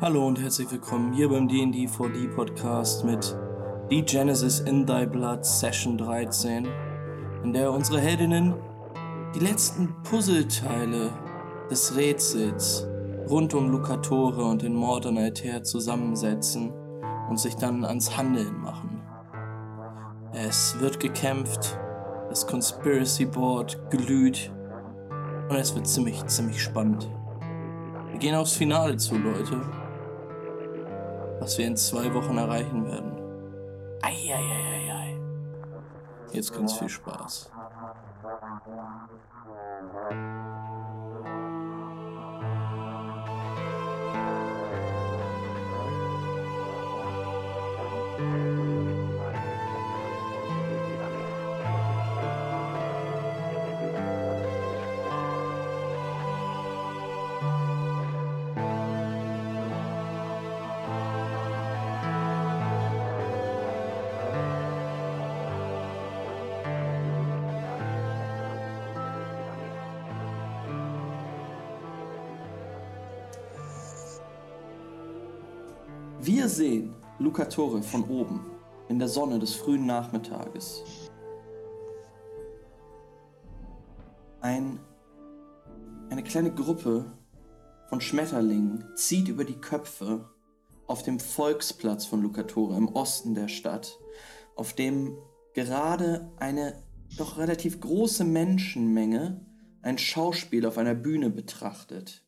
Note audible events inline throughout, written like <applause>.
Hallo und herzlich willkommen hier beim D&D 4D Podcast mit The Genesis in Thy Blood Session 13, in der unsere Heldinnen die letzten Puzzleteile des Rätsels rund um Lucatore und den Mord an Altair zusammensetzen und sich dann ans Handeln machen. Es wird gekämpft, das Conspiracy Board glüht es wird ziemlich, ziemlich spannend. Wir gehen aufs Finale zu, Leute. Was wir in zwei Wochen erreichen werden. Eieieiei. Jetzt ganz viel Spaß. Wir sehen Lucatore von oben in der Sonne des frühen Nachmittages. Ein, eine kleine Gruppe von Schmetterlingen zieht über die Köpfe auf dem Volksplatz von Lucatore im Osten der Stadt, auf dem gerade eine doch relativ große Menschenmenge ein Schauspiel auf einer Bühne betrachtet.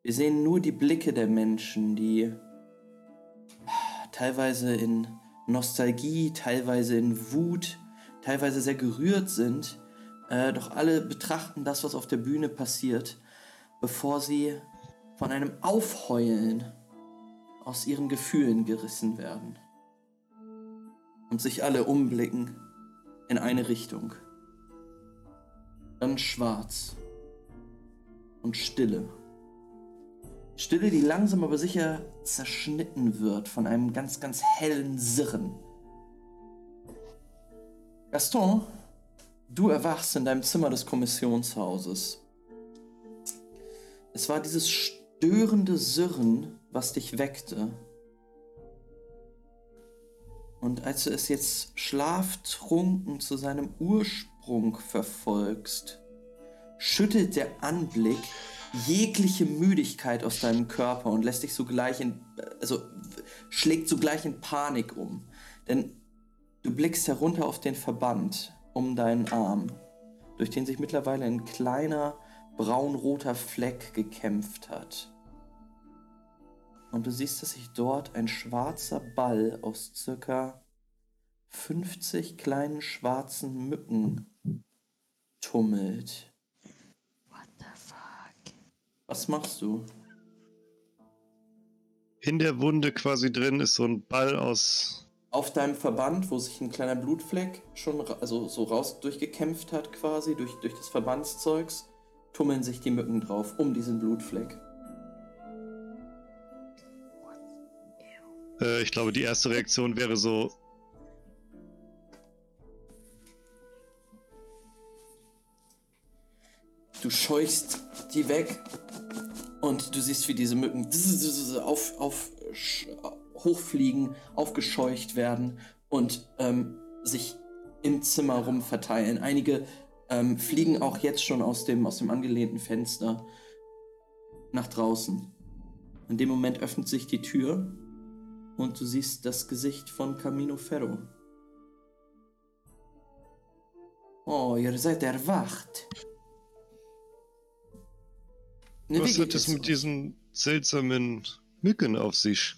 Wir sehen nur die Blicke der Menschen, die teilweise in Nostalgie, teilweise in Wut, teilweise sehr gerührt sind, äh, doch alle betrachten das, was auf der Bühne passiert, bevor sie von einem Aufheulen aus ihren Gefühlen gerissen werden und sich alle umblicken in eine Richtung. Dann schwarz und Stille. Stille, die langsam aber sicher zerschnitten wird von einem ganz, ganz hellen Sirren. Gaston, du erwachst in deinem Zimmer des Kommissionshauses. Es war dieses störende Sirren, was dich weckte. Und als du es jetzt schlaftrunken zu seinem Ursprung verfolgst, schüttelt der Anblick jegliche Müdigkeit aus deinem Körper und lässt dich sogleich in, also schlägt sogleich in Panik um. Denn du blickst herunter auf den Verband um deinen Arm, durch den sich mittlerweile ein kleiner braunroter Fleck gekämpft hat. Und du siehst, dass sich dort ein schwarzer Ball aus circa 50 kleinen schwarzen Mücken tummelt. Was machst du? In der Wunde quasi drin ist so ein Ball aus. Auf deinem Verband, wo sich ein kleiner Blutfleck schon also so raus durchgekämpft hat, quasi durch, durch das Verbandszeugs, tummeln sich die Mücken drauf um diesen Blutfleck. Äh, ich glaube, die erste Reaktion wäre so. Du scheuchst die weg und du siehst, wie diese Mücken auf, auf, hochfliegen, aufgescheucht werden und ähm, sich im Zimmer rumverteilen. Einige ähm, fliegen auch jetzt schon aus dem, aus dem angelehnten Fenster nach draußen. In dem Moment öffnet sich die Tür und du siehst das Gesicht von Camino Ferro. Oh, ihr seid erwacht. Ne, Was hat es mit diesen seltsamen Mücken auf sich?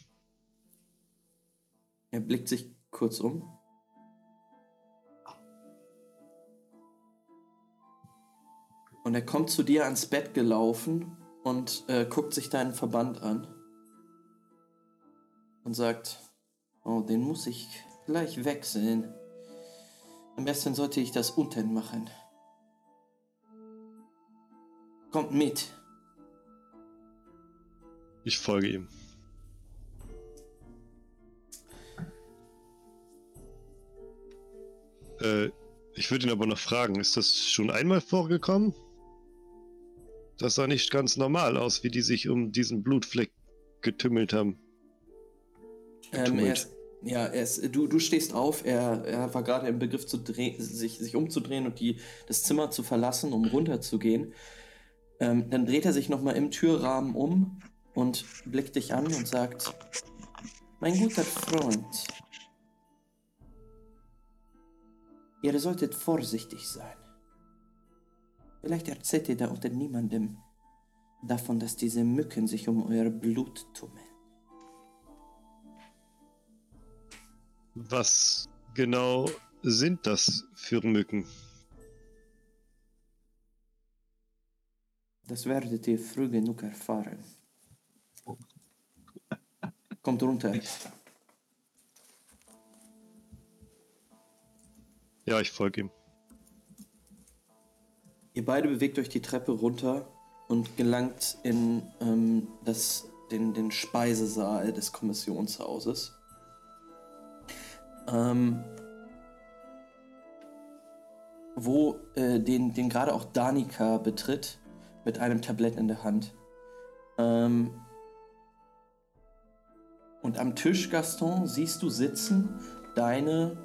Er blickt sich kurz um. Und er kommt zu dir ans Bett gelaufen und äh, guckt sich deinen Verband an. Und sagt, oh, den muss ich gleich wechseln. Am besten sollte ich das unten machen. Kommt mit. Ich folge ihm. Äh, ich würde ihn aber noch fragen, ist das schon einmal vorgekommen? Das sah nicht ganz normal aus, wie die sich um diesen Blutfleck getümmelt haben. Ähm, er ist, ja, er ist, du, du stehst auf, er, er war gerade im Begriff, zu drehen, sich, sich umzudrehen und die, das Zimmer zu verlassen, um runterzugehen. Ähm, dann dreht er sich nochmal im Türrahmen um und blickt dich an und sagt, mein guter Freund, ihr solltet vorsichtig sein. Vielleicht erzählt ihr da unter niemandem davon, dass diese Mücken sich um euer Blut tummeln. Was genau sind das für Mücken? Das werdet ihr früh genug erfahren. Kommt runter. Ja, ich folge ihm. Ihr beide bewegt euch die Treppe runter und gelangt in ähm, das, den, den Speisesaal des Kommissionshauses. Ähm, wo äh, den, den gerade auch Danika betritt mit einem Tablett in der Hand. Ähm, und am Tisch, Gaston, siehst du sitzen deine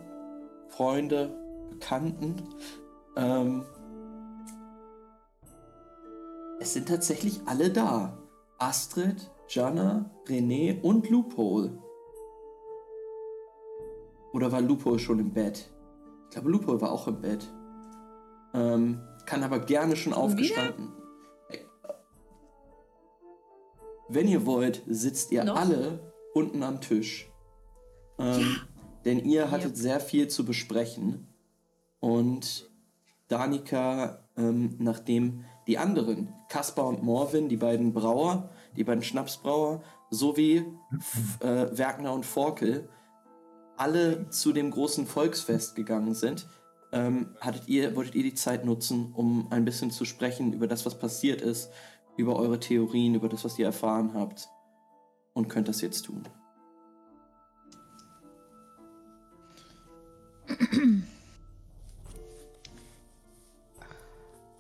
Freunde, Bekannten. Ähm, es sind tatsächlich alle da. Astrid, Jana, René und Loophole. Oder war Loophole schon im Bett? Ich glaube, Loophole war auch im Bett. Ähm, kann aber gerne schon aufgestanden. Wenn ihr wollt, sitzt ihr Noch? alle unten am Tisch. Ähm, ja. Denn ihr hattet ja. sehr viel zu besprechen. Und Danika, ähm, nachdem die anderen, Kaspar und Morvin, die beiden Brauer, die beiden Schnapsbrauer, sowie äh, Werkner und Forkel, alle zu dem großen Volksfest gegangen sind, ähm, hattet ihr, wolltet ihr die Zeit nutzen, um ein bisschen zu sprechen über das, was passiert ist, über eure Theorien, über das, was ihr erfahren habt und könnt das jetzt tun.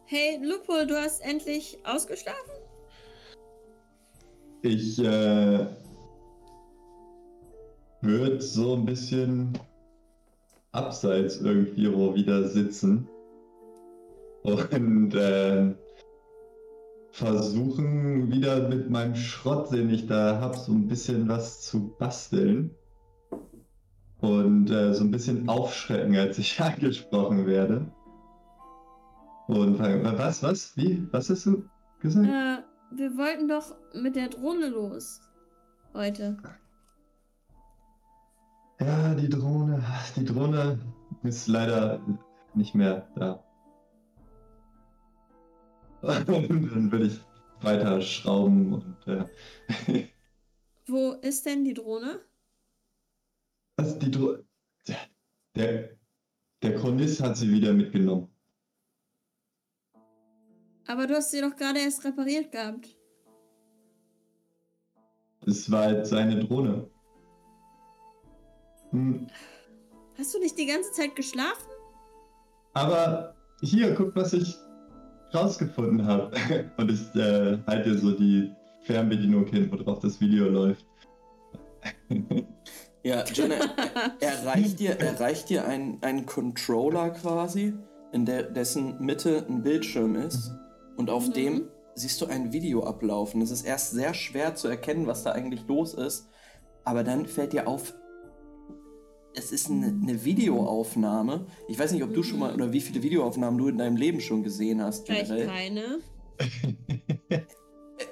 Hey, Lupo, du hast endlich ausgeschlafen? Ich äh, würde so ein bisschen abseits irgendwie wo wieder sitzen und äh, versuchen wieder mit meinem Schrott, den ich da habe, so ein bisschen was zu basteln und äh, so ein bisschen aufschrecken, als ich <laughs> angesprochen werde. Und was, was, wie, was hast du gesagt? Äh, wir wollten doch mit der Drohne los. Heute. Ja, die Drohne. Die Drohne ist leider nicht mehr da. Dann würde ich weiter schrauben und. Äh Wo ist denn die Drohne? Was, die Drohne? Der, der Chronist hat sie wieder mitgenommen. Aber du hast sie doch gerade erst repariert gehabt. Das war halt seine Drohne. Hm. Hast du nicht die ganze Zeit geschlafen? Aber hier, guck, was ich rausgefunden habe. <laughs> Und ich äh, halte so die Fernbedienung hin, worauf das Video läuft. <laughs> ja, Jenna, er, reicht dir, er reicht dir einen, einen Controller quasi, in der, dessen Mitte ein Bildschirm ist. Und auf mhm. dem siehst du ein Video ablaufen. Es ist erst sehr schwer zu erkennen, was da eigentlich los ist. Aber dann fällt dir auf, es ist eine, eine, Videoaufnahme. Ich weiß nicht, ob du schon mal oder wie viele Videoaufnahmen du in deinem Leben schon gesehen hast. Vielleicht keine. Äh,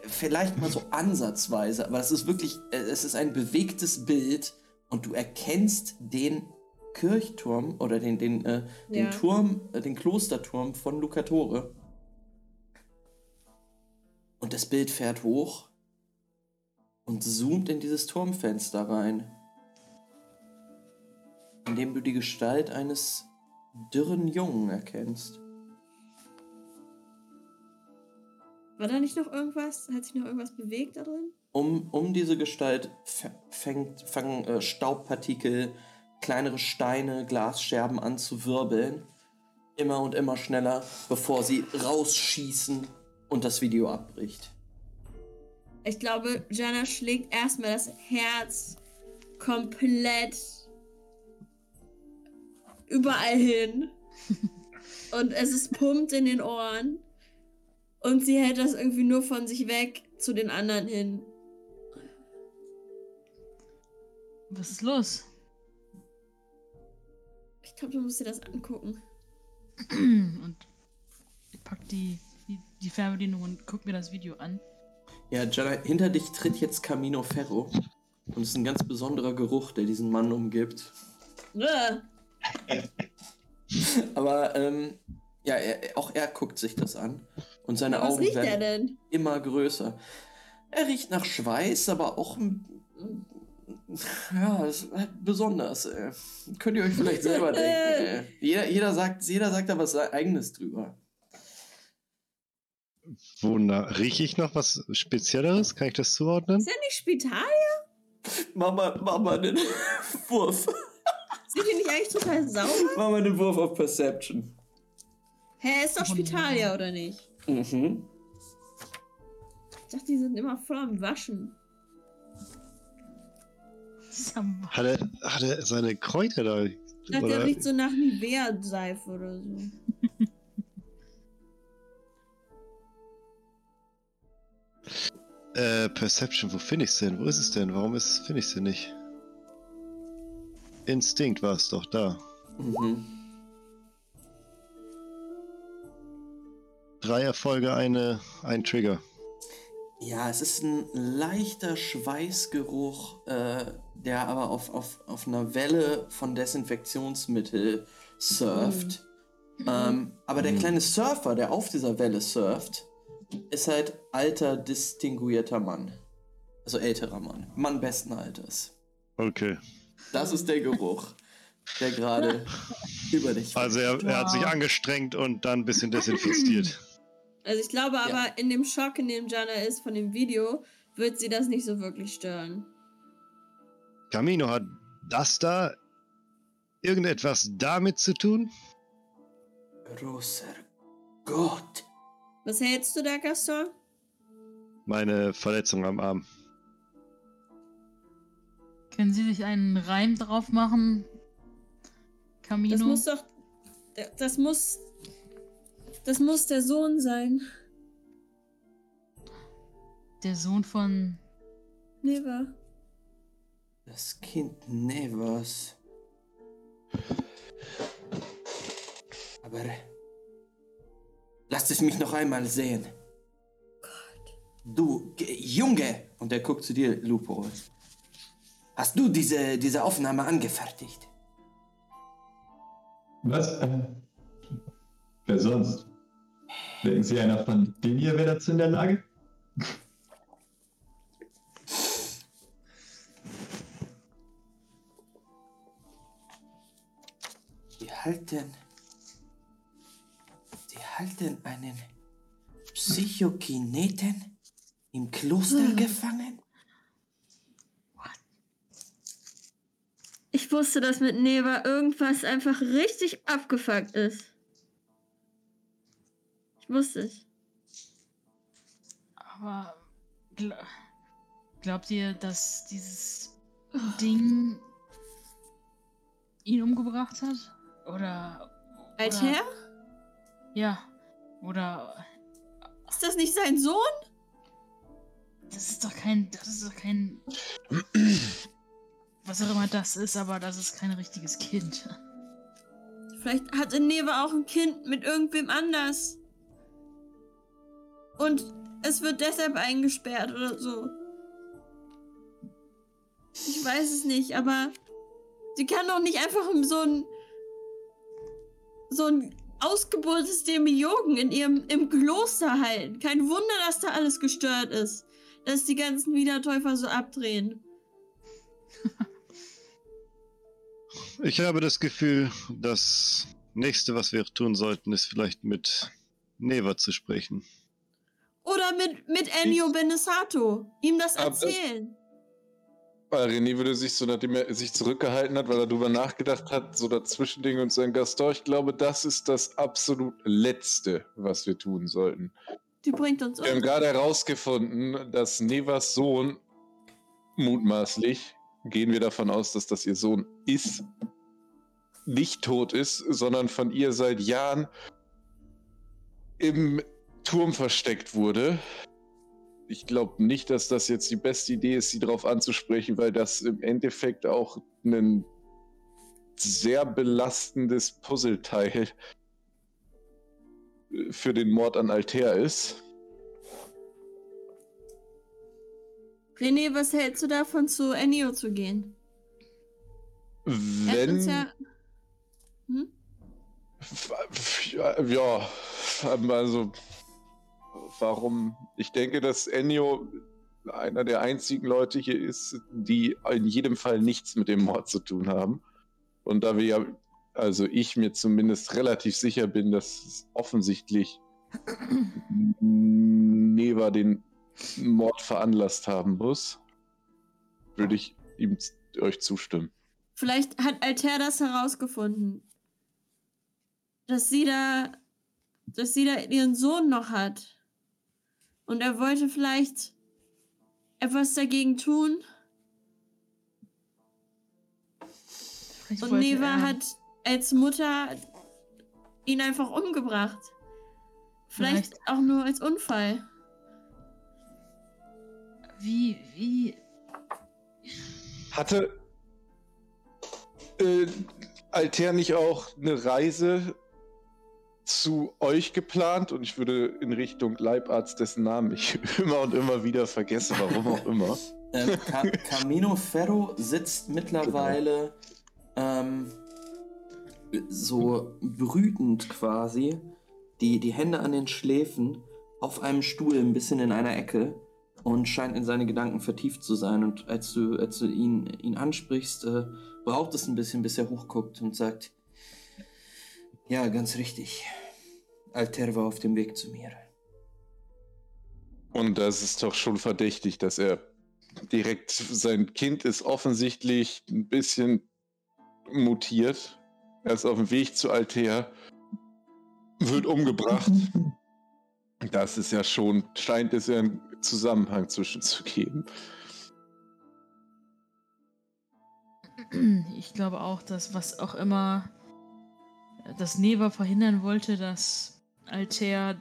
vielleicht mal so ansatzweise, aber es ist wirklich, äh, es ist ein bewegtes Bild und du erkennst den Kirchturm oder den, den, äh, den ja. Turm, äh, den Klosterturm von Lucatore. Und das Bild fährt hoch und zoomt in dieses Turmfenster rein in dem du die Gestalt eines dürren Jungen erkennst. War da nicht noch irgendwas? Hat sich noch irgendwas bewegt da drin? Um, um diese Gestalt fängt, fangen äh, Staubpartikel, kleinere Steine, Glasscherben an zu wirbeln. Immer und immer schneller, bevor sie rausschießen und das Video abbricht. Ich glaube, Jana schlägt erstmal das Herz komplett überall hin. und es ist pumpt in den Ohren. Und sie hält das irgendwie nur von sich weg zu den anderen hin. Was ist los? Ich glaube, du musst dir das angucken. <clears throat> Und ich pack die, die, die Fernbedienung und guck mir das Video an. Ja, Jana, hinter dich tritt jetzt Camino Ferro. Und es ist ein ganz besonderer Geruch, der diesen Mann umgibt. Äh. <laughs> Aber ähm, ja, er, auch er guckt sich das an. Und seine Was Augen er werden denn? immer größer. Er riecht nach Schweiß, aber auch ja, halt besonders. Äh. Könnt ihr euch vielleicht selber denken. <laughs> Äh. Jeder, jeder, sagt, jeder sagt da was eigenes drüber. Wonach rieche ich noch was Spezielleres? Kann ich das zuordnen? Ist er nicht Spital? Mach mal, mach mal einen <laughs> Wurf. Sind die nicht eigentlich total sauber? Mach mal einen Wurf auf Perception. Hä, er ist doch Spitalia, oder nicht? Mhm. Ich dachte, die sind immer voll am Waschen. Hat er, hat er seine Kräuter da? Ich dachte, der Oder, riecht so nach Nivea-Seife oder so. äh, Perception, wo finde ich es denn? Wo ist es denn? Warum finde ich es denn nicht? Instinkt war es doch da. Mhm. Drei Erfolge, eine, ein Trigger. Ja, es ist ein leichter Schweißgeruch, äh, der aber auf, auf, auf einer Welle von Desinfektionsmittel surft. Ähm, aber der Mhm. kleine Surfer, der auf dieser Welle surft, ist halt alter, distinguierter Mann. Also älterer Mann. Mann besten Alters. Okay. Das ist der Geruch, der gerade über dich Also er, er hat sich angestrengt und dann ein bisschen desinfiziert. <clears throat> Also ich glaube aber, Ja. in dem Schock, in dem Jana ist von dem Video, wird sie das nicht so wirklich stören. Camino, hat das da irgendetwas damit zu tun? Großer Gott. Was hältst du da, Gaston? Meine Verletzung am Arm. Können Sie sich einen Reim drauf machen? Camino? Das muss doch. Das muss. Das muss der Sohn sein. Der Sohn von. Neva. Das Kind Nevers. Aber lasst es mich noch einmal sehen. Du, G- Junge! Und er guckt zu dir, Lupo. Hast du diese, diese Aufnahme angefertigt? Was? Äh, wer sonst? Denken Sie, einer von denen hier wäre dazu in der Lage? Sie halten. Sie halten einen Psychokineten im Kloster gefangen? Ich wusste, dass mit Neva irgendwas einfach richtig abgefuckt ist. Ich wusste es. Aber. Gl glaubt ihr, dass dieses Ding ihn umgebracht hat? Oder. Alter? ja. Oder. Ist das nicht sein Sohn? Das ist doch kein. Das ist doch kein. <clears throat> Was auch immer das ist, aber das ist kein richtiges Kind. Vielleicht hatte Neva auch ein Kind mit irgendwem anders. Und es wird deshalb eingesperrt oder so. Ich weiß es nicht, aber sie kann doch nicht einfach so ein so ein ausgeburtes Demiurgen in ihrem im Kloster halten. Kein Wunder, dass da alles gestört ist. Dass die ganzen Wiedertäufer so abdrehen. <laughs> Ich habe das Gefühl, das nächste, was wir tun sollten, ist vielleicht mit Neva zu sprechen. Oder mit, mit Ennio Benesato. Ihm das erzählen. Weil René würde sich so, nachdem er sich zurückgehalten hat, weil er darüber nachgedacht hat, so dazwischen und sein Gaston, ich glaube, das ist das absolut Letzte, was wir tun sollten. Die bringt uns Wir haben um. gerade herausgefunden, dass Nevas Sohn mutmaßlich, gehen wir davon aus, dass das ihr Sohn ist, nicht tot ist, sondern von ihr seit Jahren im Turm versteckt wurde. Ich glaube nicht, dass das jetzt die beste Idee ist, sie darauf anzusprechen, weil das im Endeffekt auch ein sehr belastendes Puzzleteil für den Mord an Altair ist. René, was hältst du davon, zu Ennio zu gehen? Wenn. ja. Hm? Ja, ja, also warum? Ich denke, dass Ennio einer der einzigen Leute hier ist, die in jedem Fall nichts mit dem Mord zu tun haben. Und da wir ja, also ich mir zumindest relativ sicher bin, dass es offensichtlich Neva den Mord veranlasst haben muss, würde ich ihm euch zustimmen. Vielleicht hat Alter das herausgefunden. Dass sie da. Dass sie da ihren Sohn noch hat. Und er wollte vielleicht etwas dagegen tun. Vielleicht Und wollte Neva er- hat als Mutter ihn einfach umgebracht. Vielleicht, Vielleicht- auch nur als Unfall. Wie, wie. Hatte äh, Alter nicht auch eine Reise zu euch geplant? Und ich würde in Richtung Leibarzt, dessen Namen ich <laughs> immer und immer wieder vergesse, warum auch immer. <laughs> Ähm, Ca Camino Ferro sitzt mittlerweile ähm, so brütend quasi, die, die Hände an den Schläfen, auf einem Stuhl ein bisschen in einer Ecke und scheint in seine Gedanken vertieft zu sein. Und als du, als du ihn, ihn ansprichst, äh, braucht es ein bisschen, bis er hochguckt und sagt, ja, ganz richtig. Alter war auf dem Weg zu mir. Und das ist doch schon verdächtig, dass er direkt, sein Kind ist offensichtlich ein bisschen mutiert. Er ist auf dem Weg zu Altea, wird umgebracht. <laughs> Das ist ja schon, scheint es ja einen Zusammenhang zwischen zu geben. Ich glaube auch, dass was auch immer das Neva verhindern wollte, dass Altair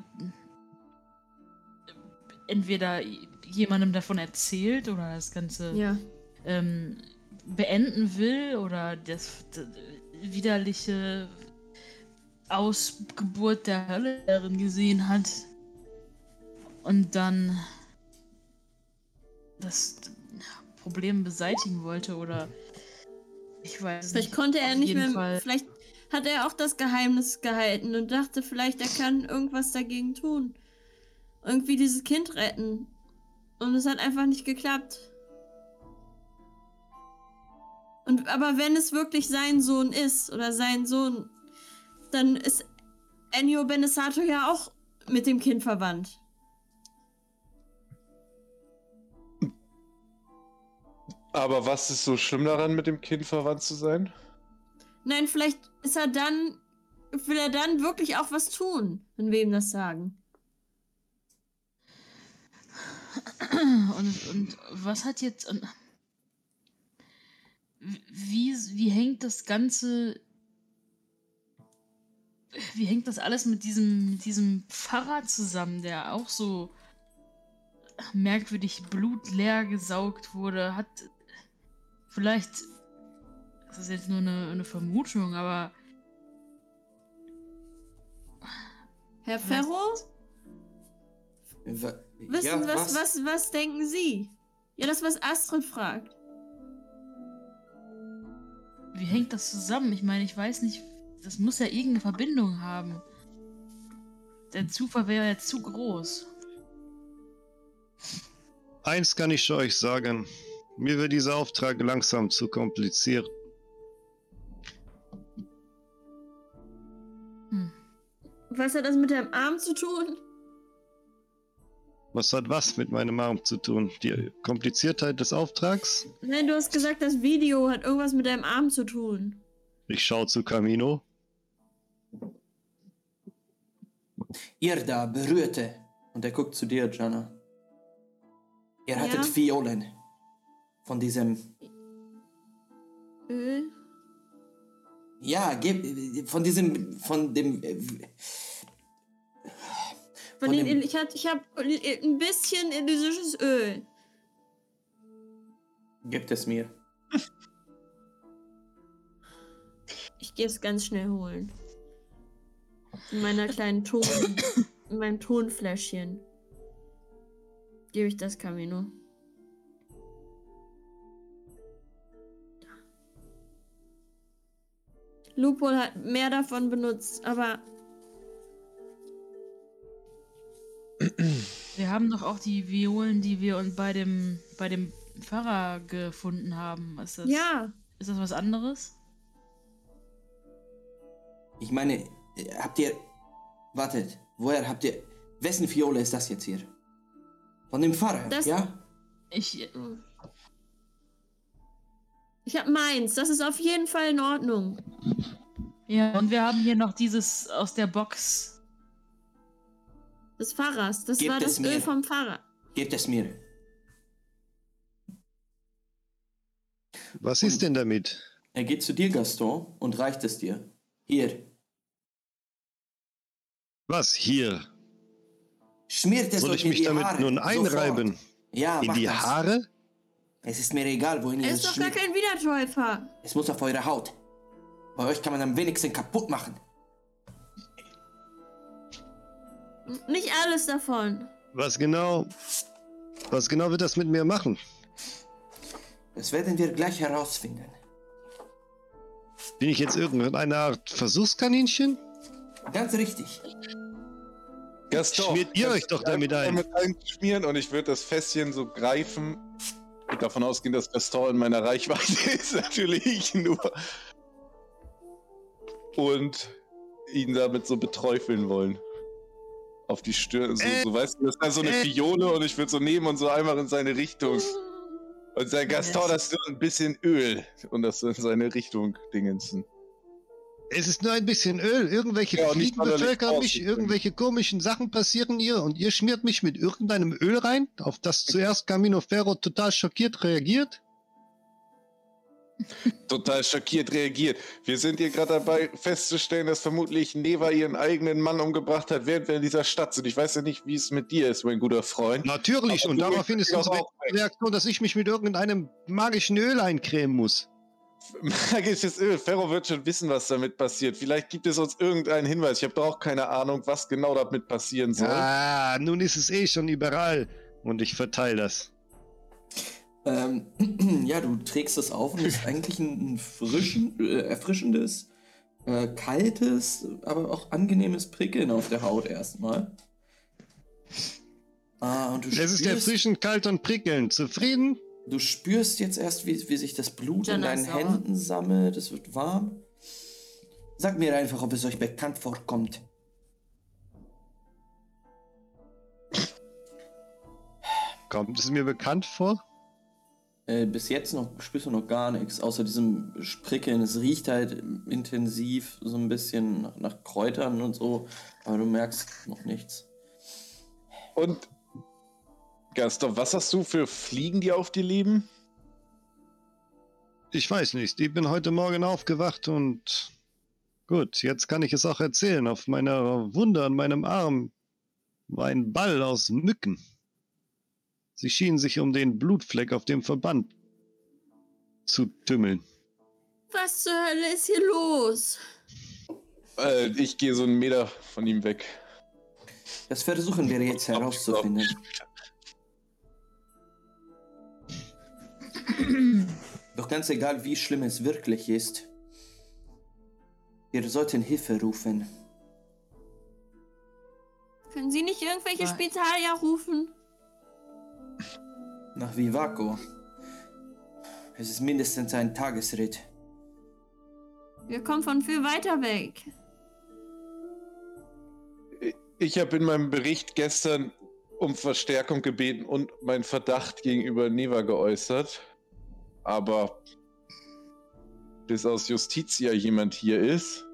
entweder jemandem davon erzählt oder das Ganze Ja. ähm, beenden will oder das d- widerliche Ausgeburt der Hölle darin gesehen hat und dann das Problem beseitigen wollte oder ich weiß es Vielleicht nicht. konnte er nicht mehr. Fall. Vielleicht hat er auch das Geheimnis gehalten und dachte, vielleicht er kann irgendwas dagegen tun. Irgendwie dieses Kind retten. Und es hat einfach nicht geklappt. Und aber wenn es wirklich sein Sohn ist oder sein Sohn, dann ist Ennio Benesato ja auch mit dem Kind verwandt. Aber was ist so schlimm daran, mit dem Kind verwandt zu sein? Nein, vielleicht ist er dann, will er dann wirklich auch was tun, wenn wir ihm das sagen. Und, und was hat jetzt. und Wie, wie hängt das Ganze. Wie hängt das alles mit diesem, mit diesem Pfarrer zusammen, der auch so merkwürdig blutleer gesaugt wurde? Hat. Vielleicht. Das ist jetzt nur eine, eine Vermutung, aber. Herr Ferro? Wa- Wissen, ja, was, was, was denken Sie? Ja, das, was Astrid fragt. Wie hängt das zusammen? Ich meine, ich weiß nicht. Das muss ja irgendeine Verbindung haben. Der Zufall wäre ja zu groß. Eins kann ich euch sagen. Mir wird dieser Auftrag langsam zu kompliziert. Hm. Was hat das mit deinem Arm zu tun? Was hat was mit meinem Arm zu tun? Die Kompliziertheit des Auftrags? Nein, du hast gesagt, das Video hat irgendwas mit deinem Arm zu tun. Ich schaue zu Camino. Ihr da berührte Und er guckt zu dir, Jana. Ihr hattet Ja? Violen. Von diesem. Öl? Ja, gib, von diesem. Von dem. äh, Von Von den, dem- ich hab, ich hab ein bisschen indisches Öl. Gibt es mir. Ich gehe es ganz schnell holen. In meiner kleinen Ton, in meinem Tonfläschchen gebe ich das Camino. Lupol hat mehr davon benutzt, aber Wir haben doch auch die Violen, die wir und bei dem bei dem Pfarrer gefunden haben. Ist das, ja, ist das was anderes? Ich meine, habt ihr. Wartet, woher habt ihr. Wessen Fiole ist das jetzt hier? Von dem Pfarrer, Das- ja? Ich ich habe meins. Das ist auf jeden Fall in Ordnung. ja und wir haben hier noch dieses aus der Box. Des Pfarrers. Das Gebt war das mir. Öl vom Pfarrer. Gebt es mir. Was ist denn damit? Er geht zu dir, Gaston, und reicht es dir. Hier. Was hier? Schmiert es Soll ich in mich die damit Haare. nun einreiben? Sofort. Ja, In die das. Haare? Es ist mir egal, wohin ihr es ist doch gar kein Wiedertäufer. Es muss auf eure Haut. Bei euch kann man am wenigsten kaputt machen. Nicht alles davon. Was genau? Was genau wird das mit mir machen? Das werden wir gleich herausfinden. Bin ich jetzt irgendeine Art Versuchskaninchen? Ganz richtig. Gaston, Schmiert ihr euch doch damit ein. Damit einschmieren und ich würde das Fässchen so greifen. Davon ausgehen, dass Gaston in meiner Reichweite <laughs> ist, natürlich nur. Und ihn damit so beträufeln wollen. Auf die Stirn. So, Äh, so weißt du, das ist so eine äh. Fiole und ich würde so nehmen und so einfach in seine Richtung. Und sagen, Gaston, das ist so ein bisschen Öl. Und das in seine Richtung dingensen. Es ist nur ein bisschen Öl. Irgendwelche Ja, Fliegen bevölkern mich, irgendwelche komischen Sachen passieren ihr und ihr schmiert mich mit irgendeinem Öl rein, auf das zuerst Camino Ferro total schockiert reagiert. total schockiert reagiert. Wir sind hier gerade dabei festzustellen, dass vermutlich Neva ihren eigenen Mann umgebracht hat, während wir in dieser Stadt sind. Ich weiß ja nicht, wie es mit dir ist, mein guter Freund. Natürlich, Aber und daraufhin ist unsere. Reaktion, dass ich mich mit irgendeinem magischen Öl eincremen muss. Magisches Öl. Ferro wird schon wissen, was damit passiert. Vielleicht gibt es uns irgendeinen Hinweis. Ich habe doch auch keine Ahnung, was genau damit passieren soll. Ah, nun ist es eh schon überall. Und ich verteile das. Ähm, <clears throat> ja, du trägst es auf und es ist eigentlich ein, frischen, äh, erfrischendes, äh, kaltes, aber auch angenehmes Prickeln auf der Haut erstmal. Ah, und du Es ist erfrischend, kalt und prickelnd. Zufrieden? Du spürst jetzt erst, wie, wie sich das Blut in deinen sauer. Händen sammelt. Es wird warm. Sag mir einfach, ob es euch bekannt vorkommt. Kommt es mir bekannt vor? Äh, bis jetzt noch spürst du noch gar nichts, außer diesem Sprickeln. Es riecht halt intensiv so ein bisschen nach, nach Kräutern und so, aber du merkst noch nichts. Und Gaston, was hast du für Fliegen, die auf dir leben? Ich weiß nicht. Ich bin heute Morgen aufgewacht und gut, jetzt kann ich es auch erzählen. Auf meiner Wunde an meinem Arm war ein Ball aus Mücken. Sie schienen sich um den Blutfleck auf dem Verband zu tümmeln. Was zur Hölle ist hier los? Äh, ich gehe so einen Meter von ihm weg. Das versuchen wir jetzt herauszufinden. Doch ganz egal, wie schlimm es wirklich ist, wir sollten Hilfe rufen. Können Sie nicht irgendwelche Nein. Spitalier rufen? Nach Vivaco. Es ist mindestens ein Tagesritt. Wir kommen von viel weiter weg. Ich habe in meinem Bericht gestern um Verstärkung gebeten und meinen Verdacht gegenüber Neva geäußert. Aber bis aus Justitia jemand hier ist,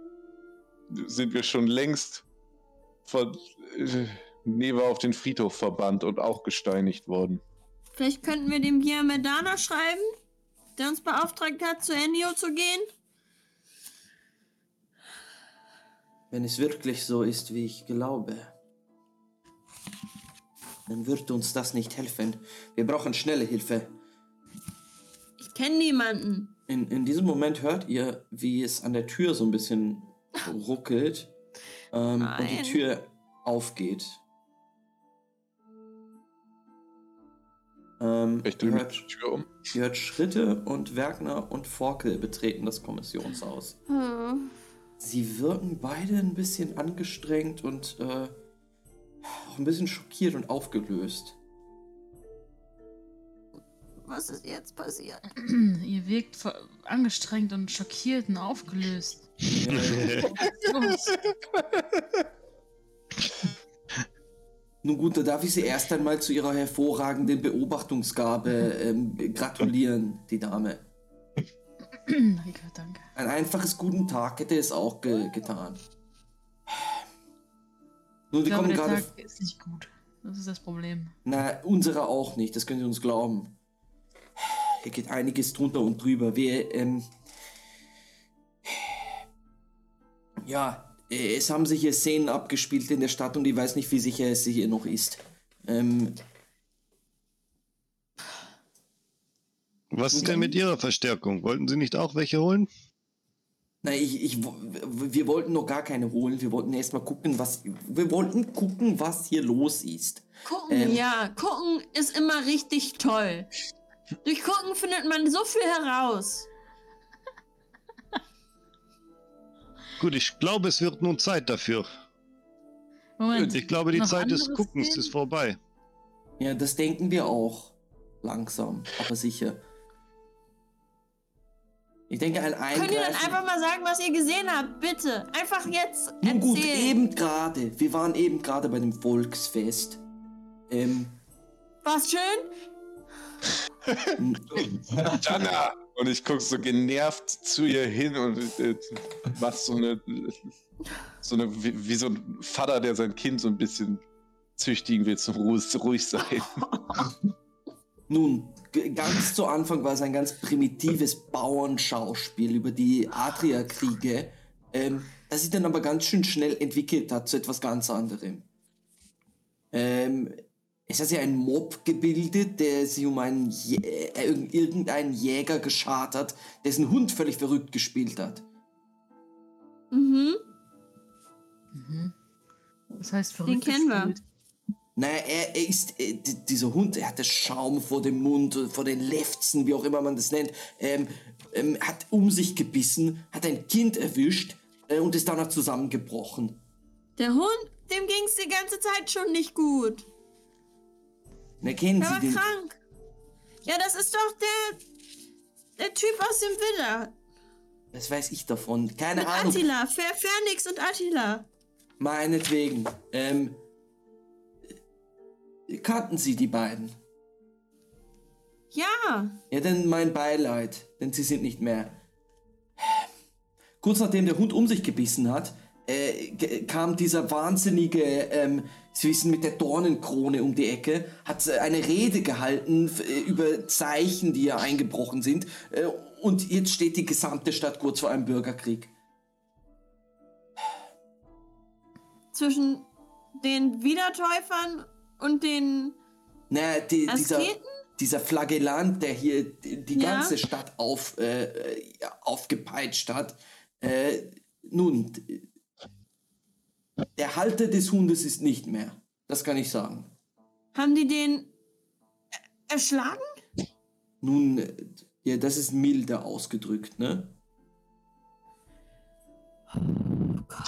sind wir schon längst von, äh, Neva auf den Friedhof verbannt und auch gesteinigt worden. Vielleicht könnten wir dem Medana schreiben, der uns beauftragt hat, zu Ennio zu gehen. Wenn es wirklich so ist, wie ich glaube, dann wird uns das nicht helfen. Wir brauchen schnelle Hilfe. Ich kenne niemanden. In, in diesem Moment hört ihr, wie es an der Tür so ein bisschen ruckelt ähm, und die. Tür aufgeht. Ähm, Ich drehe hört, die Tür um. ihr hört Schritte und Wagner und Forkel betreten das Kommissionshaus. Hm. Sie wirken beide ein bisschen angestrengt und äh, auch ein bisschen schockiert und aufgelöst. Was ist jetzt passiert? <clears throat> Ihr wirkt angestrengt und schockiert und aufgelöst. <laughs> Nun gut, da darf ich Sie erst einmal zu Ihrer hervorragenden Beobachtungsgabe ähm, gratulieren, die Dame. <clears throat> Rika, danke. Ein einfaches guten Tag hätte es auch ge getan. Nun, Ich wir glaube, kommen der gerade. Tag ist nicht gut. Das ist das Problem. Na, unsere auch nicht, das können Sie uns glauben. Hier geht einiges drunter und drüber. Wir, ähm. Ja, äh, es haben sich hier Szenen abgespielt in der Stadt und ich weiß nicht, wie sicher es hier noch ist. Ähm, Was ist denn mit Ihrer Verstärkung? Wollten Sie nicht auch welche holen? Na, ich, ich, wir wollten noch gar keine holen. Wir wollten erst mal gucken, was, wir wollten gucken, was hier los ist. Gucken, Ähm. ja, gucken ist immer richtig toll. Durch Gucken findet man so viel heraus. Gut, ich glaube, es wird nun Zeit dafür. Moment. Ich glaube, die noch Zeit des Guckens sehen? ist vorbei. Ja, das denken wir auch. Langsam, aber sicher. Ich denke, ein Könnt ihr dann Eingreifen... einfach mal sagen, was ihr gesehen habt? Bitte. Einfach jetzt Nun gut, erzählen. eben gerade. Wir waren eben gerade bei dem Volksfest. Ähm, War's schön? Jana! Und ich gucke so genervt zu ihr hin und äh, mach so eine, so eine, wie, wie so ein Vater, der sein Kind so ein bisschen züchtigen will zum ruhig, ruhig sein. <laughs> Nun, ganz zu Anfang war es ein ganz primitives Bauernschauspiel über die Adria-Kriege, ähm, das sich dann aber ganz schön schnell entwickelt hat zu etwas ganz anderem. Ähm, es hat sich ein Mob gebildet, der sich um einen Jä äh, irg- irgendeinen Jäger geschart hat, dessen Hund völlig verrückt gespielt hat. Mhm. Mhm. Das heißt, Den verrückt kennen wir. Naja, er, er ist, äh, dieser Hund, er hatte Schaum vor dem Mund, äh, vor den Lefzen, wie auch immer man das nennt, ähm, ähm, hat um sich gebissen, hat ein Kind erwischt äh, und ist danach zusammengebrochen. Der Hund, dem ging's die ganze Zeit schon nicht gut. Na, kennen Der Sie war den? krank. Ja, das ist doch der, der Typ aus dem Villa. Was weiß ich davon? Keine Mit Ahnung. Attila. Fer Fernix und Attila. Meinetwegen. Ähm, äh, kannten Sie die beiden? Ja. Ja, dann mein Beileid, denn sie sind nicht mehr. Kurz nachdem der Hund um sich gebissen hat, äh, kam dieser wahnsinnige, ähm, Sie wissen, mit der Dornenkrone um die Ecke, hat äh, eine Rede gehalten äh, über Zeichen, die ja eingebrochen sind. Äh, und jetzt steht die gesamte Stadt kurz vor einem Bürgerkrieg. Zwischen den Wiedertäufern und den Naja, die, dieser, dieser Flagellant, der hier die, die Ja. ganze Stadt auf, äh, äh, aufgepeitscht hat. Äh, nun, der Halter des Hundes ist nicht mehr. Das kann ich sagen. Haben die den er- erschlagen? Nun, äh, ja, das ist milder ausgedrückt, ne?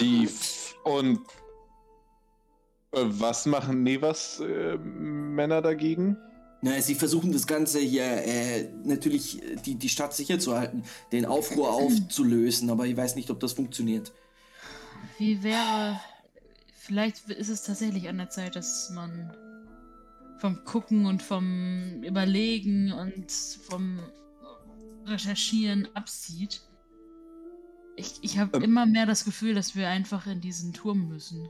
Die F und äh, was machen Nevas äh, Männer dagegen? Na, sie versuchen das Ganze hier äh, natürlich äh, die, die Stadt sicher zu halten, den Aufruhr aufzulösen, aber ich weiß nicht, ob das funktioniert. Wie wäre. Vielleicht ist es tatsächlich an der Zeit, dass man vom Gucken und vom Überlegen und vom Recherchieren absieht. Ich, ich habe Ähm. immer mehr das Gefühl, dass wir einfach in diesen Turm müssen.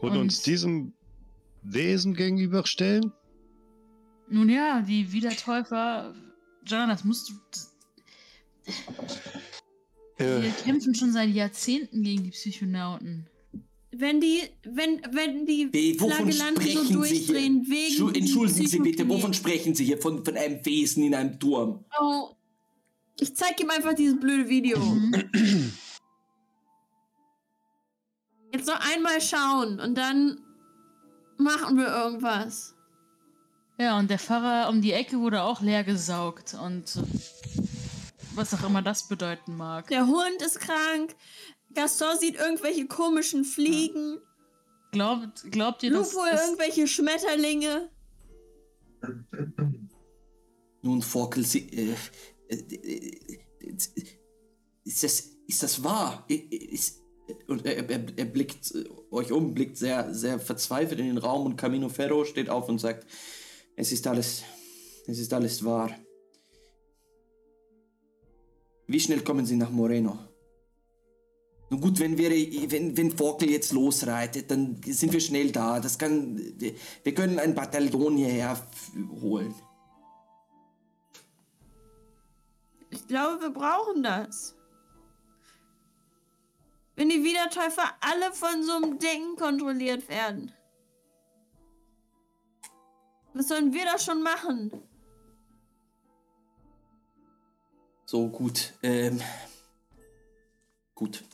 Und, Und- uns diesem Wesen gegenüberstellen? Nun ja, die Wiedertäufer. John, das musst du. Äh, Wir kämpfen schon seit Jahrzehnten gegen die Psychonauten. Wenn die, wenn, wenn die Wie, wovon Flagellanten so sprechen Sie hier? durchdrehen wegen. Schu Entschuldigen Sie bitte, wovon sprechen Sie hier? Von, von einem Wesen in einem Turm? Oh. Ich zeig ihm einfach dieses blöde Video. Mhm. Jetzt noch einmal schauen und dann machen wir irgendwas. Ja, und der Pfarrer um die Ecke wurde auch leer gesaugt und was auch immer das bedeuten mag. Der Hund ist krank. Gaston sieht irgendwelche komischen Fliegen. Glaubt, glaubt ihr, dass, Lupo dass irgendwelche Schmetterlinge. Nun, Forkel, Sie. Äh, äh, äh, ist, das, ist das wahr? Ist, und er, er, er blickt euch um, blickt sehr, sehr verzweifelt in den Raum und Camino Ferro steht auf und sagt: Es ist alles. Es ist alles wahr. Wie schnell kommen Sie nach Moreno? Nun gut, wenn wir, wenn, wenn Forkel jetzt losreitet, dann sind wir schnell da. Das kann, wir, können ein Bataillon hierher holen. Ich glaube, wir brauchen das. Wenn die Wiedertäufer alle von so einem Ding kontrolliert werden. Was sollen wir da schon machen? So, gut. Ähm, gut.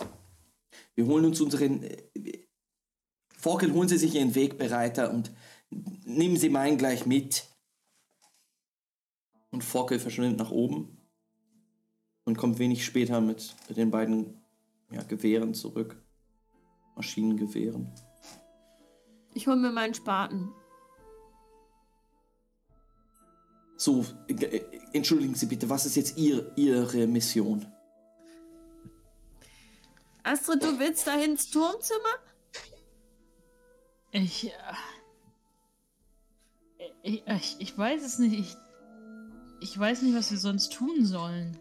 Wir holen uns unseren. Äh, Forkel, holen Sie sich Ihren Wegbereiter und nehmen Sie meinen gleich mit. Und Forkel verschwindet nach oben und kommt wenig später mit den beiden ja, Gewehren zurück. Maschinengewehren. Ich hol mir meinen Spaten. So, äh, äh, entschuldigen Sie bitte, was ist jetzt Ihr, Ihre Mission? Astrid, du willst da ins Turmzimmer? ich, äh, ich, ich, ich weiß es nicht. Ich, ich weiß nicht, was wir sonst tun sollen.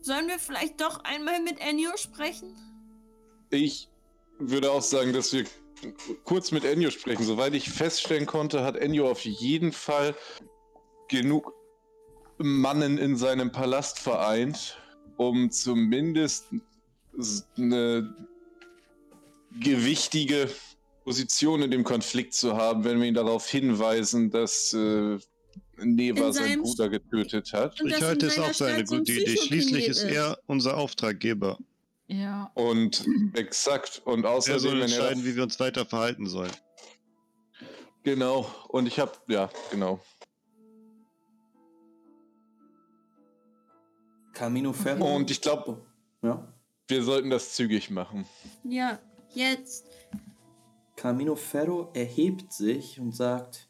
Sollen wir vielleicht doch einmal mit Ennio sprechen? ich würde auch sagen, dass wir kurz mit Enyo sprechen. Soweit ich feststellen konnte, hat Enyo auf jeden Fall genug Mannen in seinem Palast vereint, um zumindest eine gewichtige Position in dem Konflikt zu haben, wenn wir ihn darauf hinweisen, dass äh, Neva In seinen Bruder getötet hat. Ich halte es auch für eine gute Idee. Schließlich ist er unser Auftraggeber. Ja. Und exakt. Und Er außerdem, soll wenn er entscheiden, das- wie wir uns weiter verhalten sollen. Genau. Und ich habe, ja, genau. Camino Ferro. Und ich glaube, Ja. wir sollten das zügig machen. Ja, jetzt. Camino Ferro erhebt sich und sagt,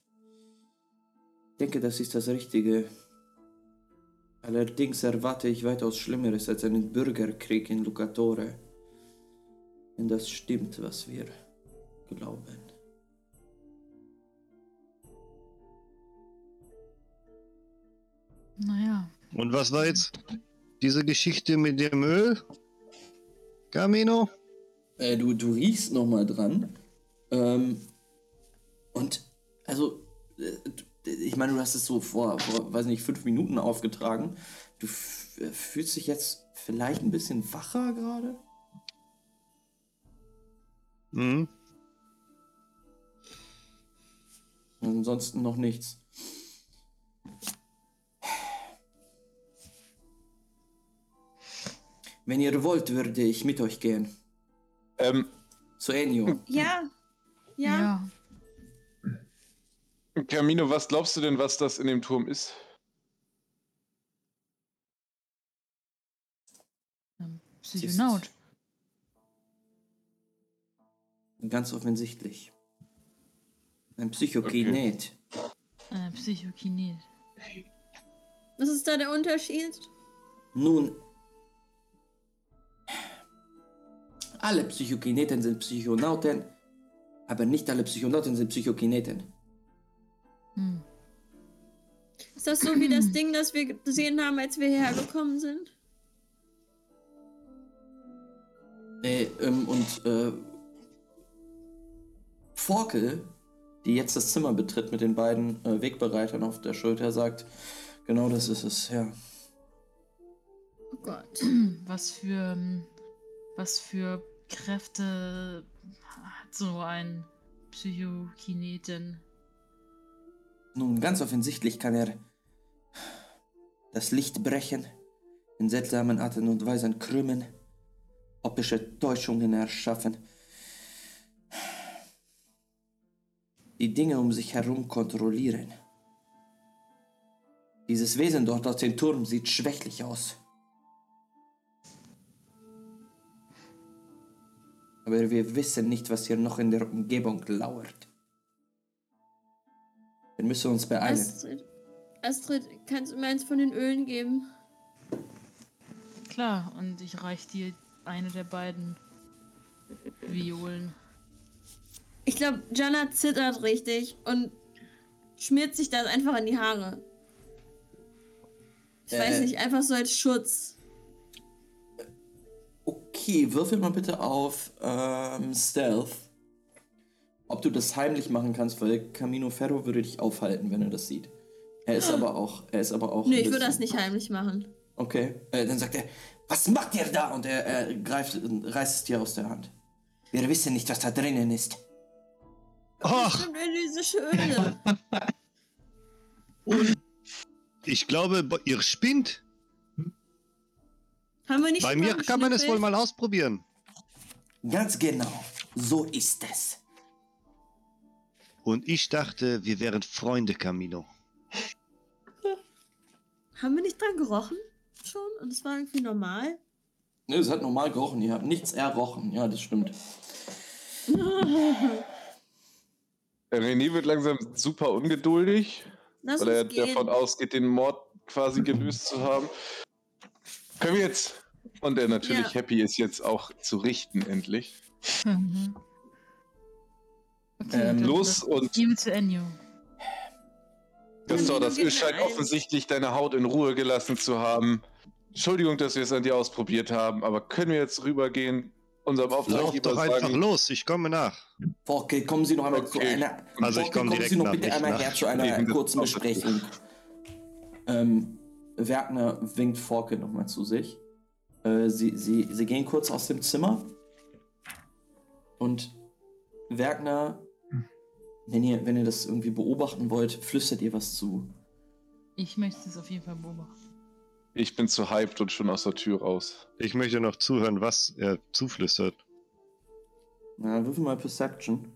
ich denke, das ist das Richtige. Allerdings erwarte ich weitaus Schlimmeres als einen Bürgerkrieg in Lucatore. Wenn das stimmt, was wir glauben. Naja. Und was war jetzt diese Geschichte mit dem Öl? Camino? Äh, du, du riechst nochmal dran. Ähm, und, also, äh, ich meine, du hast es so vor, vor, weiß nicht, fünf Minuten aufgetragen. Du äh, fühlst dich jetzt vielleicht ein bisschen wacher gerade? Hm? Ansonsten noch nichts. Wenn ihr wollt, würde ich mit euch gehen. Ähm, Zu Ennio. Ja. Ja. Camino, was glaubst du denn, was das in dem Turm ist? Ähm, Psychonaut. Ganz offensichtlich. Ein Psychokinet. Äh, Psychokinet. Was ist da der Unterschied? Nun, alle Psychokineten sind Psychonauten, aber nicht alle Psychonauten sind Psychokineten. Hm. Ist das so wie das Ding, das wir gesehen haben, als wir hierher gekommen sind? Äh, ähm, und äh, Forkel, die jetzt das Zimmer betritt mit den beiden äh, Wegbereitern auf der Schulter, sagt, genau das ist es, ja. Oh Gott. Was für, ähm, was für Kräfte hat so ein Psychokinetin? Nun, ganz offensichtlich kann er das Licht brechen, in seltsamen Arten und Weisen krümmen, optische Täuschungen erschaffen, die Dinge um sich herum kontrollieren. Dieses Wesen dort aus dem Turm sieht schwächlich aus. Aber wir wissen nicht, was hier noch in der Umgebung lauert. Wir müssen uns beeilen. Astrid, Astrid, kannst du mir eins von den Ölen geben? Klar, und ich reich dir eine der beiden Violen. Ich glaube, Jana zittert richtig und schmiert sich das einfach in die Haare. Ich weiß Äh. nicht, einfach so als Schutz. Okay, würfel mal bitte auf ähm, Stealth. Ob du das heimlich machen kannst, weil Camino Ferro würde dich aufhalten, wenn er das sieht. Er ist aber auch, er ist aber auch. Ein ich würde das nicht heimlich machen. Okay, äh, dann sagt er, was macht ihr da? Und er, er greift, reißt es dir aus der Hand. Wir wissen nicht, was da drinnen ist. Diese Schöne. <laughs> ich glaube, ihr spinnt. Haben wir nicht Bei mir kann man es wohl mal ausprobieren. Ganz genau, so ist es. Und ich dachte, wir wären Freunde, Camino. <laughs> Haben wir nicht dran gerochen? Schon? Und es war irgendwie normal? Ne, es hat normal gerochen, ihr habt nichts errochen. Ja, das stimmt. <laughs> René wird langsam super ungeduldig, Lass weil er gehen. davon ausgeht, den Mord quasi gelöst zu haben. Können wir jetzt? Und er natürlich Ja. happy ist, jetzt auch zu richten, endlich. Mhm. Okay, Ähm, los und- Gebe zu Ennio. Gaston, das mir scheint offensichtlich deine Haut in Ruhe gelassen zu haben. Entschuldigung, dass wir es an dir ausprobiert haben, aber können wir jetzt rübergehen, unserem Lauf doch einfach sagen, los, ich komme nach. Okay, kommen Sie noch einmal zu Okay. einer. Also ich Forke, komm kommen direkt Sie noch nach, bitte einmal nach. her zu einer kurzen. Besprechung. Ähm, Werkner winkt Forke nochmal zu sich. Äh, sie, sie, sie gehen kurz aus dem Zimmer. Und Werkner, wenn ihr, wenn ihr das irgendwie beobachten wollt, flüstert ihr was zu. Ich möchte es auf jeden Fall beobachten. ich bin zu hyped und schon aus der Tür raus. Ich möchte noch zuhören, was er zuflüstert. Na, würfel mal Perception.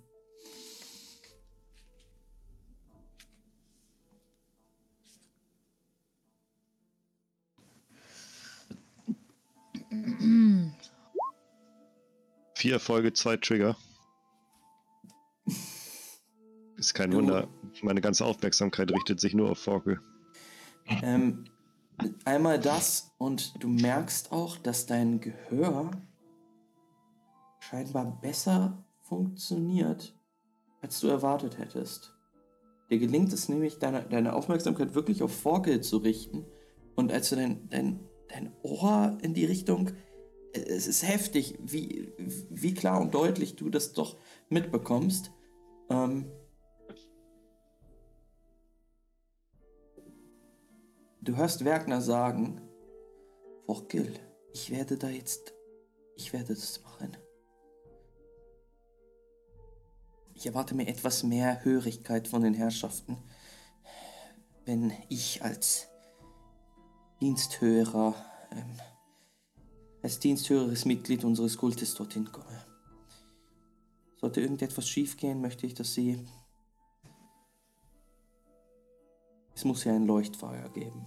Vier Erfolge, zwei Trigger. Ist kein Wunder. Meine ganze Aufmerksamkeit richtet sich nur auf Forkel. Ähm, einmal das und du merkst auch, dass dein Gehör scheinbar besser funktioniert, als du erwartet hättest. Dir gelingt es nämlich, deine, deine Aufmerksamkeit wirklich auf Forkel zu richten. Und als du dein, dein, dein Ohr in die Richtung. Es ist heftig, wie, wie klar und deutlich du das doch mitbekommst. Ähm, Du hörst Werkner sagen, Forkel, ich werde da jetzt, ich werde das machen. Ich erwarte mir etwas mehr Hörigkeit von den Herrschaften, wenn ich als Diensthörer, ähm, als diensthöriges Mitglied unseres Kultes dorthin komme. Sollte irgendetwas schiefgehen, möchte ich, dass Sie Es muss ja ein Leuchtfeuer geben.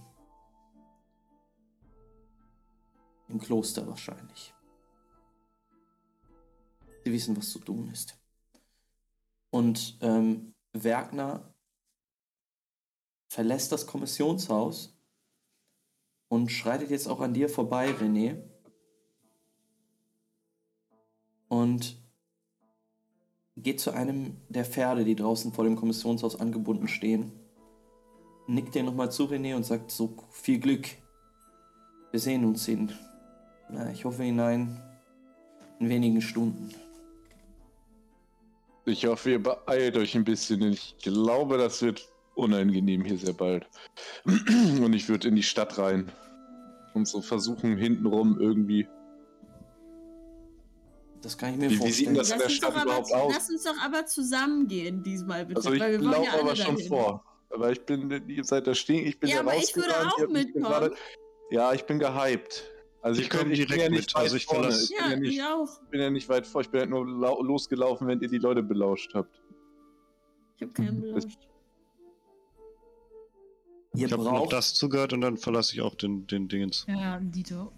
Im Kloster wahrscheinlich. Sie wissen, was zu tun ist. Und ähm, Werkner verlässt das Kommissionshaus und schreitet jetzt auch an dir vorbei, René. Und geht zu einem der Pferde, die draußen vor dem Kommissionshaus angebunden stehen nickt dir nochmal zu, René, und sagt so viel Glück. Wir sehen uns in, na, ich hoffe hinein, in wenigen Stunden. Ich hoffe, ihr beeilt euch ein bisschen, ich glaube, das wird unangenehm hier sehr bald. <clears throat> Und ich würde in die Stadt rein und so versuchen, hintenrum irgendwie. Das kann ich mir Wie- wie sieht vorstellen. das- in Lass der uns, Stadt doch aber, überhaupt aus? lass uns doch aber zusammengehen diesmal bitte. Also ich weil wir wollen laufe ja aber schon dahin. vor. Aber ich bin, ihr seid da stehen, ich bin Ja, ja aber ich würde auch mitkommen. gerade- Ja, ich bin gehypt. Also Ich ich, bin, komm ich bin direkt ja nicht mit, weit also ich vorne. verlasse- Ich bin Ja, ja, nicht, ich auch. bin ja nicht weit vor. Ich bin halt nur lau- losgelaufen, wenn ihr die Leute belauscht habt. Ich habe keinen Das- belauscht. Ihr Ich habe noch das zugehört und dann verlasse ich auch den, den Dingens. Ja, Dito.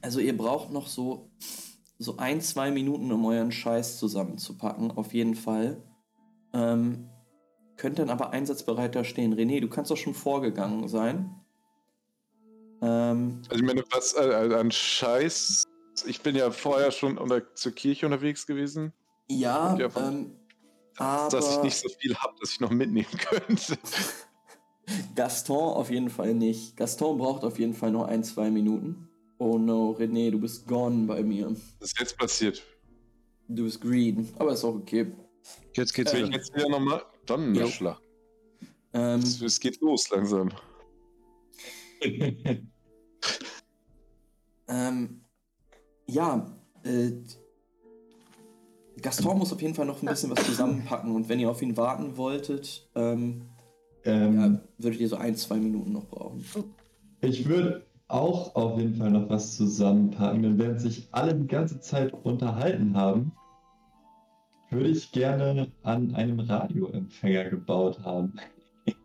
also ihr braucht noch so, so ein, zwei Minuten, um euren Scheiß zusammenzupacken, auf jeden Fall. Ähm, könnt dann aber einsatzbereit da stehen. René, du kannst doch schon vorgegangen sein. Ähm, Also ich meine, was äh, an Scheiß. Ich bin ja vorher schon unter, zur Kirche unterwegs gewesen. ja, Ja, von- ähm, aber Dass ich nicht so viel habe, dass ich noch mitnehmen <laughs> könnte. Gaston auf jeden Fall nicht. Gaston braucht auf jeden Fall noch ein, zwei Minuten. Oh no, René, du bist gone bei mir. Was ist jetzt passiert? Du bist green, aber ist auch okay. Jetzt geht's Äh, wieder. jetzt wieder nochmal? Donnerschlag. Ähm, Es, es geht los langsam. <laughs> ähm, ja, äh, Gaston muss auf jeden Fall noch ein bisschen was zusammenpacken und wenn ihr auf ihn warten wolltet, ähm, Ähm, ja, würdet ihr so ein, zwei Minuten noch brauchen. Ich würde auch auf jeden Fall noch was zusammenpacken, denn während sich alle die ganze Zeit unterhalten haben, würde ich gerne an einem Radioempfänger gebaut haben. <laughs>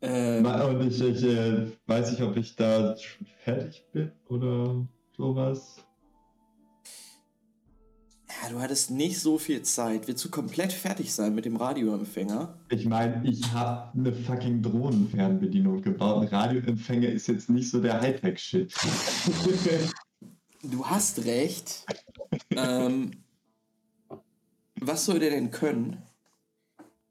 Ähm, Und ich, ich äh, weiß nicht, ob ich da schon fertig bin oder sowas. Ja, du hattest nicht so viel Zeit. Willst du komplett fertig sein mit dem Radioempfänger? Ich meine, ich habe eine fucking Drohnenfernbedienung gebaut. Ein Radioempfänger ist jetzt nicht so der Hightech-Shit. Du hast recht. ähm, was soll der denn können?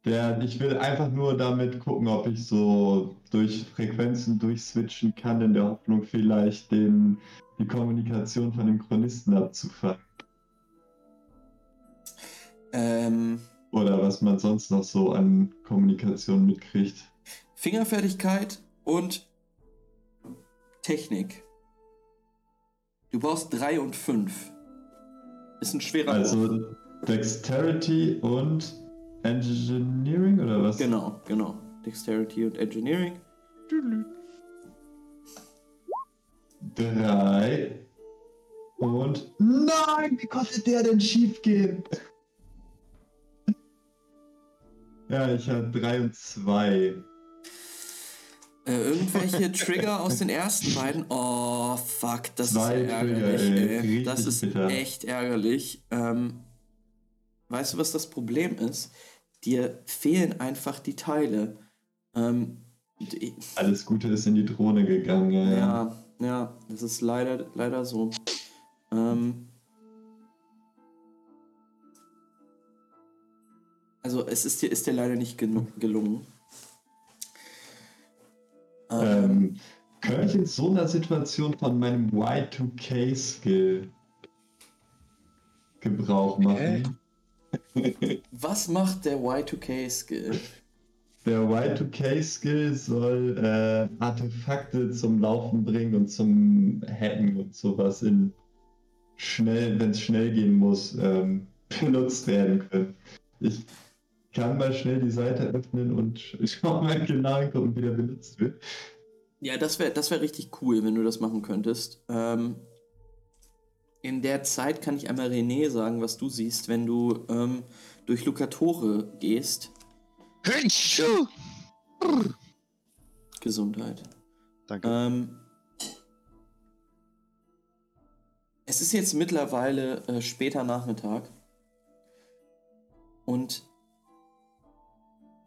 Der, ich will einfach nur damit gucken, ob ich so durch Frequenzen durchswitchen kann, in der Hoffnung vielleicht den, die Kommunikation von den Chronisten abzufangen. Ähm, Oder was man sonst noch so an Kommunikation mitkriegt. Fingerfertigkeit und Technik. Du brauchst drei und fünf. Ist ein schwerer Wurf. Also Dexterity und Engineering oder was? Genau, genau. Dexterity und Engineering. Drei. Und. Nein, wie konnte der denn schief gehen? Ja, ich habe drei und zwei. Äh, irgendwelche Trigger aus den ersten beiden. Oh, fuck, das Zwei ist ärgerlich, Trigger, ey. ey. Richtig Das ist bitter. echt ärgerlich. Ähm, weißt du, was das Problem ist? Dir fehlen einfach die Teile. Ähm, Alles Gute ist in die Drohne gegangen. Ja, ja. ja, ja, das ist leider, leider so. Ähm, also es ist dir, ist dir leider nicht genu- gelungen. Ähm, Ähm, kann ich in so einer Situation von meinem Y2K-Skill Gebrauch machen? <laughs> was macht der Y2K-Skill? Der Y2K-Skill soll äh, Artefakte zum Laufen bringen und zum Hacken und sowas in schnell, wenn es schnell gehen muss, ähm, <laughs> benutzt werden können. Ich kann mal schnell die Seite öffnen und schau mal genau gucken, wie der benutzt wird. Ja, das wäre das wär richtig cool, wenn du das machen könntest. Ähm, in der Zeit kann ich einmal René sagen, was du siehst, wenn du ähm, durch Lucatore gehst. Gesundheit. Danke. Ähm, es ist jetzt mittlerweile äh, später Nachmittag. Und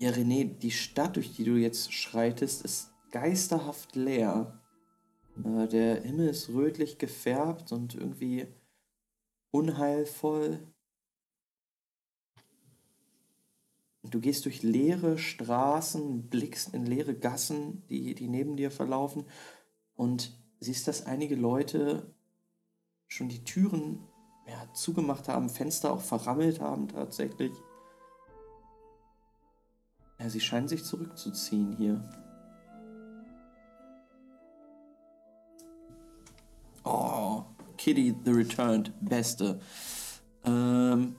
ja, René, die Stadt, durch die du jetzt schreitest, ist geisterhaft leer. Äh, der Himmel ist rötlich gefärbt und irgendwie unheilvoll. Du gehst durch leere Straßen, blickst in leere Gassen, die, die neben dir verlaufen und siehst, dass einige Leute schon die Türen ja, zugemacht haben, Fenster auch verrammelt haben tatsächlich. Ja, sie scheinen sich zurückzuziehen hier. Oh, Kitty the Returned, beste. Ähm,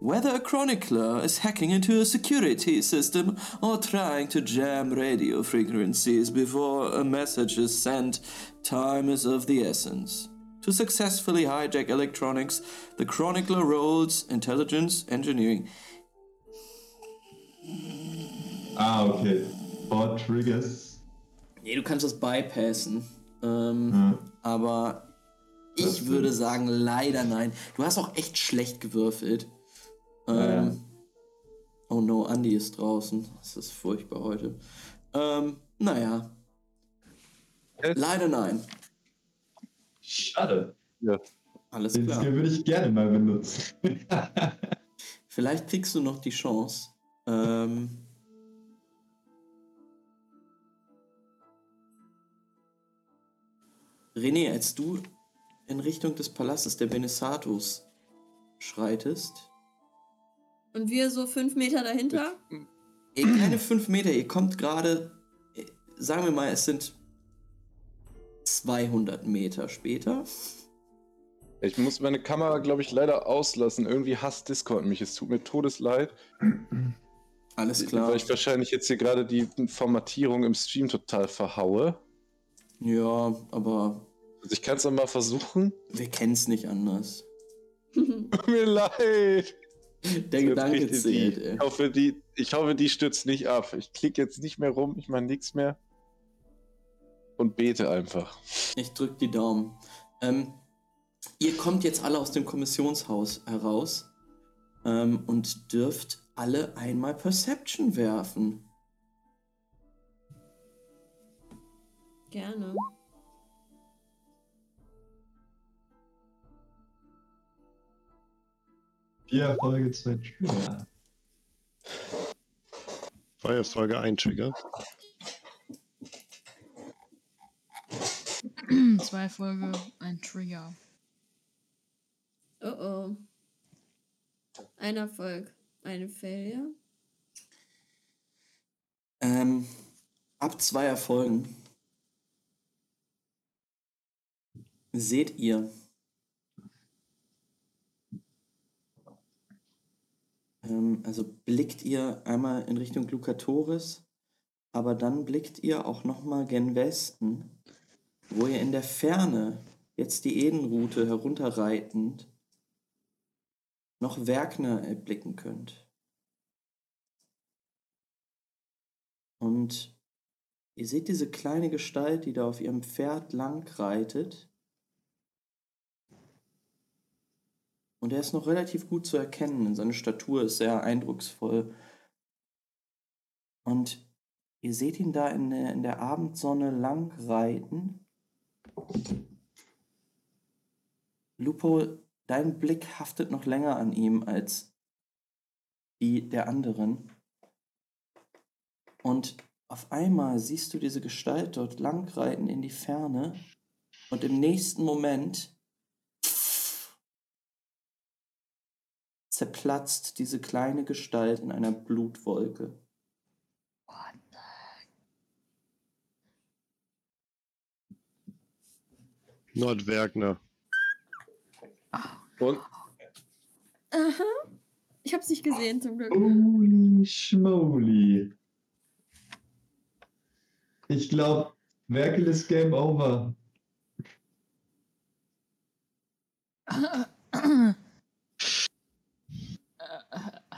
whether a chronicler is hacking into a security system or trying to jam radio frequencies before a message is sent, time is of the essence. To successfully hijack electronics, the chronicler rolls intelligence engineering. Ah, okay. Four Triggers. Nee, du kannst das bypassen. Ähm, Ja. Aber ich Das würde stimmt. sagen, leider nein. Du hast auch echt schlecht gewürfelt. Ähm, Ja, ja. Oh no, Andy ist draußen. Das ist furchtbar heute. Ähm, naja. Es- Leider nein. Schade. Alles Den klar. Skill würde ich gerne mal benutzen. <laughs> Vielleicht kriegst du noch die Chance. Ähm, René, als du in Richtung des Palastes der Benesatos schreitest, Und wir so fünf Meter dahinter? Ey, keine fünf Meter, ihr kommt gerade, äh, sagen wir mal, es sind 200 Meter später. Ich muss meine Kamera, glaube ich, leider auslassen. Irgendwie hasst Discord mich. Es tut mir todesleid, Alles klar. weil ich wahrscheinlich jetzt hier gerade die Formatierung im Stream total verhaue. Ja, aber ich kann es mal versuchen. wir kennen es nicht anders. Tut mir leid. Der Gedanke zählt, die. ey. Ich hoffe, die, ich hoffe, die stürzt nicht ab. Ich klicke jetzt nicht mehr rum, ich mache nichts mehr. Und bete einfach. Ich drück die Daumen. Ähm, ihr kommt jetzt alle aus dem Kommissionshaus heraus ähm, und dürft alle einmal Perception werfen. Gerne. Vier Erfolge, zwei Trigger. Feuerfolge ein Trigger. <clears throat> Zwei Folge, ein Trigger. Oh oh. Ein Erfolg. Eine Failure. Ähm, ab zwei Erfolgen seht ihr ähm, also blickt ihr einmal in Richtung Lucatoris, aber dann blickt ihr auch nochmal gen Westen, wo ihr in der Ferne jetzt die Edenroute herunterreitend noch Werkner erblicken könnt. Und ihr seht diese kleine Gestalt, die da auf ihrem Pferd lang reitet. Und er ist noch relativ gut zu erkennen. Seine Statur ist sehr eindrucksvoll. Und ihr seht ihn da in der, in der Abendsonne lang reiten. Lupo, dein Blick haftet noch länger an ihm als die der anderen. Und auf einmal siehst du diese Gestalt dort langreiten in die Ferne und im nächsten Moment zerplatzt diese kleine Gestalt in einer Blutwolke. Nordwerkner. Und Aha. Ich hab's nicht gesehen, zum Glück. Holy schmoly. Ich glaube, Werkel ist Game Over. <clears throat> <clears throat>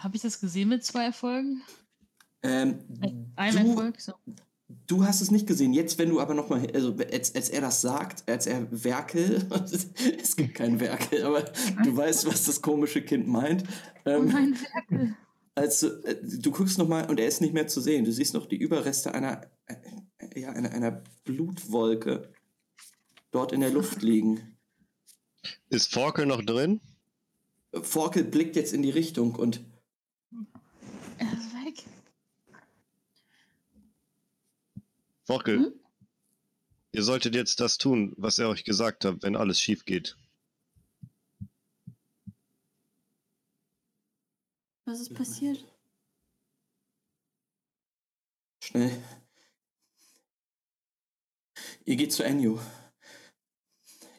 Habe ich das gesehen mit zwei Erfolgen? Ähm, Ein du, Erfolg? So. du hast es nicht gesehen. Jetzt, wenn du aber nochmal, also als, als er das sagt, als er Werkel, <laughs> es gibt kein Werkel, aber du weißt, was das komische Kind meint. Oh Ähm, nein, Werkel. Also, äh, du guckst nochmal und er ist nicht mehr zu sehen. Du siehst noch die Überreste einer, äh, ja, einer, einer Blutwolke dort in der Luft liegen. Ist Forkel noch drin? Forkel blickt jetzt in die Richtung und Er ist weg. Forkel, Hm? ihr solltet jetzt das tun, was er euch gesagt hat, wenn alles schief geht. Was ist passiert? Schnell. Ihr geht zu Enyo.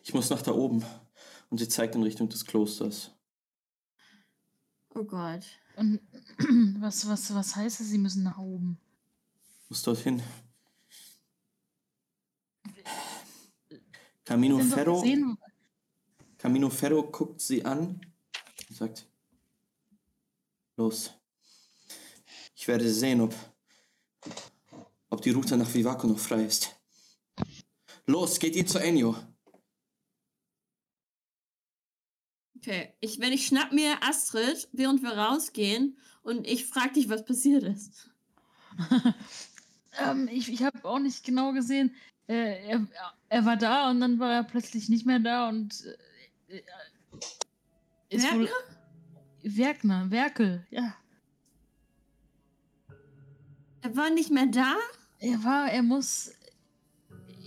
Ich muss nach da oben. Und sie zeigt in Richtung des Klosters. Oh Gott. Und <clears throat> was, was, was heißt es, sie müssen nach oben? Muss dorthin. Camino Ferro, Camino Ferro guckt sie an und sagt: Los. Ich werde sehen, ob, ob die Route nach Vivaco noch frei ist. Los, geht ihr zu Enyo. Okay, ich, wenn ich schnapp mir Astrid, während wir rausgehen, und ich frag dich, was passiert ist. <laughs> ähm, ich ich habe auch nicht genau gesehen. Äh, er, er war da und dann war er plötzlich nicht mehr da und äh, äh, ist wohl Werkner, Werkel, ja. Er war nicht mehr da? Er war, er muss.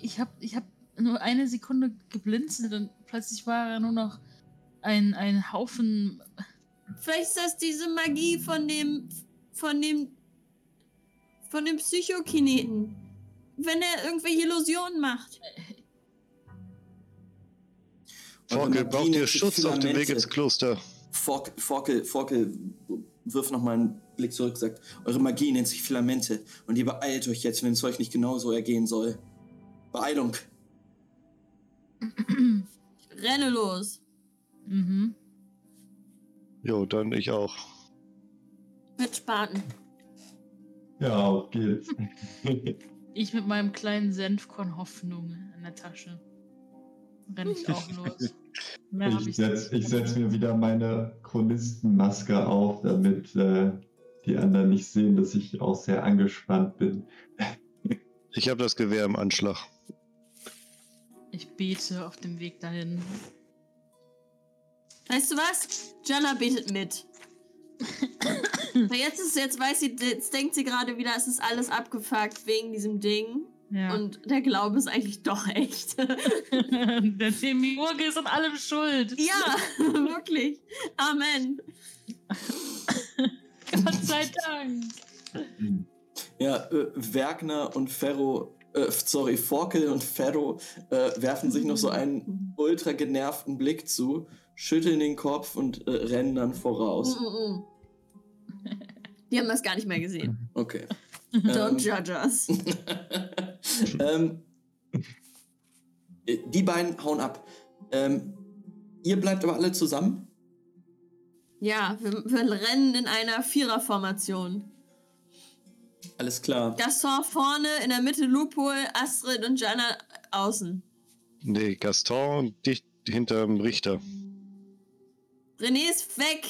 Ich habe ich hab nur eine Sekunde geblinzelt und plötzlich war er nur noch ein, ein Haufen. Vielleicht ist das diese Magie von dem, von dem, von dem Psychokineten. Wenn er irgendwelche Illusionen macht. Forkel, braucht ihr Schutz auf dem Weg ins Kloster? Forkel, Forkel, Forkel wirft nochmal einen Blick zurück, sagt, eure Magie nennt sich Filamente und ihr beeilt euch jetzt, wenn es euch nicht genauso ergehen soll. Beeilung. Renne los. mhm. Jo, dann ich auch. Mit Spaten. Ja, auf geht's. Ich mit meinem kleinen Senfkorn Hoffnung in der Tasche. Renn ich auch los. Mehr Ich setze setz mir wieder meine Chronistenmaske auf, damit äh, die anderen nicht sehen, dass ich auch sehr angespannt bin. Ich habe das Gewehr im Anschlag. Ich bete auf dem Weg dahin. Weißt du was? Jana betet mit. <laughs> Jetzt ist, jetzt weiß sie, jetzt denkt sie gerade wieder, es ist alles abgefuckt wegen diesem Ding. Ja. Und der Glaube ist eigentlich doch echt. <laughs> der Demiurge ist an allem schuld. ja, <laughs> wirklich. Amen. <laughs> Gott sei Dank. Ja, äh, Werkner und Ferro, äh, sorry, Forkel und Ferro äh, werfen sich noch so einen ultra genervten Blick zu, schütteln den Kopf und äh, rennen dann voraus. Mm, mm, mm. Die haben das gar nicht mehr gesehen. Okay. Don't Ähm, judge us. <laughs> ähm, äh, die beiden hauen ab. Ähm, ihr bleibt aber alle zusammen? Ja, wir, wir rennen in einer Viererformation. Alles klar. Gaston vorne, in der Mitte Lupol, Astrid und Jana außen. Nee, Gaston dicht hinterm Richter. René ist weg.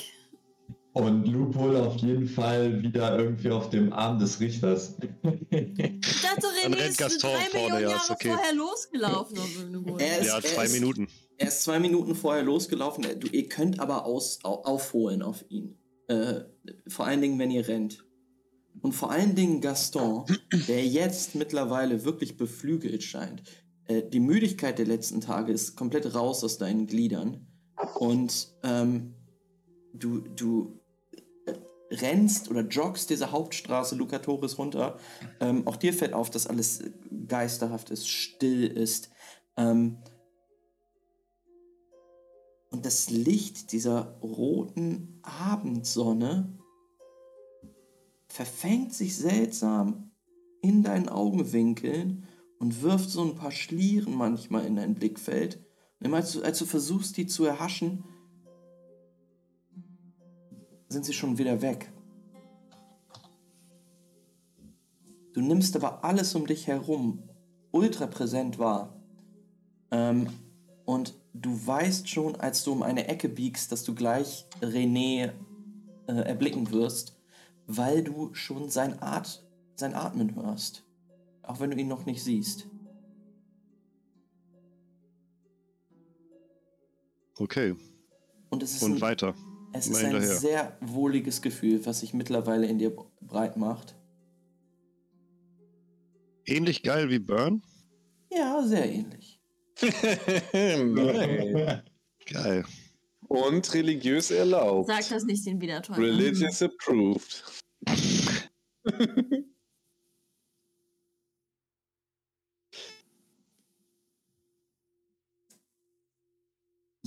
Und Lupol auf jeden Fall wieder irgendwie auf dem Arm des Richters. Ich dachte, Dann René rennt ist Gaston drei vorne, Millionen ja, Jahre ist okay. vorher losgelaufen. Er ist- Ja, zwei ist- Minuten. Er ist zwei Minuten vorher losgelaufen. Äh, Du, ihr könnt aber aus, au, aufholen auf ihn. Äh, vor allen Dingen, wenn ihr rennt. Und vor allen Dingen Gaston, der jetzt mittlerweile wirklich beflügelt scheint. Äh, die Müdigkeit der letzten Tage ist komplett raus aus deinen Gliedern. Und ähm, du, du rennst oder joggst diese Hauptstraße Lucatoris runter. Ähm, auch dir fällt auf, dass alles geisterhaft ist, still ist. Ähm, und das Licht dieser roten Abendsonne verfängt sich seltsam in deinen Augenwinkeln und wirft so ein paar Schlieren manchmal in dein Blickfeld. Und immer als du, als du versuchst, die zu erhaschen, sind sie schon wieder weg. Du nimmst aber alles um dich herum ultra präsent wahr. Ähm, und du weißt schon, als du um eine Ecke biegst, dass du gleich René äh, erblicken wirst, weil du schon sein, At sein Atmen hörst. Auch wenn du ihn noch nicht siehst. Okay, Und es ist, und weiter. Es ist ein sehr wohliges Gefühl, was sich mittlerweile in dir breit macht. Ähnlich geil wie Burn? Ja, sehr ähnlich. <laughs> Geil. Und religiös erlaubt. Sag das nicht den Wiedertäufern. Religious approved. <laughs>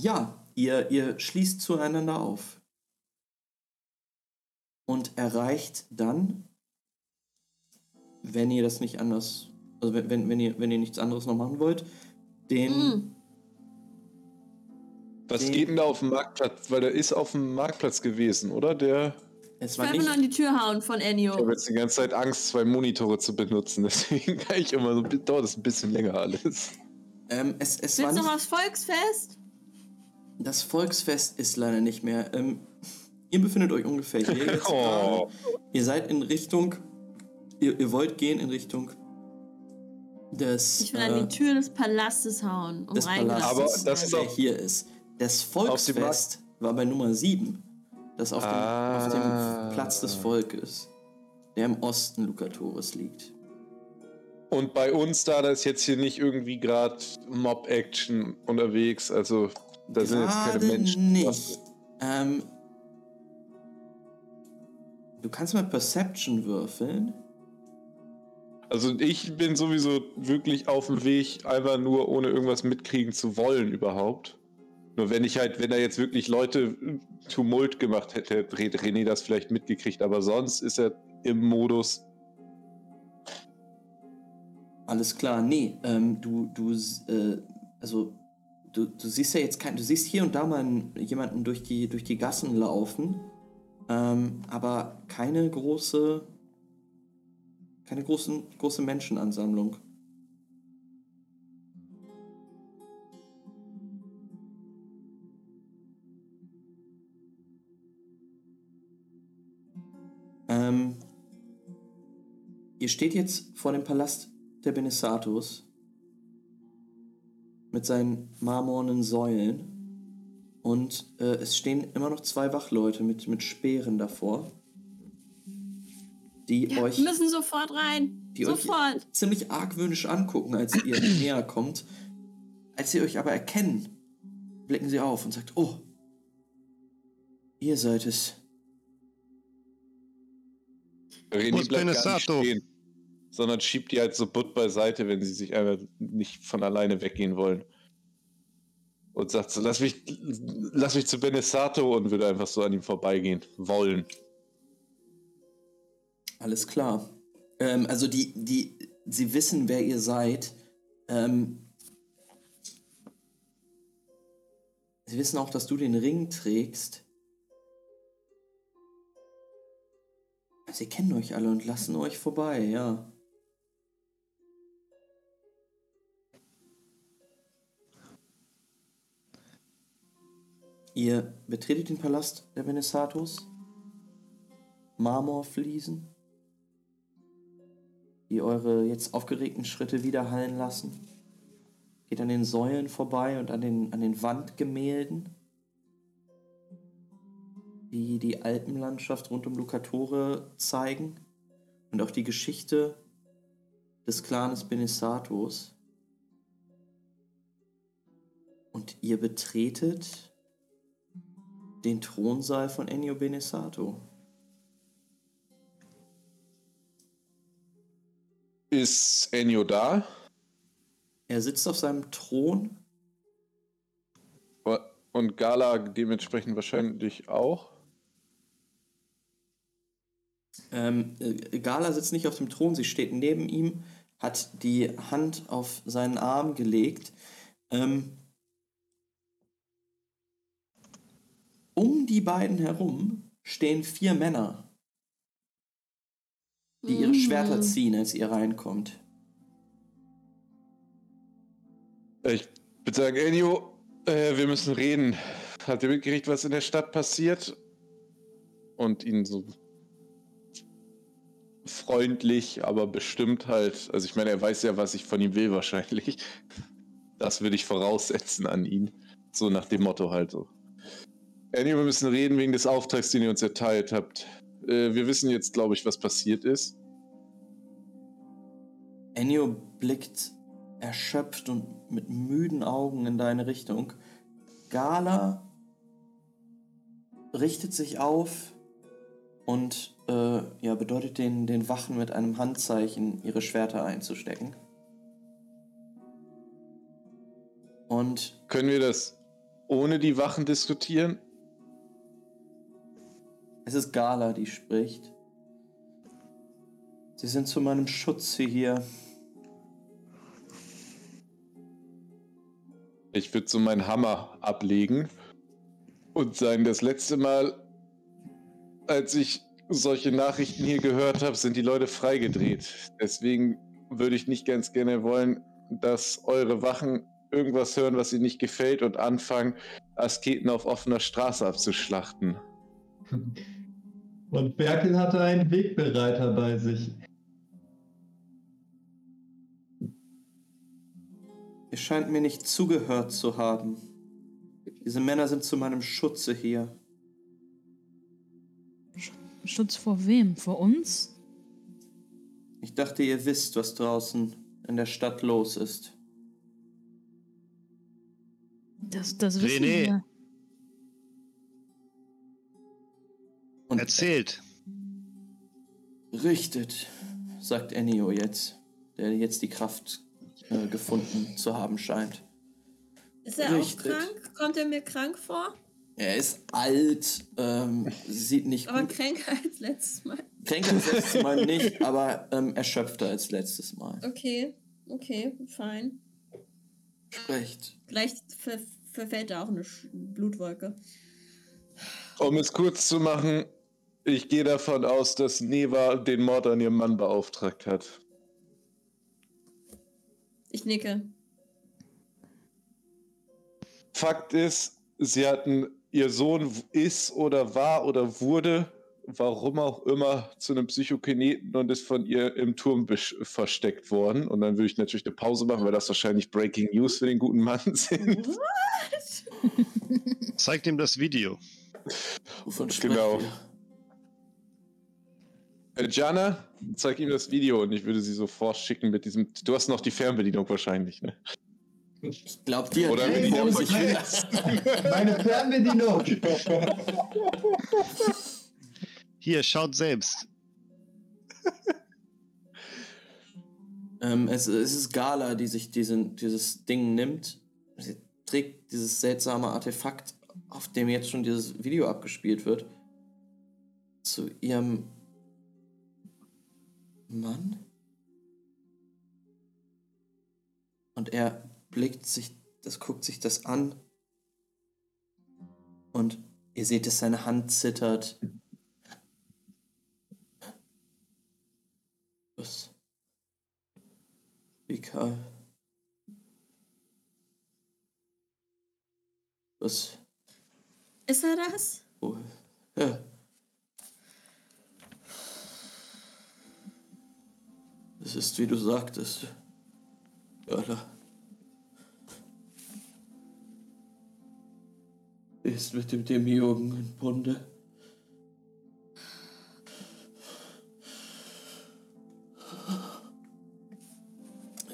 Ja, ihr, ihr schließt zueinander auf. Und erreicht dann, wenn ihr das nicht anders, also wenn, wenn, wenn, ihr, wenn ihr nichts anderes noch machen wollt, den. Mm. Was Den- geht denn da auf dem Marktplatz? Weil der ist auf dem Marktplatz gewesen, oder? Der. Es Ich war will einfach nur nicht. an die Tür hauen von Ich Ennio. habe jetzt die ganze Zeit Angst, zwei Monitore zu benutzen. <laughs> Deswegen kann ich immer so. Dauert es ein bisschen länger alles. Ähm, es, es war Willst du nicht noch aufs Volksfest? das Volksfest ist leider nicht mehr. Ähm, ihr befindet euch ungefähr hier jetzt <laughs> Oh. Ihr seid in Richtung. Ihr, ihr wollt gehen in Richtung des. Ich will an äh, die Tür des Palastes hauen, um des reingelassen Aber das ist auch- hier ist. Das Volksfest war bei Nummer 7, das auf dem, Ah. auf dem Platz des Volkes, der im Osten Lucatoris liegt. Und bei uns da, da ist jetzt hier nicht irgendwie gerade Mob-Action unterwegs. Also, da sind jetzt keine Menschen. nicht. Ähm, du kannst mal Perception würfeln. Also, ich bin sowieso wirklich auf dem Weg, einfach nur ohne irgendwas mitkriegen zu wollen überhaupt. Nur wenn ich halt, wenn er jetzt wirklich Leute Tumult gemacht hätte, hätte René das vielleicht mitgekriegt. Aber sonst ist er im Modus. Alles klar, nee, ähm, du, du, äh, also, du, du siehst ja jetzt kein, du siehst hier und da mal jemanden durch die, durch die Gassen laufen, ähm, aber keine große, keine großen, große Menschenansammlung. Ähm, ihr steht jetzt vor dem Palast der Benissatos mit seinen marmornen Säulen und äh, es stehen immer noch zwei Wachleute mit, mit Speeren davor, die Ja, euch müssen sofort rein. Die euch- sofort. ziemlich argwöhnisch angucken, als ihr <clears throat> näher kommt. Als sie euch aber erkennen, blicken sie auf und sagt, oh, ihr seid es. René ist bleibt gar nicht stehen, sondern schiebt die halt so butt beiseite, wenn sie sich einfach nicht von alleine weggehen wollen. Und sagt so, lass mich, lass mich zu Benesato und würde einfach so an ihm vorbeigehen wollen. Alles klar. Ähm, also die, die, sie wissen, wer ihr seid. Ähm, sie wissen auch, dass du den Ring trägst. Sie kennen euch alle und lassen euch vorbei, ja. Ihr betretet den Palast der Benesatos. Marmorfliesen die eure jetzt aufgeregten Schritte widerhallen lassen. Geht an den Säulen vorbei und an den, an den Wandgemälden, die die Alpenlandschaft rund um Lucatore zeigen und auch die Geschichte des Clanes Benissatos. Und ihr betretet den Thronsaal von Ennio Benissato. Ist Ennio da? Er sitzt auf seinem Thron Und Gala dementsprechend wahrscheinlich auch. Ähm, äh, Gala sitzt nicht auf dem Thron, sie steht neben ihm, hat die Hand auf seinen Arm gelegt. Ähm, um die beiden herum stehen vier Männer, die ihre Schwerter Mhm. ziehen, als ihr reinkommt. Ich würde sagen, Ennio, äh, wir müssen reden. Habt ihr mitgekriegt, was in der Stadt passiert? Und ihn so freundlich, aber bestimmt halt. Also ich meine, er weiß ja, was ich von ihm will wahrscheinlich. Das würde ich voraussetzen an ihn. So nach dem Motto halt so. Ennio, wir müssen reden wegen des Auftrags, den ihr uns erteilt habt. Äh, wir wissen jetzt, glaube ich, was passiert ist. Ennio blickt erschöpft und mit müden Augen in deine Richtung. Gala richtet sich auf und äh, ja, bedeutet den, den Wachen mit einem Handzeichen, ihre Schwerter einzustecken. Und Können wir das ohne die Wachen diskutieren? Es ist Gala, die spricht. Sie sind zu meinem Schutze hier. Ich würde so meinen Hammer ablegen und sagen, das letzte Mal, als ich solche Nachrichten hier gehört habe, sind die Leute freigedreht. Deswegen würde ich nicht ganz gerne wollen, dass eure Wachen irgendwas hören, was ihnen nicht gefällt und anfangen, Asketen auf offener Straße abzuschlachten. <laughs> Und Berkel hatte einen Wegbereiter bei sich. Ihr scheint mir nicht zugehört zu haben. Diese Männer sind zu meinem Schutze hier. Schutz vor wem? Vor uns? Ich dachte, ihr wisst, was draußen in der Stadt los ist. Das, das wissen René. wir. Und Erzählt. richtet, sagt Ennio jetzt, der jetzt die Kraft äh, gefunden zu haben scheint. Ist er Richtig. auch krank? Kommt er mir krank vor? Er ist alt, ähm, sieht nicht Aber gut. kränker <laughs> als letztes Mal. Kränker als letztes Mal <laughs> nicht, aber ähm, erschöpfter als letztes Mal. Okay, okay, fein. Sprecht. Vielleicht ver verfällt da auch eine Sch Blutwolke. Um es kurz zu machen, ich gehe davon aus, dass Neva den Mord an ihrem Mann beauftragt hat. Ich nicke. Fakt ist, sie hatten, ihr Sohn ist oder war oder wurde, warum auch immer, zu einem Psychokineten und ist von ihr im Turm versteckt worden. Und dann würde ich natürlich eine Pause machen, weil das wahrscheinlich Breaking News für den guten Mann <laughs> sind. Zeigt ihm das Video. Wovon Genau. wir? Äh, Jana, zeig ihm das Video und ich würde sie sofort schicken mit diesem. Du hast noch die Fernbedienung wahrscheinlich, ne? Ich glaube dir. Oder die- muss ich will- Meine Fernbedienung! Hier, schaut selbst. ähm, es, es ist Gala, die sich diesen, dieses Ding nimmt. Sie trägt dieses seltsame Artefakt, auf dem jetzt schon dieses Video abgespielt wird, zu ihrem Mann. Und er blickt sich, das guckt sich das an. Und ihr seht, dass seine Hand zittert. Was? Vika. Was? Ist er das? Oh. Ja. Es ist, wie du sagtest. Jana. Sie ist mit dem Demiurgen in Bunde.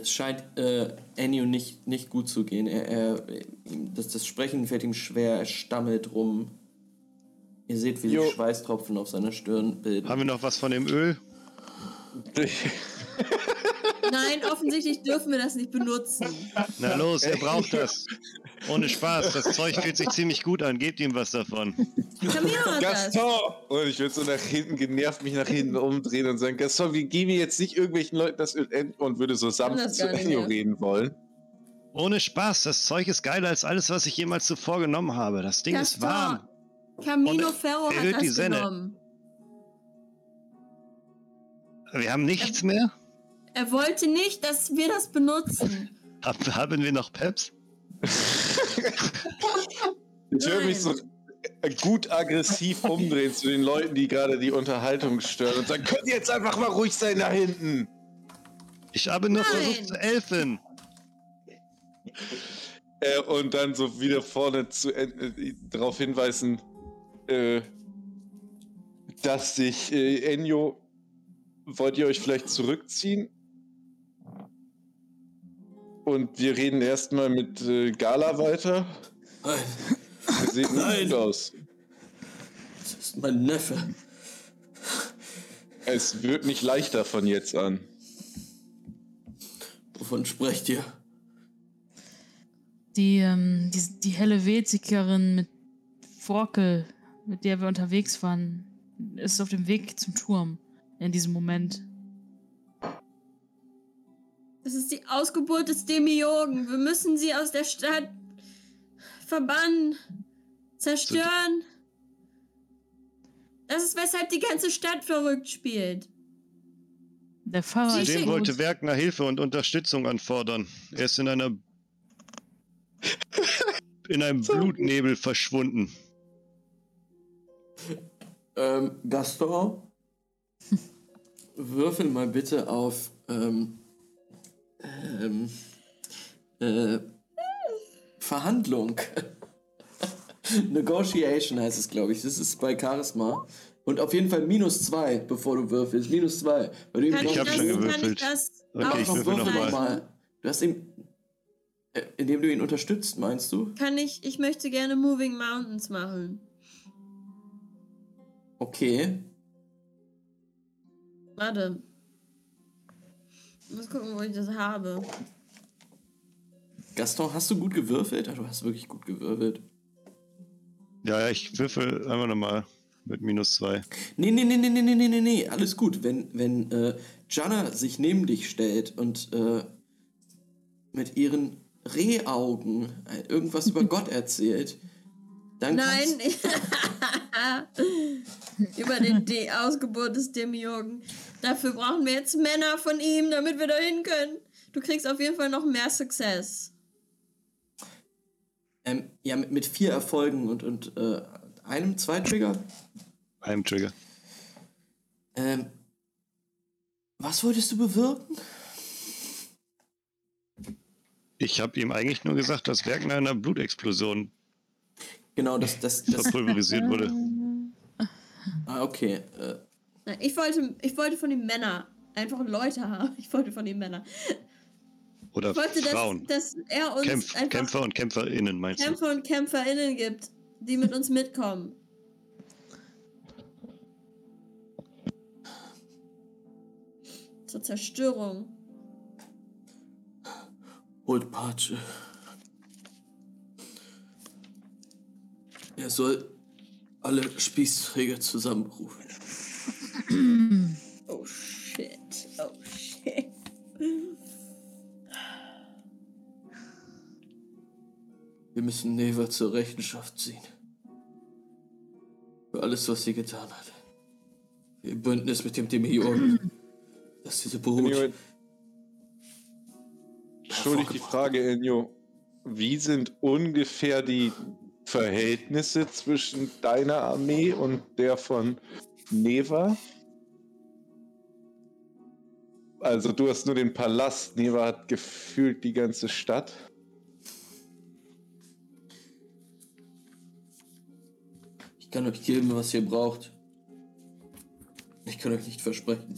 Es scheint äh, Ennio nicht, nicht gut zu gehen. Er, er, das, das Sprechen fällt ihm schwer, er stammelt rum. Ihr seht, wie Jo. sich Schweißtropfen auf seiner Stirn bilden. Haben wir noch was von dem Öl? <laughs> Nein, offensichtlich dürfen wir das nicht benutzen. Na los, er braucht das. Ohne Spaß, das Zeug fühlt sich ziemlich gut an. Gebt ihm was davon. Das. Gaston! Und ich würde so nach hinten genervt mich nach hinten umdrehen und sagen, Gaston, wir geben jetzt nicht irgendwelchen Leuten das Öl und würde so sanft zu Ennio reden wollen. Ohne Spaß, das Zeug ist geiler als alles, was ich jemals zuvor genommen habe. Das Ding ist Gaston, warm. Camino Ferro erhöht hat die das Senne. genommen. Wir haben nichts mehr. Er wollte nicht, dass wir das benutzen. Hab, haben wir noch Peps? Ich höre mich so gut aggressiv umdrehen zu den Leuten, die gerade die Unterhaltung stören und sagen, könnt ihr jetzt einfach mal ruhig sein da hinten? Ich habe nur Nein. versucht zu helfen. Äh, und dann so wieder vorne zu, äh, darauf hinweisen, äh, dass sich äh, Enyo, wollt ihr euch vielleicht zurückziehen? Und wir reden erstmal mit äh, Gala weiter. Nein. Das sieht nicht Nein. gut aus. ist mein Neffe. Es wird nicht leichter von jetzt an. Wovon sprecht ihr? Die, ähm, die, die helle Wehzickerin mit Forkel, mit der wir unterwegs waren, ist auf dem Weg zum Turm in diesem Moment. Das ist die Ausgeburt des Demiurgen. Wir müssen sie aus der Stadt verbannen, zerstören. Das ist, weshalb die ganze Stadt verrückt spielt. Der Pfarrer Sie ist schicken- Dem tot. wollte Werkner Hilfe und Unterstützung anfordern. Er ist in einer <laughs> in einem Blutnebel verschwunden. Ähm, Gaston, <laughs> würfel mal bitte auf ähm, ähm, äh, Verhandlung. <laughs> Negotiation heißt es, glaube ich. Das ist bei Charisma. Und auf jeden Fall minus zwei, bevor du würfelst. Minus zwei. Weil du Kann Ich ich, hab das, schon kann ich gewürfelt. das Okay, auch ich würfel würfel noch mal. mal. Du hast ihm. Äh, indem du ihn unterstützt, meinst du? Kann ich, ich möchte gerne Moving Mountains machen. Okay. Warte muss gucken, wo ich das habe. Gaston, hast du gut gewürfelt? Du hast wirklich gut gewürfelt. Ja, ja, ich würfel einfach nochmal mit minus zwei. Nee, nee, nee, nee, nee, nee, nee, nee, alles gut. Wenn, wenn äh, Jana sich neben dich stellt und äh, mit ihren Rehaugen äh, irgendwas über <laughs> Gott erzählt, dann Nein. <laughs> Über den De Ausgeburt des Demiurgen. Dafür brauchen wir jetzt Männer von ihm, damit wir dahin können. Du kriegst auf jeden Fall noch mehr Success. ähm, ja, mit, mit vier Erfolgen und, und äh, einem, zwei Trigger. Einem Trigger. Ähm, was wolltest du bewirken? Ich habe ihm eigentlich nur gesagt, dass Werkner in einer Blutexplosion Genau, das, das, das verpulverisiert wurde. ah, okay. Äh, Ich wollte, ich wollte von ihm Männer. Einfach Leute haben. Ich wollte von ihm Männer. Oder Ich wollte, dass, Frauen. dass er uns Kämpf, Kämpfer und KämpferInnen, meinst du? Kämpfer und KämpferInnen gibt, die mit uns mitkommen. Zur Zerstörung. holt Patsche. Er soll alle Spießträger zusammenrufen. Oh shit. Oh shit. Wir müssen Neva zur Rechenschaft ziehen. Für alles, was sie getan hat. Für ihr Bündnis mit dem Demiurgen. <clears throat> Dass diese Brut. Entschuldigt die Frage, Enyo. Wie sind ungefähr die Verhältnisse zwischen deiner Armee und der von Neva? Also du hast nur den Palast, Neva hat gefühlt die ganze Stadt. Ich kann euch geben, was ihr braucht. Ich kann euch nicht versprechen,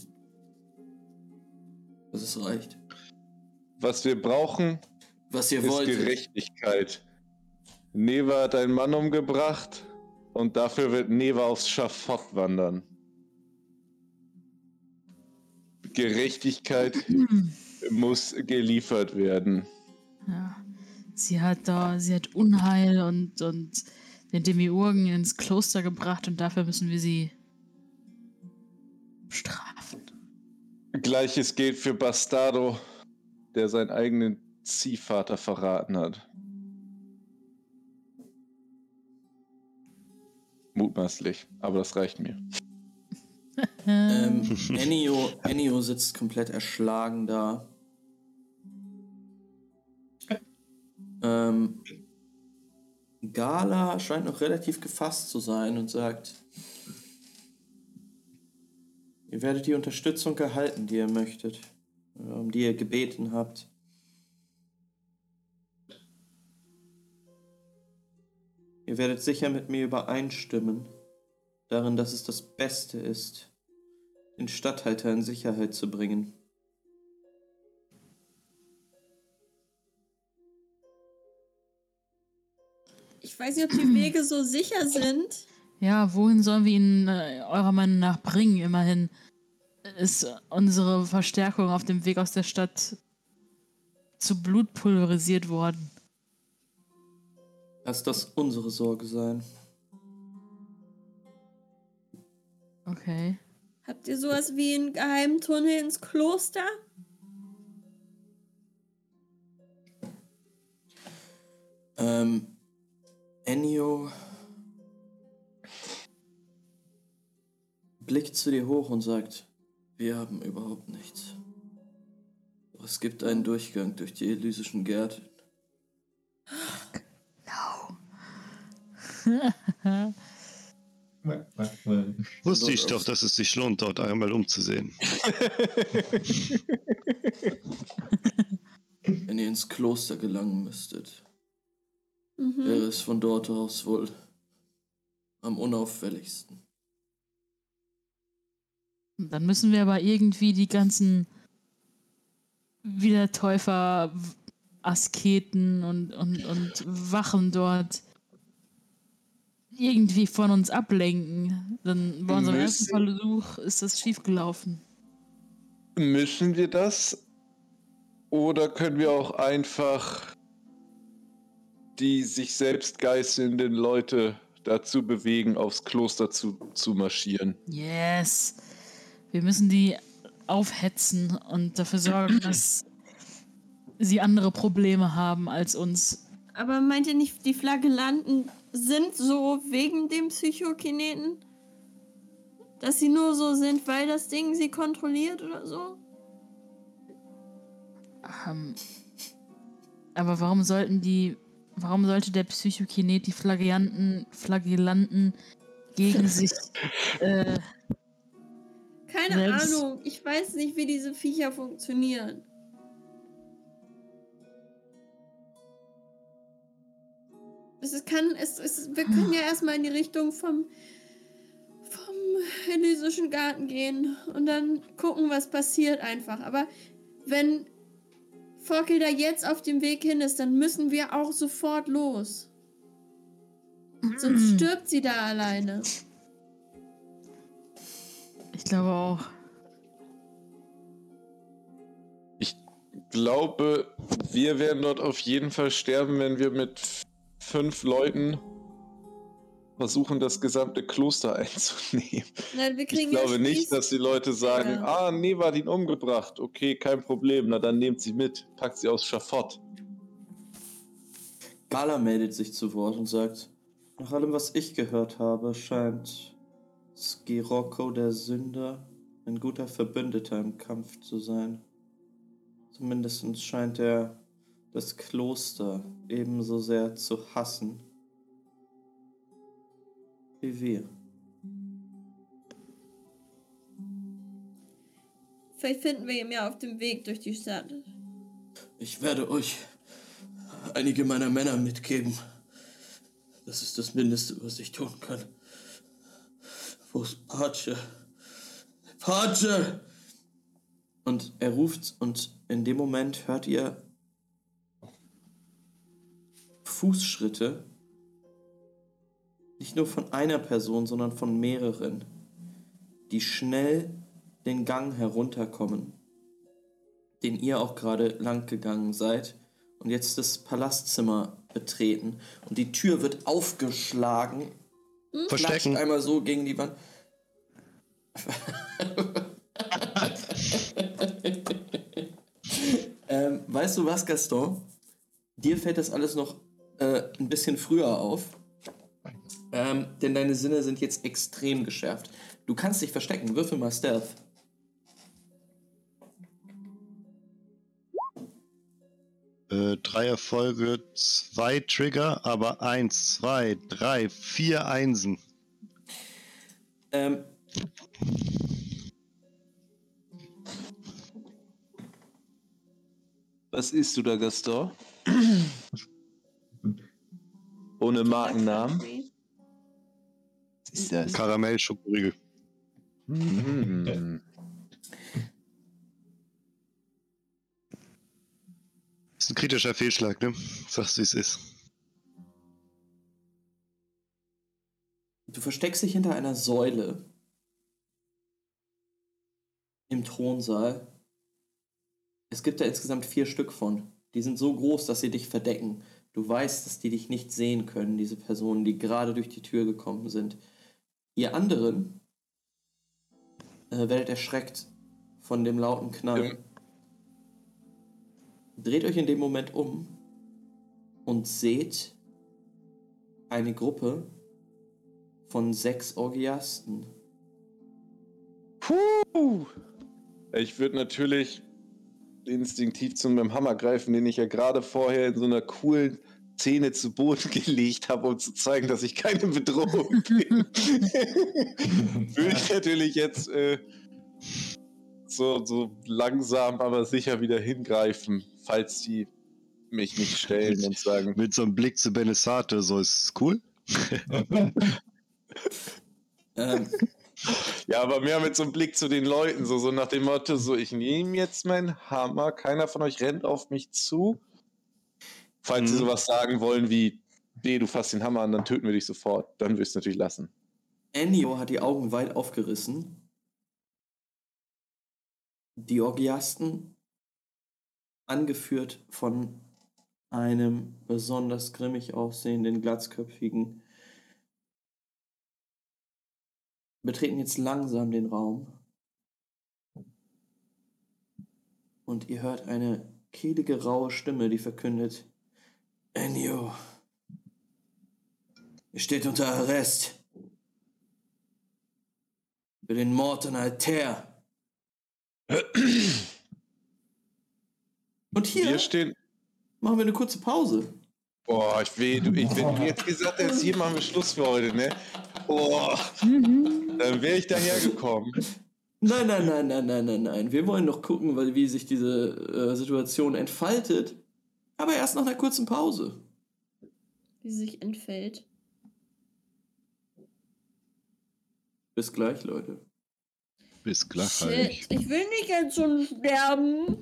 dass es reicht. Was wir brauchen, Was ihr ist wollt. Gerechtigkeit. Neva hat einen Mann umgebracht und dafür wird Neva aufs Schafott wandern. Gerechtigkeit <clears throat> muss geliefert werden. Ja. Sie hat da, sie hat Unheil und, und den Demiurgen ins Kloster gebracht und dafür müssen wir sie strafen. Gleiches gilt für Bastardo, der seinen eigenen Ziehvater verraten hat. Mutmaßlich, aber das reicht mir. Ähm, <laughs> Ennio, Ennio sitzt komplett erschlagen da. Ähm, Gala scheint noch relativ gefasst zu sein und sagt, ihr werdet die Unterstützung erhalten, die ihr möchtet, um die ihr gebeten habt. Ihr werdet sicher mit mir übereinstimmen, darin, dass es das Beste ist, den Statthalter in Sicherheit zu bringen. Ich weiß nicht, ob die Wege so sicher sind. Ja, wohin sollen wir ihn äh, eurer Meinung nach bringen? Immerhin ist unsere Verstärkung auf dem Weg aus der Stadt zu Blut pulverisiert worden. Lass das unsere Sorge sein. Okay. Habt ihr sowas wie einen geheimen Tunnel ins Kloster? Ähm, Ennio blickt zu dir hoch und sagt, wir haben überhaupt nichts. Doch es gibt einen Durchgang durch die elysischen Gärten. <gasps> Wusste ich doch, dass es sich lohnt, dort einmal umzusehen. <laughs> Wenn ihr ins Kloster gelangen müsstet, Mhm. wäre es von dort aus wohl am unauffälligsten. Dann müssen wir aber irgendwie die ganzen Wiedertäufer, Asketen und, und, und Wachen dort irgendwie von uns ablenken. Dann bei unserem ersten Versuch ist das schiefgelaufen. Müssen wir das? Oder können wir auch einfach die sich selbst geißelnden Leute dazu bewegen, aufs Kloster zu, zu marschieren? Yes. Wir müssen die aufhetzen und dafür sorgen, <clears throat> dass sie andere Probleme haben als uns. Aber meint ihr nicht, die Flagellanten sind so wegen dem Psychokineten? Dass sie nur so sind, weil das Ding sie kontrolliert oder so? Ähm, aber warum sollten die, warum sollte der Psychokinet die Flagellanten, Flagellanten gegen <laughs> sich, äh, Keine Ahnung. Ich weiß nicht, wie diese Viecher funktionieren. Es ist- kann, es, es, wir können ja erstmal in die Richtung vom, vom Elysischen Garten gehen und dann gucken, was passiert einfach. Aber wenn Forkel da jetzt auf dem Weg hin ist, dann müssen wir auch sofort los. Sonst stirbt sie da alleine. ich glaube auch. Ich glaube, wir werden dort auf jeden Fall sterben, wenn wir mit fünf Leuten versuchen, das gesamte Kloster <laughs> einzunehmen. Nein, wir Ich kriegen ja glaube nicht, Spieß- dass die Leute sagen, Ja. ah, nee, war ihn umgebracht. Okay, kein Problem. Na, dann nehmt sie mit. Packt sie aufs Schafott. Gala meldet sich zu Wort und sagt, nach allem, was ich gehört habe, scheint Skirocco der Sünder ein guter Verbündeter im Kampf zu sein. Zumindest scheint er das Kloster ebenso sehr zu hassen wie wir. Vielleicht finden wir ihn ja auf dem Weg durch die Stadt. Ich werde euch einige meiner Männer mitgeben. Das ist das Mindeste, was ich tun kann. Wo ist Pace? Pace! Und er ruft und in dem Moment hört ihr Fußschritte. Nicht nur von einer Person, sondern von mehreren, die schnell den Gang herunterkommen den ihr auch gerade lang gegangen seid und jetzt das Palastzimmer betreten und die Tür wird aufgeschlagen, klatscht Verstecken. einmal so gegen die Wand. <laughs> ähm, weißt du was, Gaston? Dir fällt das alles noch äh, ein bisschen früher auf. Ähm, denn deine Sinne sind jetzt extrem geschärft. Du kannst dich verstecken. Würfel mal Stealth. Äh, drei Erfolge, zwei Trigger, aber eins, zwei, drei, vier Einsen. Ähm, Was isst du da, Gaston? <clears throat> Ohne Markennamen? Was ist das? Karamell-Schokoriegel. Mm. Ist ein kritischer Fehlschlag, ne? Sagst du, wie es ist. Du versteckst dich hinter einer Säule im Thronsaal. Es gibt da insgesamt vier Stück von. Die sind so groß, dass sie dich verdecken. Du weißt, dass die dich nicht sehen können, diese Personen, die gerade durch die Tür gekommen sind. Ihr anderen äh, werdet erschreckt von dem lauten Knall. Ja. Dreht euch in dem Moment um und seht eine Gruppe von sechs Orgiasten. Puh. Ich würde natürlich instinktiv zu meinem Hammer greifen, den ich ja gerade vorher in so einer coolen Szene zu Boden <laughs> gelegt habe, um zu zeigen, dass ich keine Bedrohung <laughs> bin. <laughs> würde ich natürlich jetzt äh, so, so langsam, aber sicher wieder hingreifen, falls die mich nicht stellen und sagen, Mit so einem Blick zu Benesate, so ist cool. Ähm, Ja, aber mehr mit so einem Blick zu den Leuten, so, so nach dem Motto, so ich nehme jetzt meinen Hammer, keiner von euch rennt auf mich zu. Falls sie Mhm. sowas sagen wollen wie, nee, du fasst den Hammer an, dann töten wir dich sofort. Dann wirst du natürlich lassen. Ennio hat die Augen weit aufgerissen. Die Orgiasten, angeführt von einem besonders grimmig aussehenden, glatzköpfigen, betreten jetzt langsam den Raum. Und ihr hört eine kehlige, raue Stimme, die verkündet: Ennio, ihr steht unter Arrest für den Mord an Altair. Und hier Wir stehen. machen wir eine kurze Pause. Boah, ich will, du, ich, wenn du <laughs> jetzt gesagt hättest, hier machen wir Schluss für heute, ne? Boah, Mhm. dann wäre ich dahergekommen. Nein, nein, nein, nein, nein, nein, nein. Wir wollen noch gucken, weil, wie sich diese äh, Situation entfaltet. Aber erst nach einer kurzen Pause. Wie sie sich entfällt. Bis gleich, Leute. Bis gleich. Shit, ich will nicht jetzt schon sterben.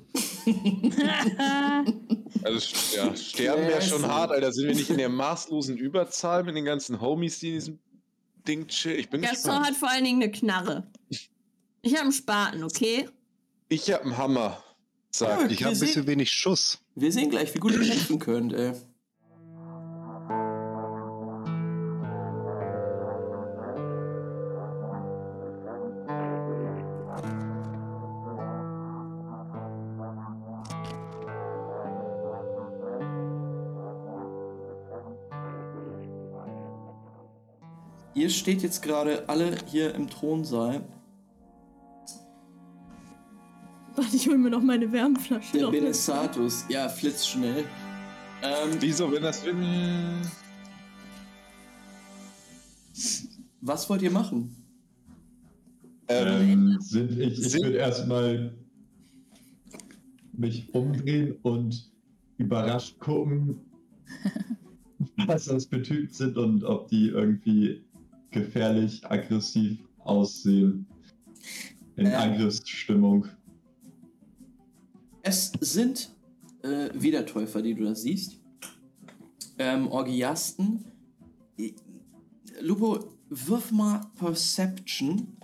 <laughs> Also, ja, sterben wäre schon hart, Alter. Sind wir nicht in der maßlosen Überzahl mit den ganzen Homies, die in diesem Ding chillen? Ich bin Gaston gespannt. hat vor allen Dingen eine Knarre. Ich habe einen Spaten, okay? Ich hab einen Hammer, sagt Ich habe ein bisschen wenig Schuss. Wir sehen gleich, wie gut ihr kämpfen könnt, ey. Ihr steht jetzt gerade alle hier im Thronsaal. Warte, ich hol mir noch meine Wärmflasche. Der. Benesatus, ja, blitzschnell. Ähm, Wieso, wenn das. Was wollt ihr machen? ähm, Ähm, sind ich ich würde erstmal mich umdrehen und überrascht gucken, <laughs> was das für Typen sind und ob die irgendwie gefährlich, aggressiv aussehen. In Ähm. Angriffsstimmung. Es sind äh, Wiedertäufer, die du da siehst. Ähm, Orgiasten. I- Lupo, wirf mal Perception.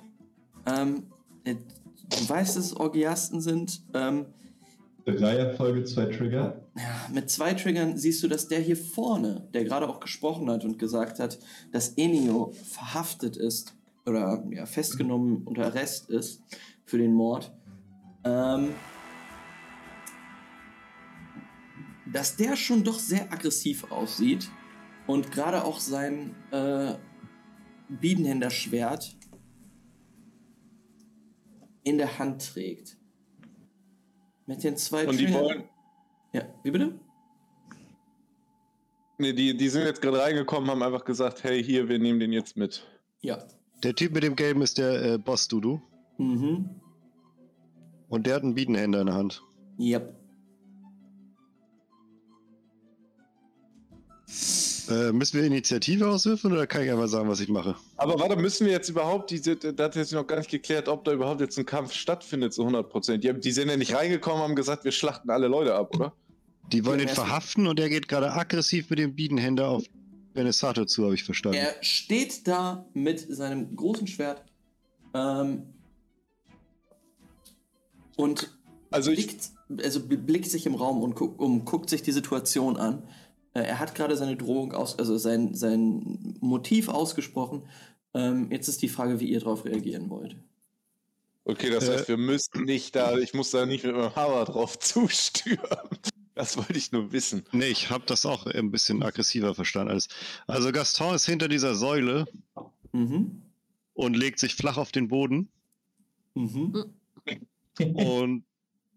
Ähm, äh, du weißt, dass es Orgiasten sind. Ähm, Drei Erfolge, zwei Trigger. ja, mit zwei Triggern siehst du, dass der hier vorne, der gerade auch gesprochen hat und gesagt hat, dass Enio verhaftet ist oder ja, festgenommen unter Arrest ist für den Mord, ähm, dass der schon doch sehr aggressiv aussieht und gerade auch sein äh, Biedenhänderschwert in der Hand trägt. Mit den zwei und die wollen. ja, wie bitte? Nee, die, die sind jetzt gerade reingekommen, haben einfach gesagt, hey, hier, wir nehmen den jetzt mit. Ja. Der Typ mit dem Gelben ist der äh, Boss Dudu. Mhm. Und der hat einen Biedenhänder in der Hand. Yep. Äh, müssen wir Initiative auswürfeln oder kann ich einfach sagen, was ich mache? Aber warte, müssen wir jetzt überhaupt, diese, da hat jetzt noch gar nicht geklärt, ob da überhaupt jetzt ein Kampf stattfindet, so 100%. Die, haben- die sind ja nicht reingekommen, haben gesagt, wir schlachten alle Leute ab, oder? Die wollen den erst- verhaften und der geht gerade aggressiv mit dem Biedenhänder auf Benesato zu, habe ich verstanden. Er steht da mit seinem großen Schwert ähm, und Also ich, blickt, also bl- blickt sich im Raum und guckt, um, guckt sich die Situation an. Äh, er hat gerade seine Drohung aus, also sein, sein Motiv ausgesprochen. Ähm, jetzt ist die Frage, wie ihr darauf reagieren wollt. okay, das Äh. heißt, wir müssen nicht da, ich muss da nicht mit meinem Hammer drauf <laughs> zustürmen. Das wollte ich nur wissen. Nee, ich habe das auch ein bisschen aggressiver verstanden. Alles. Also Gaston ist hinter dieser Säule Mhm. und legt sich flach auf den Boden Mhm. und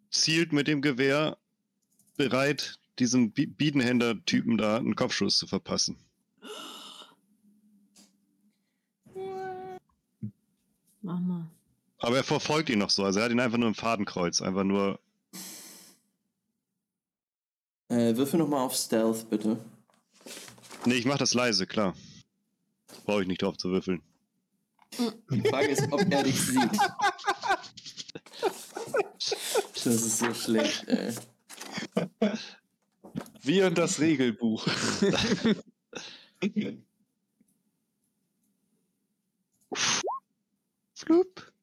zielt mit dem Gewehr bereit, diesem Bi- Biedenhänder-Typen da einen Kopfschuss zu verpassen. Mach mal. Aber er verfolgt ihn noch so. Also er hat ihn einfach nur im Fadenkreuz. Einfach nur. Äh, würfel nochmal auf Stealth, bitte. Nee, ich mach das leise, klar. Brauche ich nicht drauf zu würfeln. Die Frage ist, ob er dich sieht. <laughs> Das ist so schlecht, ey. Wir und das Regelbuch. Flup.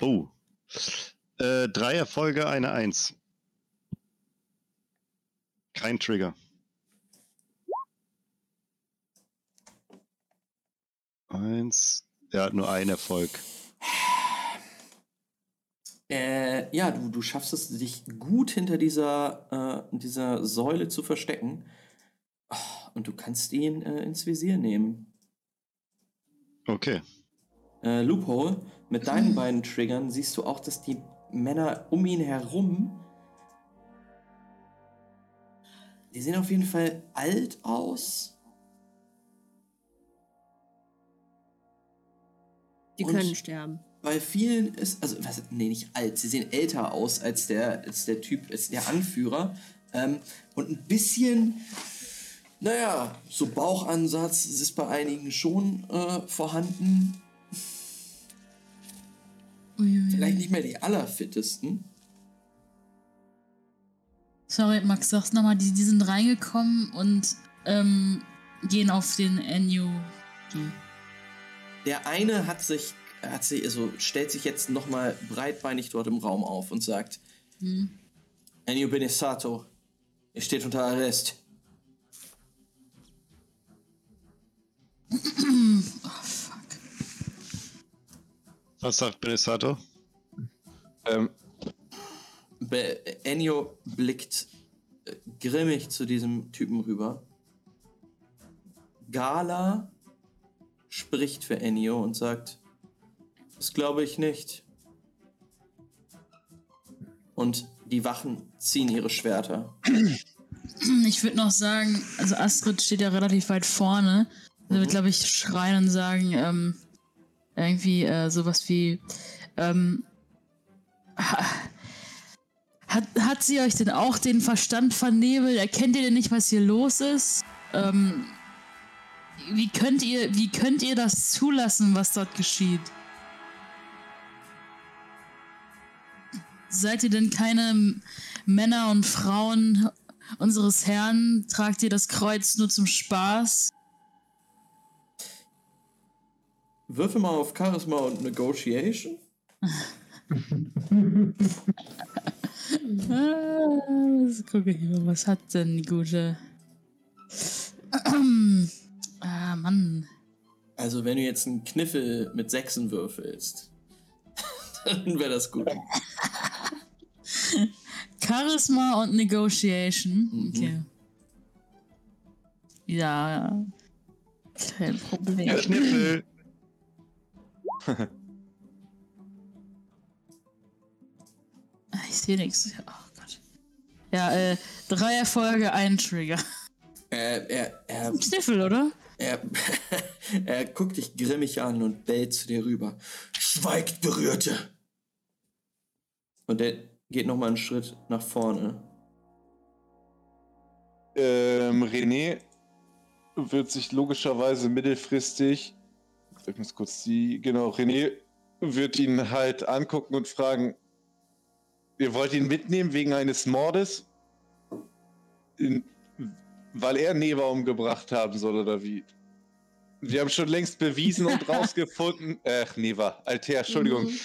Oh. Äh, drei Erfolge, eine Eins. Kein Trigger. Eins. Er hat nur einen Erfolg. Äh, ja, du, du schaffst es, dich gut hinter dieser, äh, dieser Säule zu verstecken. Oh, und du kannst ihn äh, ins Visier nehmen. Okay. Äh, Loophole, mit deinen <laughs> beiden Triggern siehst du auch, dass die Männer um ihn herum. Die sehen auf jeden Fall alt aus. Die Und- können sterben. Bei vielen ist, also, was, nee, nicht alt, sie sehen älter aus als der, als der Typ, als der Anführer. Ähm, und ein bisschen, naja, so Bauchansatz ist bei einigen schon äh, vorhanden. Uiuiui. Vielleicht nicht mehr die allerfittesten. Sorry, Max, sag's nochmal, die, die sind reingekommen und ähm, gehen auf den NU. Der eine hat sich, hat sich, also stellt sich jetzt nochmal breitbeinig dort im Raum auf und sagt, Hm. Ennio Benesato, ihr steht unter Arrest. Oh, <clears throat> fuck. Was sagt Benesato? Ähm, Be Ennio blickt äh, grimmig zu diesem Typen rüber. Gala spricht für Ennio und sagt, das glaube ich nicht. Und die Wachen ziehen ihre Schwerter. Ich würde noch sagen, also Astrid steht ja relativ weit vorne. Sie wird, glaube ich, schreien und sagen, ähm, irgendwie äh, sowas wie, ähm, ha- hat, hat sie euch denn auch den Verstand vernebelt? Erkennt ihr denn nicht, was hier los ist? Ähm, wie könnt ihr, wie könnt ihr das zulassen, was dort geschieht? Seid ihr denn keine Männer und Frauen unseres Herrn? Tragt ihr das Kreuz nur zum Spaß? Würfel mal auf Charisma und Negotiation. Ah, was gucke ich mal, was hat denn die gute? <clears throat> ah, Mann. Also wenn du jetzt einen Kniffel mit Sechsen würfelst, <laughs> dann wäre das gut. <laughs> Charisma und Negotiation. Mhm. Okay. Ja. Kein Problem. Kniffel. Ah, Ich sehe nichts. Oh Gott. Ja, äh, drei Erfolge, ein Trigger. Er, er, er, Kniffel, oder? er, <laughs> er guckt dich grimmig an und bellt zu dir rüber. Schweigt, Berührte! Und er geht nochmal einen Schritt nach vorne. Ähm, René wird sich logischerweise mittelfristig, ich muss kurz die, genau, René wird ihn halt angucken und fragen, ihr wollt ihn mitnehmen wegen eines Mordes? In, weil er Neva umgebracht haben soll, oder wie? Wir haben schon längst bewiesen und <laughs> rausgefunden, äh, Neva, Alter, Entschuldigung, Mhm.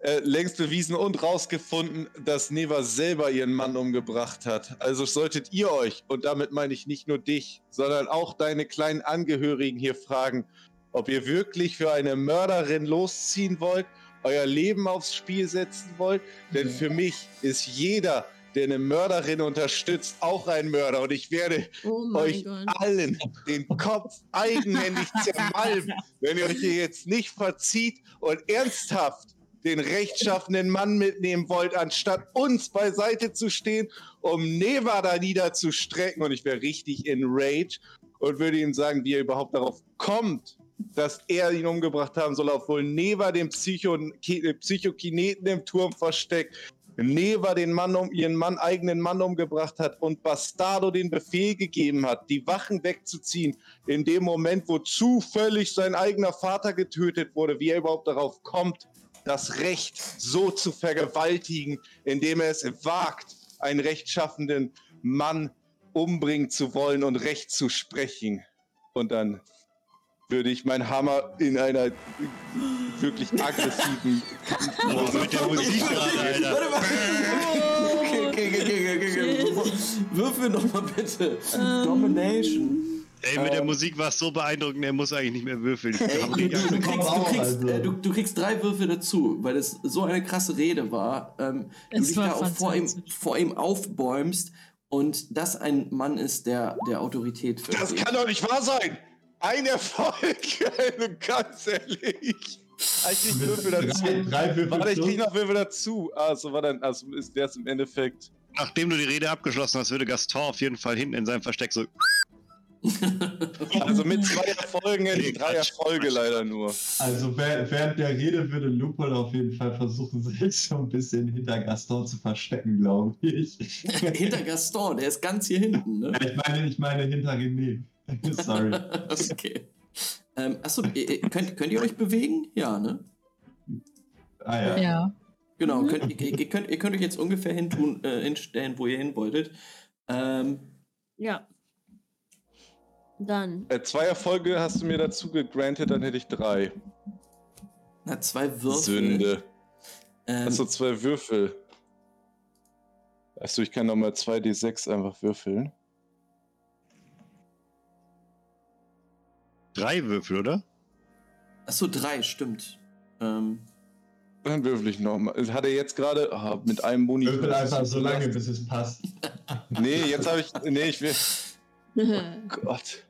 Äh, längst bewiesen und rausgefunden, dass Neva selber ihren Mann umgebracht hat. Also solltet ihr euch, und damit meine ich nicht nur dich, sondern auch deine kleinen Angehörigen hier fragen, ob ihr wirklich für eine Mörderin losziehen wollt, euer Leben aufs Spiel setzen wollt. Denn für mich ist jeder, der eine Mörderin unterstützt, auch ein Mörder. Und ich werde Oh euch Gott. allen den Kopf eigenhändig zermalmen, <laughs> wenn ihr euch hier jetzt nicht verzieht und ernsthaft den rechtschaffenen Mann mitnehmen wollt, anstatt uns beiseite zu stehen, um Neva da niederzustrecken. Und ich wäre richtig in Rage und würde ihm sagen, wie er überhaupt darauf kommt, dass er ihn umgebracht haben soll, obwohl Neva den Psycho Ki- Psychokineten im Turm versteckt, Neva den Mann um ihren Mann eigenen Mann umgebracht hat und Bastardo den Befehl gegeben hat, die Wachen wegzuziehen, in dem Moment, wo zufällig sein eigener Vater getötet wurde, wie er überhaupt darauf kommt, das Recht so zu vergewaltigen, indem er es wagt, einen rechtschaffenden Mann umbringen zu wollen und Recht zu sprechen. Und dann würde ich meinen Hammer in einer wirklich aggressiven Oh, mit der Musik gerade, Alter. Warte mal. Okay, okay, okay, okay, okay. Würfel nochmal bitte. Ähm. Domination. Ey, mit der Ähm. Musik war es so beeindruckend, er muss eigentlich nicht mehr würfeln. Ey, du, du, du, kriegst, kriegst, also. äh, du, du kriegst drei Würfel dazu, weil das so eine krasse Rede war. Ähm, du Es dich war da auch vor ihm, vor ihm aufbäumst und das ein Mann ist, der, der Autorität für Das kann doch nicht wahr sein! Ein Erfolg! <laughs> Ganz ehrlich! Ich krieg Würfel dazu. drei, drei Würfel Warte, ich krieg noch Würfel dazu. Also war dann, also ist der im Endeffekt. Nachdem du die Rede abgeschlossen hast, würde Gaston auf jeden Fall hinten in seinem Versteck so. <laughs> Also mit zwei Erfolgen Nee, drei Quatsch, Erfolge Quatsch. leider nur. Also während der Rede würde Lupol auf jeden Fall versuchen, <laughs> sich so ein bisschen hinter Gaston zu verstecken, glaube ich. <laughs> Hinter Gaston, der ist ganz hier hinten, ne? Ich meine, ich meine hinter René. Sorry. okay. Ähm, achso, ihr- ihr- könnt, könnt ihr euch bewegen? Ja, ne? Ah ja. Ja. Genau, Mhm. könnt, ihr, ihr, könnt, ihr könnt euch jetzt ungefähr hintun, äh, hinstellen, wo ihr hin wolltet. Ähm, Ja. Dann. Äh, zwei Erfolge hast du mir dazu gegrantet, dann hätte ich drei. na, zwei Würfel. Sünde. Ähm, Achso, zwei Würfel. Achso, ich kann nochmal 2d6 einfach würfeln. Drei Würfel, oder? achso, drei, stimmt. Ähm, Dann würfel ich nochmal. Hat er jetzt gerade ah, mit einem Boni. Würfel einfach so lange, bis es passt. Nee, jetzt habe ich. Nee, ich will. <laughs> oh, Gott.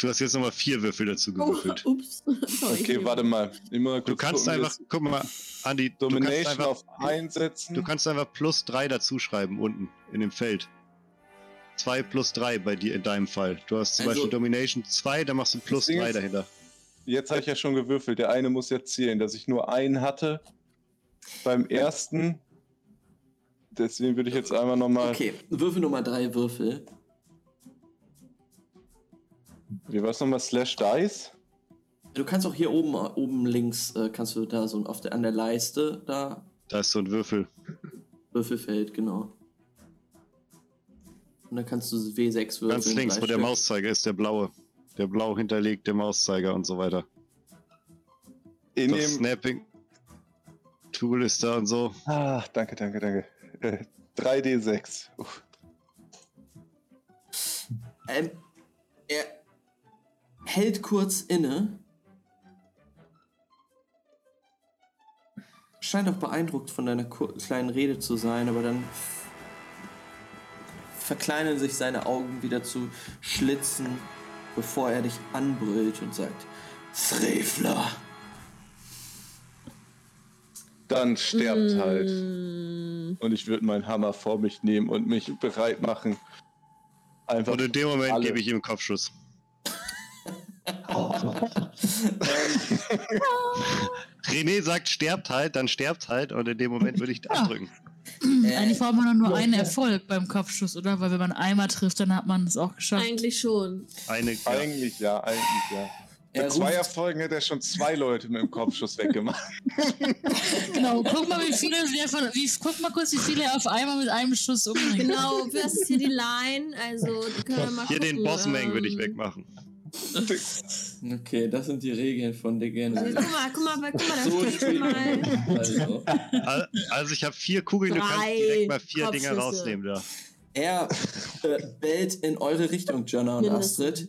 Du hast jetzt nochmal vier Würfel dazu gewürfelt. <laughs> ups. <laughs> Sorry. Okay, warte mal. Immer Du kannst gucken, einfach, jetzt guck mal, Andi, du kannst Domination einfach, auf einsetzen. du kannst einfach plus drei dazu schreiben unten in dem Feld. Zwei plus drei bei dir in deinem Fall. Du hast zum Also- Beispiel Domination 2, dann machst du plus Ding drei ist- dahinter. Jetzt habe ich ja schon gewürfelt. Der eine muss jetzt zählen, dass ich nur einen hatte beim ersten. Deswegen würde ich jetzt einmal nochmal. okay, Würfel Nummer drei Würfel. Wie war es nochmal? Slash Dice? Du kannst auch hier oben, oben links, äh, kannst du da so auf der, an der Leiste, da Da ist so ein Würfel. Würfelfeld, genau. Und dann kannst du W6 würfeln. Ganz links, wo der. Mauszeiger ist, der blaue. Der blau hinterlegte Mauszeiger und so weiter. In das dem. Snapping Tool ist da und so. Ah, danke, danke, danke. Äh, 3D6. Uff. Ähm, er hält kurz inne. Scheint auch beeindruckt von deiner kleinen Rede zu sein, aber dann verkleinern sich seine Augen wieder zu Schlitzen, bevor er dich anbrüllt und sagt: Frevler! Dann sterbt halt. Mm, Und ich würde meinen Hammer vor mich nehmen und mich bereit machen. Einfach. Und in dem Moment gebe ich ihm einen Kopfschuss. René sagt, sterbt halt, dann sterbt halt und in dem Moment würde ich Ah. abdrücken. Äh, Eigentlich braucht man nur einen Erfolg beim Kopfschuss, oder? Weil wenn man einmal trifft, dann hat man es auch geschafft. eigentlich schon. Eine, ja. Eigentlich ja, eigentlich ja. Er Mit zwei Erfolgen hätte er schon zwei Leute mit dem Kopfschuss weggemacht. <laughs> Genau, guck mal, wie viele der von, wie, guck mal kurz, wie viele er auf einmal mit einem Schuss umbringt. Genau, das ist hier die Line. Also, können wir mal Hier den gucken, Bossmang würde ich ähm, wegmachen. Okay, das sind die Regeln von Degenesis. Also, guck mal, guck mal, guck mal, da So steht schon mal. Also, Al- Also ich habe vier Kugeln, du kannst Drei direkt mal vier Dinger rausnehmen da. er äh, bellt in eure Richtung, Jonna und Mindestens. Astrid.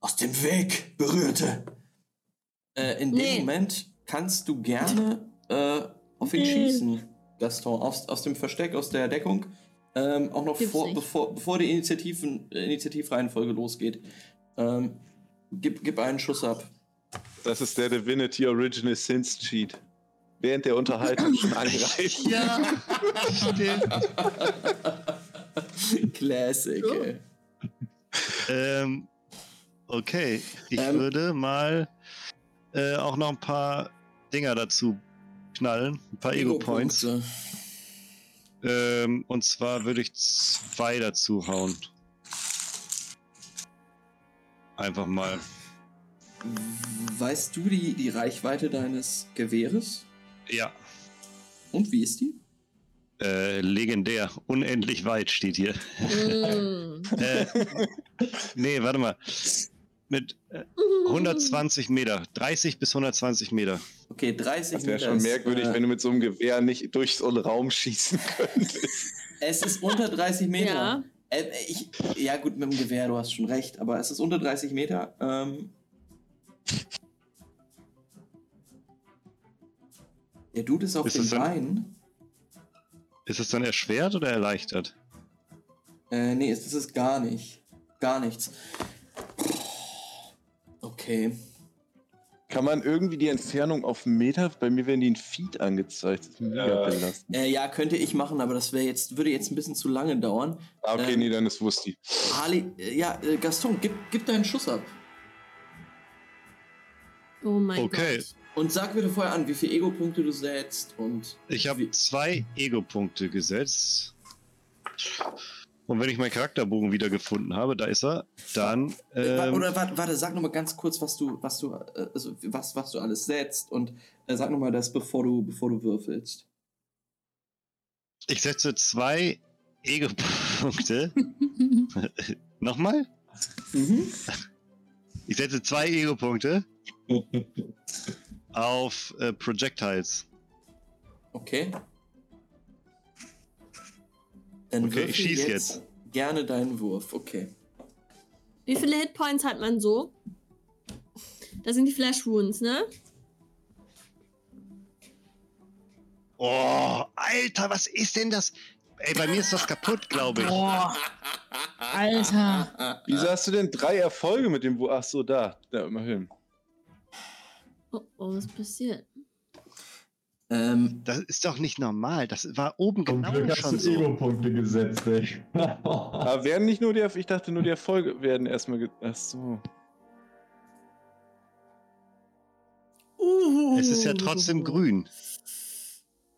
Aus dem Weg, Berührte! Äh, in dem Nee. Moment kannst du gerne äh, auf ihn Nee. schießen, Gaston. Aus, aus dem Versteck, aus der Deckung. Ähm, auch noch vor, bevor, bevor die Initiativen, Initiativreihenfolge losgeht. Ähm, gib, gib einen Schuss ab. Das ist der Divinity Original Sins Cheat. Während der Unterhaltung schon angreift. Ja, <laughs> Classic, So. ey. Ähm, okay, ich Ähm. würde mal äh, auch noch ein paar Dinger dazu knallen, ein paar Ego-Points. Ego-Punkte. Ähm, und zwar würde ich zwei dazu hauen. Einfach mal. Weißt du die, die Reichweite deines Gewehres? Ja, Und wie ist die? äh, legendär. Unendlich weit steht hier. Mm. <laughs> äh, nee, warte mal. Mit äh, 120 Meter. 30 bis 120 Meter. Okay, 30 Das wäre Meter schon ist, merkwürdig, äh, wenn du mit so einem Gewehr nicht durch so einen Raum schießen könntest. Es ist unter 30 Meter. Ja. Äh, ich, ja, gut, mit dem Gewehr, du hast schon recht, aber es ist unter 30 Meter. Ähm, der Dude ist auf Ist den es dann- Beinen. Ist es dann erschwert oder erleichtert? Äh, nee, das ist gar nicht. Gar nichts. Okay. Kann man irgendwie die Entfernung auf einen Meter? Bei mir werden die in Feet angezeigt. Mega Äh. Äh, ja, könnte ich machen, aber das wäre jetzt, würde jetzt ein bisschen zu lange dauern. Ah, okay, ähm, nee, dann ist Wusti. Ali, äh, ja, äh, Gaston, gib, gib deinen Schuss ab. Oh mein Okay. Gott. Und sag bitte vorher an, wie viele Ego-Punkte du setzt und. Ich habe zwei Ego-Punkte gesetzt. Und wenn ich meinen Charakterbogen wieder gefunden habe, da ist er, dann. Äh, Ähm, Oder warte, warte sag nochmal ganz kurz, was du, was du, äh, also was, was du alles setzt und äh, sag nochmal das, bevor du, bevor du würfelst. ich setze zwei Ego-Punkte. <laughs> Nochmal? Mhm. Ich setze zwei Ego-Punkte <laughs> auf äh, Projectiles. Okay. Dann Okay, ich schieß jetzt. Gerne deinen Wurf, okay. Wie viele Hitpoints hat man so? Das sind die Flash Wounds, ne? Oh, Alter, was ist denn das? Ey, bei mir ist was kaputt, glaube ich. boah, Alter. Wieso hast du denn drei Erfolge mit dem Wo? Ach so, da. Da, immerhin. Oh, oh, was passiert? Ähm, Das ist doch nicht normal. Das war oben Zum genau Glück hast schon du so. Ego-Punkte gesetzt, ey. Aber werden nicht nur die Ich dachte nur die Erfolge werden erstmal. Ge Ach so. Es ist ja trotzdem grün.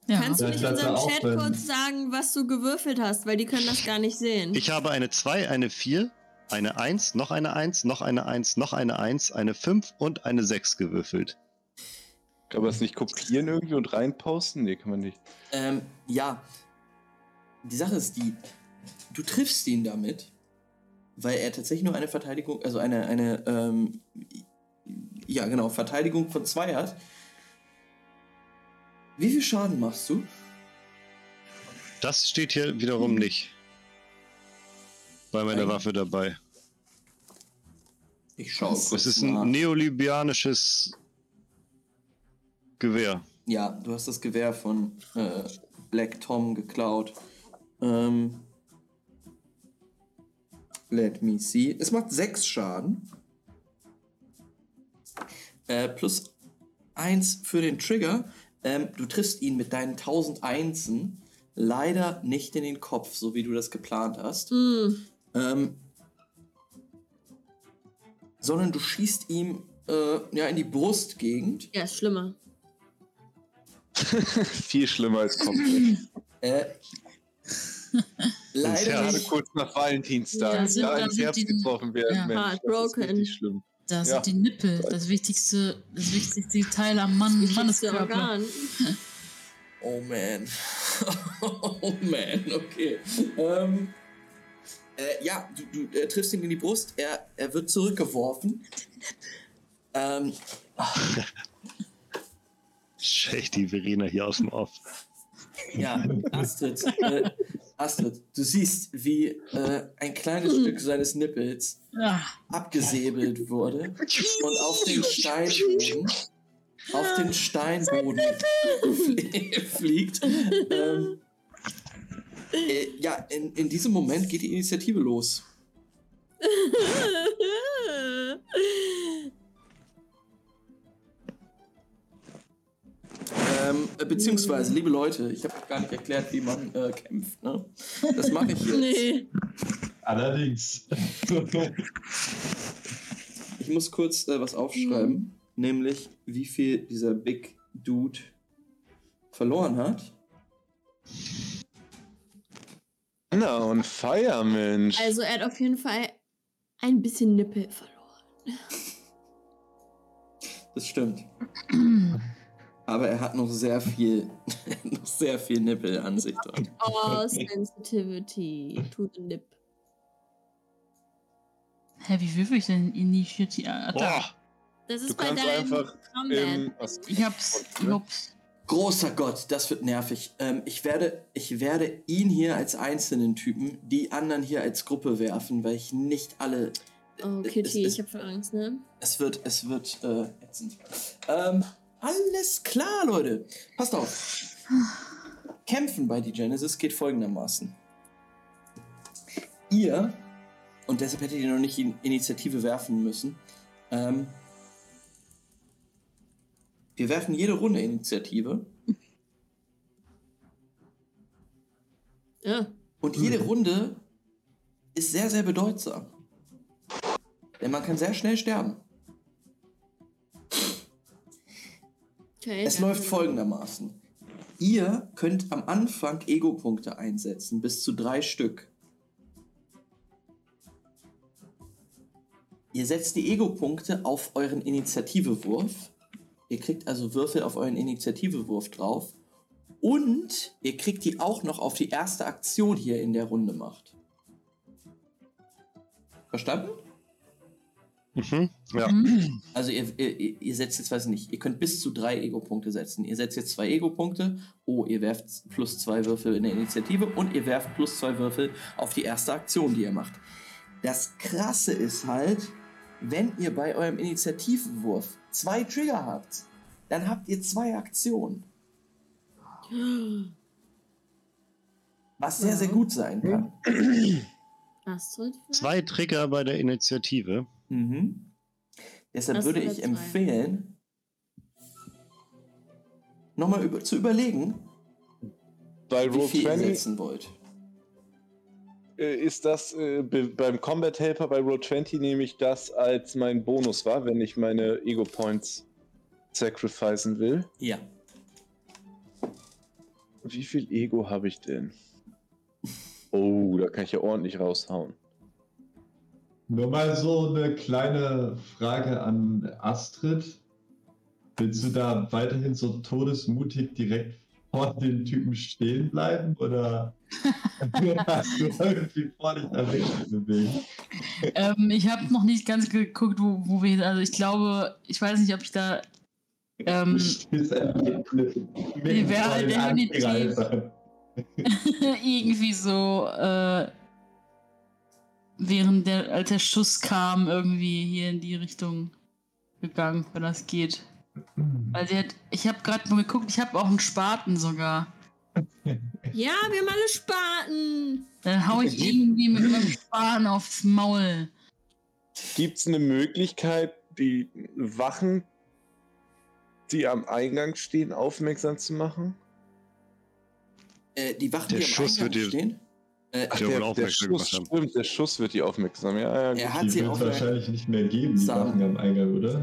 Ja. Kannst du nicht ich dachte unserem Chat wenn- kurz sagen, was du gewürfelt hast, weil die können das gar nicht sehen. Ich habe eine 2, eine 4, eine 1, noch eine 1, noch eine 1, noch eine 1, eine 5 und eine 6 gewürfelt. Kann man das nicht kopieren irgendwie und reinposten? Nee, kann man nicht. ähm, ja. Die Sache ist die, du triffst ihn damit, weil er tatsächlich nur eine Verteidigung, also eine, eine, ähm, ja genau, Verteidigung von zwei hat. Wie viel Schaden machst du? Das steht hier wiederum nicht. Bei meiner Ein- Waffe dabei. Ich schaue kurz Es ist ein neolibianisches Gewehr. Ja, du hast das Gewehr von äh, Black Tom geklaut. Ähm, let me see. Es macht 6 Schaden. Äh, plus 1 für den Trigger. Ähm, du triffst ihn mit deinen 1000 Einsen leider nicht in den Kopf, so wie du das geplant hast. Hm. Ähm, sondern du schießt ihm äh, ja, in die Brustgegend. Ja, ist schlimmer. <laughs> Viel schlimmer als Kopf. Äh, leider Gerade nicht. kurz nach Valentinstag. Ja, sind da da ins Herz diesen- getroffen werden, ja. Mensch. Das ist Heartbroken. richtig schlimm. Da Ja. sind die Nippel, das wichtigste, das wichtigste Teil am Mann, Wichtigste Manneskörper. Organ. <laughs> Oh man. <laughs> oh man, okay. Ähm, äh, ja, du, du äh, triffst ihn in die Brust, er, er wird zurückgeworfen. Ähm, Schech die Verena hier aus dem Off. ja, Astrid, äh, Astrid, du siehst, wie äh, ein kleines Stück seines Nippels abgesäbelt wurde und auf den Steinboden, auf den Steinboden flie- <laughs> fliegt. Ähm, äh, ja, in, in diesem Moment geht die Initiative los. <laughs> Ähm, äh, beziehungsweise, liebe Leute, ich habe gar nicht erklärt, wie man äh, kämpft. Ne? Das mache ich jetzt. nee. Allerdings. Ich muss kurz äh, was aufschreiben, nämlich wie viel dieser Big Dude verloren hat. Na und Feier, Mensch. Also er hat auf jeden Fall ein bisschen Nippel verloren. Das stimmt. <clears throat> Aber er hat noch sehr viel, <laughs> noch sehr viel Nippel an sich dran. Oh, Sensitivity to the nip. hä, wie würfel ich denn Initiative? Ah, da. Boah, Das ist Du bei kannst deinem einfach. Im, Ich hab's, hab's. Großer Gott, das wird nervig. Ähm, ich, werde, ich werde ihn hier als einzelnen Typen, die anderen hier als Gruppe werfen, weil ich nicht alle. Oh, es- Kitty, es, ich hab voll Angst, ne? Es wird, es wird äh, ätzend. Ähm, alles klar, Leute. Passt auf. Kämpfen bei die Genesis geht folgendermaßen. Ihr, und deshalb hättet ihr noch nicht in Initiative werfen müssen, ähm, wir werfen jede Runde Initiative Ja. und jede Runde ist sehr, sehr bedeutsam. Denn man kann sehr schnell sterben. Okay. Es läuft folgendermaßen. Ihr könnt am Anfang Ego-Punkte einsetzen, bis zu drei Stück. Ihr setzt die Ego-Punkte auf euren Initiativewurf. Ihr kriegt also Würfel auf euren Initiativewurf drauf. Und ihr kriegt die auch noch auf die erste Aktion hier in der Runde macht. Verstanden? Mhm. ja. <clears throat> Also ihr, ihr, ihr setzt jetzt, weiß ich nicht, ihr könnt bis zu drei Ego-Punkte setzen. Ihr setzt jetzt zwei Ego-Punkte. Oh, ihr werft plus zwei Würfel in der Initiative und ihr werft plus zwei Würfel auf die erste Aktion, die ihr macht. Das Krasse ist halt, wenn ihr bei eurem Initiativwurf zwei Trigger habt, dann habt ihr zwei Aktionen. Was sehr, sehr gut sein kann. <clears throat> Zwei Trigger bei der Initiative. Mhm. Deshalb Das würde ich zwei. empfehlen, nochmal über, zu überlegen, bei wie viel ihr 20 setzen wollt. äh, ist das äh, be- beim Combat Helper bei Roll 20 nehme ich das als mein Bonus wahr, wenn ich meine Ego Points sacrificen will. Ja. Wie viel Ego habe ich denn? Oh, da kann ich ja ordentlich raushauen. Nur mal so eine kleine Frage an Astrid. Willst du da weiterhin so todesmutig direkt vor den Typen stehen bleiben oder <laughs> hast du irgendwie vor, dich da wegzubewegen? ähm, ich habe noch nicht ganz geguckt, wo, wo wir. Also ich glaube, ich weiß nicht, ob ich da. Ähm, wäre halt definitiv- <laughs> irgendwie so, äh, während der, als der Schuss kam, irgendwie hier in die Richtung gegangen, wenn das geht. Weil sie hat, ich habe gerade mal geguckt, ich habe auch einen Spaten sogar. <laughs> Ja, wir haben alle Spaten. Dann hau ich irgendwie mit meinem Spaten aufs Maul. Gibt es eine Möglichkeit, die Wachen, die am Eingang stehen, aufmerksam zu machen? Äh, die Wachen, Der die am Schuss Eingang wird dir- stehen, Ach, Der aufmerksam Schuss, stimmt, der Schuss wird die aufmerksam. Ja, ja, gut. er hat Die sie wird wahrscheinlich nicht mehr geben, die. Wachen am Eingang, oder?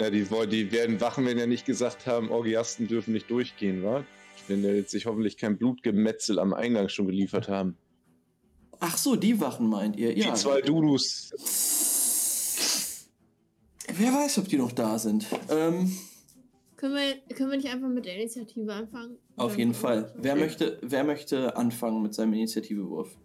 ja die, die werden Wachen, wenn ja nicht gesagt haben, Orgiasten dürfen nicht durchgehen, wa? Wenn ja jetzt sich hoffentlich kein Blutgemetzel am Eingang schon geliefert haben. Ach so, die Wachen meint ihr? Ja. Die zwei Dudus. wer weiß, ob die noch da sind. Ähm, Können wir, können wir nicht einfach mit der Initiative anfangen? auf jeden Fall. Wer möchte, wer möchte anfangen mit seinem Initiativewurf?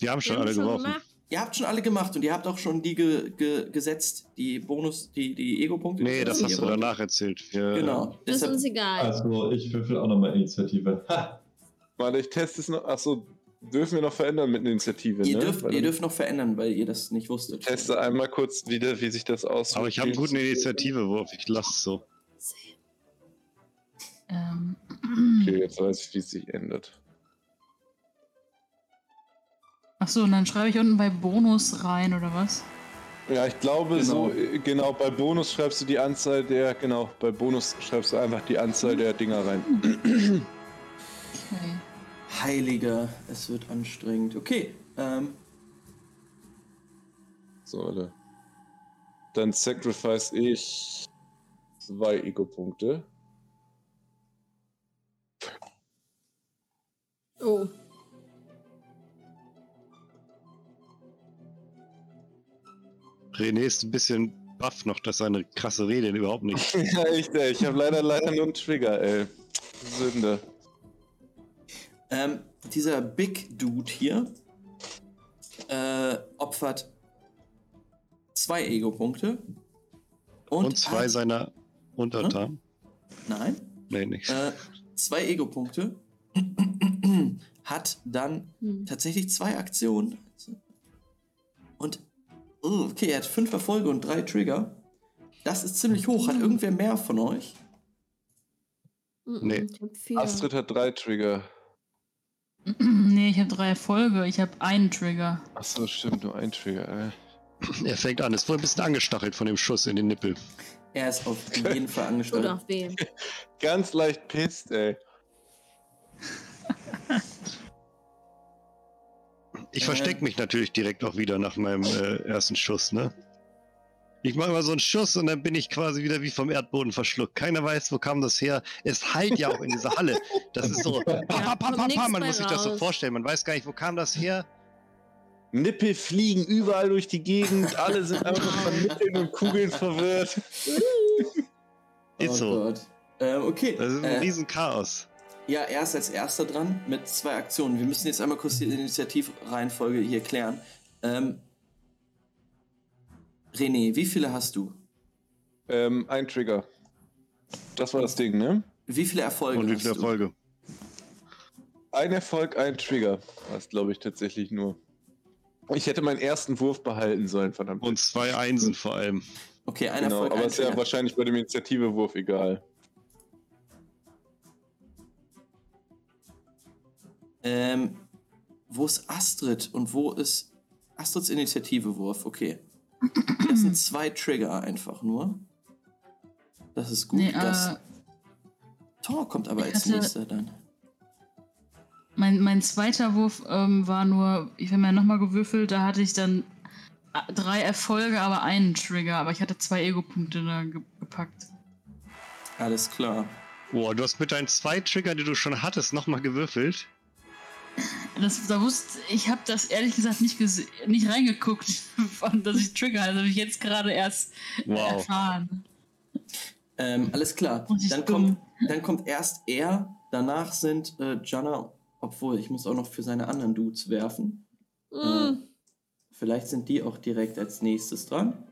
Die haben Wir schon haben alle schon geworfen. gemacht. Ihr habt schon alle gemacht und ihr habt auch schon die ge ge gesetzt, die Bonus, die, die Ego-Punkte. Nee, das ihr hast du danach erzählt. Wir, Genau. Das ist uns egal. Also, ich würfel auch nochmal Initiative. Ha! <laughs> Warte, ich teste es noch. Achso, dürfen wir noch verändern mit einer Initiative, ihr, ne? dürft, Weil ihr dürft noch verändern, weil ihr das nicht wusstet. Ich teste einmal kurz wieder, wie sich das aussieht. Aber ich habe einen guten Initiativewurf. Ich lasse es so. Ähm, Okay, jetzt weiß ich, wie es sich ändert. Achso, und dann schreibe ich unten bei Bonus rein, oder was? Ja, ich glaube Genau. so, äh, genau, bei Bonus schreibst du die Anzahl der, genau, bei Bonus schreibst du einfach die Anzahl der Dinger rein. Okay. Heiliger, es wird anstrengend. Okay, ähm, So, warte. Dann sacrifice ich zwei Ego-Punkte. Oh. René ist ein bisschen baff noch, dass seine krasse Rede überhaupt nicht. <laughs> ja, ey. Ich habe leider, leider nur einen Trigger, ey. Sünde. ähm, dieser Big Dude hier äh, opfert zwei Ego-Punkte. Und, Und, zwei hat, seiner Untertanen. Nein, Nee, nicht. äh, zwei Ego-Punkte. hat dann Hm. tatsächlich zwei Aktionen. Und oh, okay, er hat fünf Erfolge und drei Trigger. Das ist ziemlich hoch. Hat irgendwer mehr von euch? Nee. Astrid hat drei Trigger. <clears throat> nee, ich habe drei Erfolge. Ich habe einen Trigger. Achso, stimmt, nur ein Trigger, ey. Er fängt an. Es wurde ein bisschen angestachelt von dem Schuss in den Nippel. Er ist auf <laughs> jeden Fall angestellt. Oder auf wen? <laughs> Ganz leicht pisst, ey. <laughs> Ich verstecke mich natürlich direkt auch wieder nach meinem äh, ersten Schuss, ne? Ich mache mal so einen Schuss und dann bin ich quasi wieder wie vom Erdboden verschluckt. Keiner weiß, wo kam das her. Es heilt ja auch in dieser Halle. Das ist so. Pa, pa, pa. Man muss sich das so vorstellen. Man weiß gar nicht, wo kam das her. Nippel fliegen überall durch die Gegend, alle sind einfach <laughs> von Nippeln und Kugeln verwirrt. Ist <laughs> oh so. Gott. Ähm, okay. Das ist ein äh, riesen Chaos. ja, er ist als erster dran mit zwei Aktionen. Wir müssen jetzt einmal kurz die Initiativreihenfolge hier klären. Ähm, René, wie viele hast du? Ähm, ein Trigger. Das war das Ding, ne? Wie viele Erfolge Und wie hast viele du? Erfolge? Ein Erfolg, ein Trigger. Das glaube ich tatsächlich nur. Ich hätte meinen ersten Wurf behalten sollen, verdammt. Und zwei Einsen vor allem. Okay, ein genau, Erfolg, aber ein ist ja wahrscheinlich bei dem Initiativewurf egal. Ähm, wo ist Astrid und wo ist Astrids Initiativewurf? Okay. Das sind zwei Trigger einfach nur. Das ist gut. Nee, das äh, Tor kommt aber als hatte- nächster dann. Mein, mein zweiter Wurf ähm, war nur, ich habe mir nochmal gewürfelt, da hatte ich dann äh, drei Erfolge, aber einen Trigger. Aber ich hatte zwei Ego-Punkte da ge gepackt. Alles klar. Boah, du hast mit deinen zwei Trigger, die du schon hattest, nochmal gewürfelt. Das, da wusste, ich habe das ehrlich gesagt nicht, nicht reingeguckt, <laughs> dass ich Trigger hatte. Das habe ich jetzt gerade erst Wow. erfahren. Ähm, alles klar. Dann kommt, dann kommt erst er, danach sind äh, Jana, obwohl ich muss auch noch für seine anderen Dudes werfen. Mhm. Vielleicht sind die auch direkt als nächstes dran.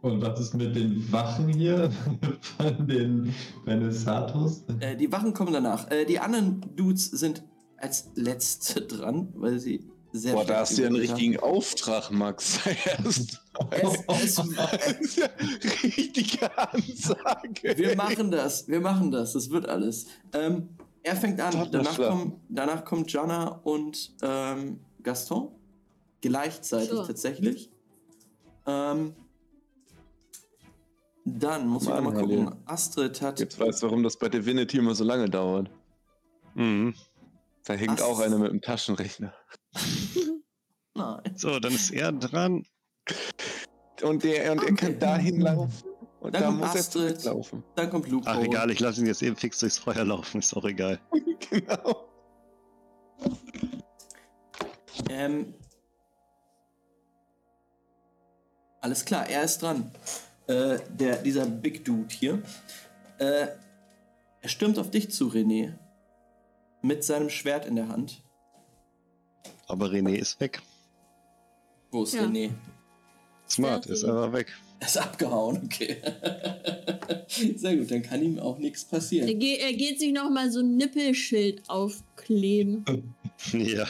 Und was ist mit den Wachen hier <laughs> von den Renaissatos? Äh, die Wachen kommen danach. Äh, die anderen Dudes sind als letzte dran, weil sie sehr Boah, da hast du ja einen haben. richtigen Auftrag, Max. <laughs> Es, <laughs> es, Das ist ja richtige Ansage. wir machen das, wir machen das, das wird alles. Ähm, er fängt an, danach, kommen, danach kommt Jana und ähm, Gaston. Gleichzeitig So. tatsächlich. Ähm, dann muss ich Mann, noch mal gucken. Astrid hat. Jetzt weißt du, warum das bei Divinity immer so lange dauert. Mhm. Da hängt Ast- auch einer mit dem Taschenrechner. <laughs> Nein. So, dann ist er dran. Und der, und er Okay. kann dahin laufen. Und Dann da kommt muss er Astrid. zurücklaufen. Dann kommt Luke. Ach egal, ich lasse ihn jetzt eben fix durchs Feuer laufen, ist auch egal. <laughs> genau. Ähm, alles klar, er ist dran. äh, der, dieser Big Dude hier. Äh, er stürmt auf dich zu, René. Mit seinem Schwert in der Hand. Aber René ist weg. Wo ist Ja. René? Smart, ist aber weg. <laughs> Er ist abgehauen, okay. <laughs> Sehr gut, dann kann ihm auch nichts Er, passieren. ge er geht sich noch mal so ein Nippelschild aufkleben. <laughs> Ja.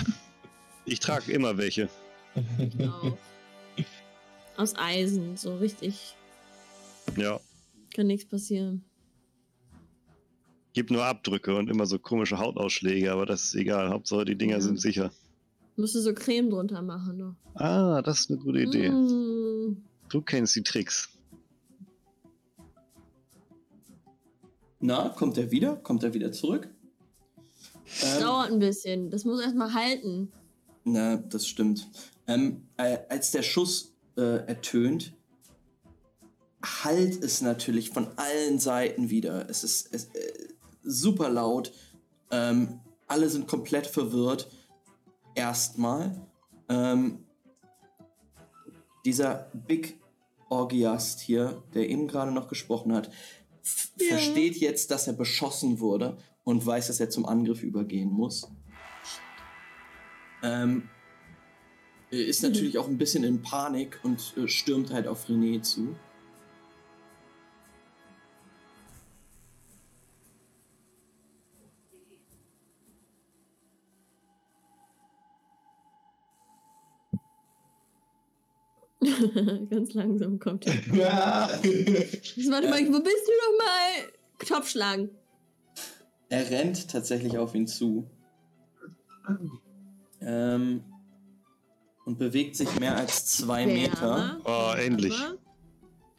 Ich trage immer welche. Auf. Aus Eisen, so richtig. Ja. Kann nichts passieren. Gibt nur Abdrücke und immer so komische Hautausschläge, aber das ist egal. Hauptsache die Dinger Ja. sind sicher. Musst du so Creme drunter machen noch. Ah, das ist eine gute Idee. Mm. Du kennst die Tricks. Na, kommt er wieder? Kommt er wieder zurück? Ähm, Dauert ein bisschen. Das muss erstmal halten. Na, das stimmt. Ähm, äh, als der Schuss äh, ertönt, halt es natürlich von allen Seiten wieder. Es ist es, äh, super laut. Ähm, alle sind komplett verwirrt. Erstmal. Ähm, dieser Big Orgiast hier, der eben gerade noch gesprochen hat, Ja. versteht jetzt, dass er beschossen wurde und weiß, dass er zum Angriff übergehen muss. Ähm, ist natürlich auch ein bisschen in Panik und äh, stürmt halt auf René zu. <laughs> Ganz langsam kommt er. <laughs> Ja. Warte mal, wo bist du noch mal? Topf schlagen. Er rennt tatsächlich auf ihn zu. Ähm, und bewegt sich mehr als zwei Meter. Oh, endlich.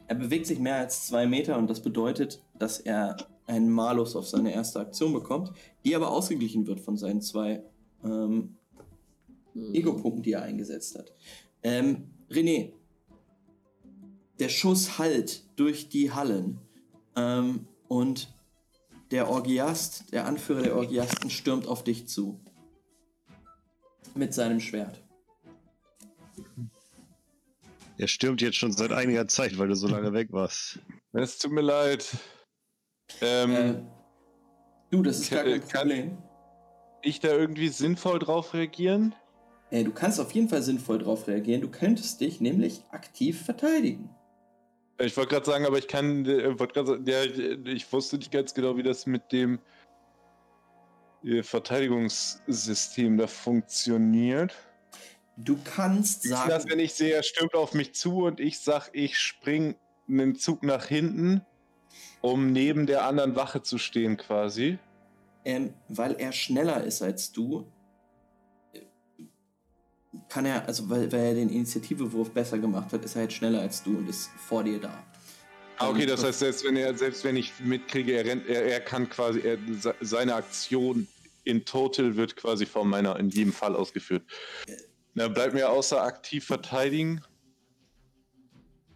Er bewegt sich mehr als zwei Meter und das bedeutet, dass er einen Malus auf seine erste Aktion bekommt, die aber ausgeglichen wird von seinen zwei ähm, Hm. Ego-Punkten, die er eingesetzt hat. Ähm, René, der Schuss hallt durch die Hallen ähm, und der Orgiast, der Anführer der Orgiasten, stürmt auf dich zu. Mit seinem Schwert. Er stürmt jetzt schon seit einiger Zeit, weil du so lange weg warst. Es tut mir leid. Ähm, Äh, du, das ist gar kein kann- Problem. ich da irgendwie sinnvoll drauf reagieren? Äh, du kannst auf jeden Fall sinnvoll darauf reagieren. Du könntest dich nämlich aktiv verteidigen. Ich wollte gerade sagen, aber ich kann, äh, sagen, ja, ich wusste nicht ganz genau, wie das mit dem äh, Verteidigungssystem da funktioniert. Du kannst sagen, wenn ich sehe, er stürmt auf mich zu und ich sag, ich spring einen Zug nach hinten, um neben der anderen Wache zu stehen quasi. ähm, weil er schneller ist als du, kann er, also weil, weil er den Initiativewurf besser gemacht hat, ist er halt schneller als du und ist vor dir da. Ah, okay, Ähm, das heißt, selbst wenn er, selbst wenn ich mitkriege, er rennt, er, er kann quasi, er, se- seine Aktion in total wird quasi von meiner in jedem Fall ausgeführt. Da bleibt mir außer aktiv verteidigen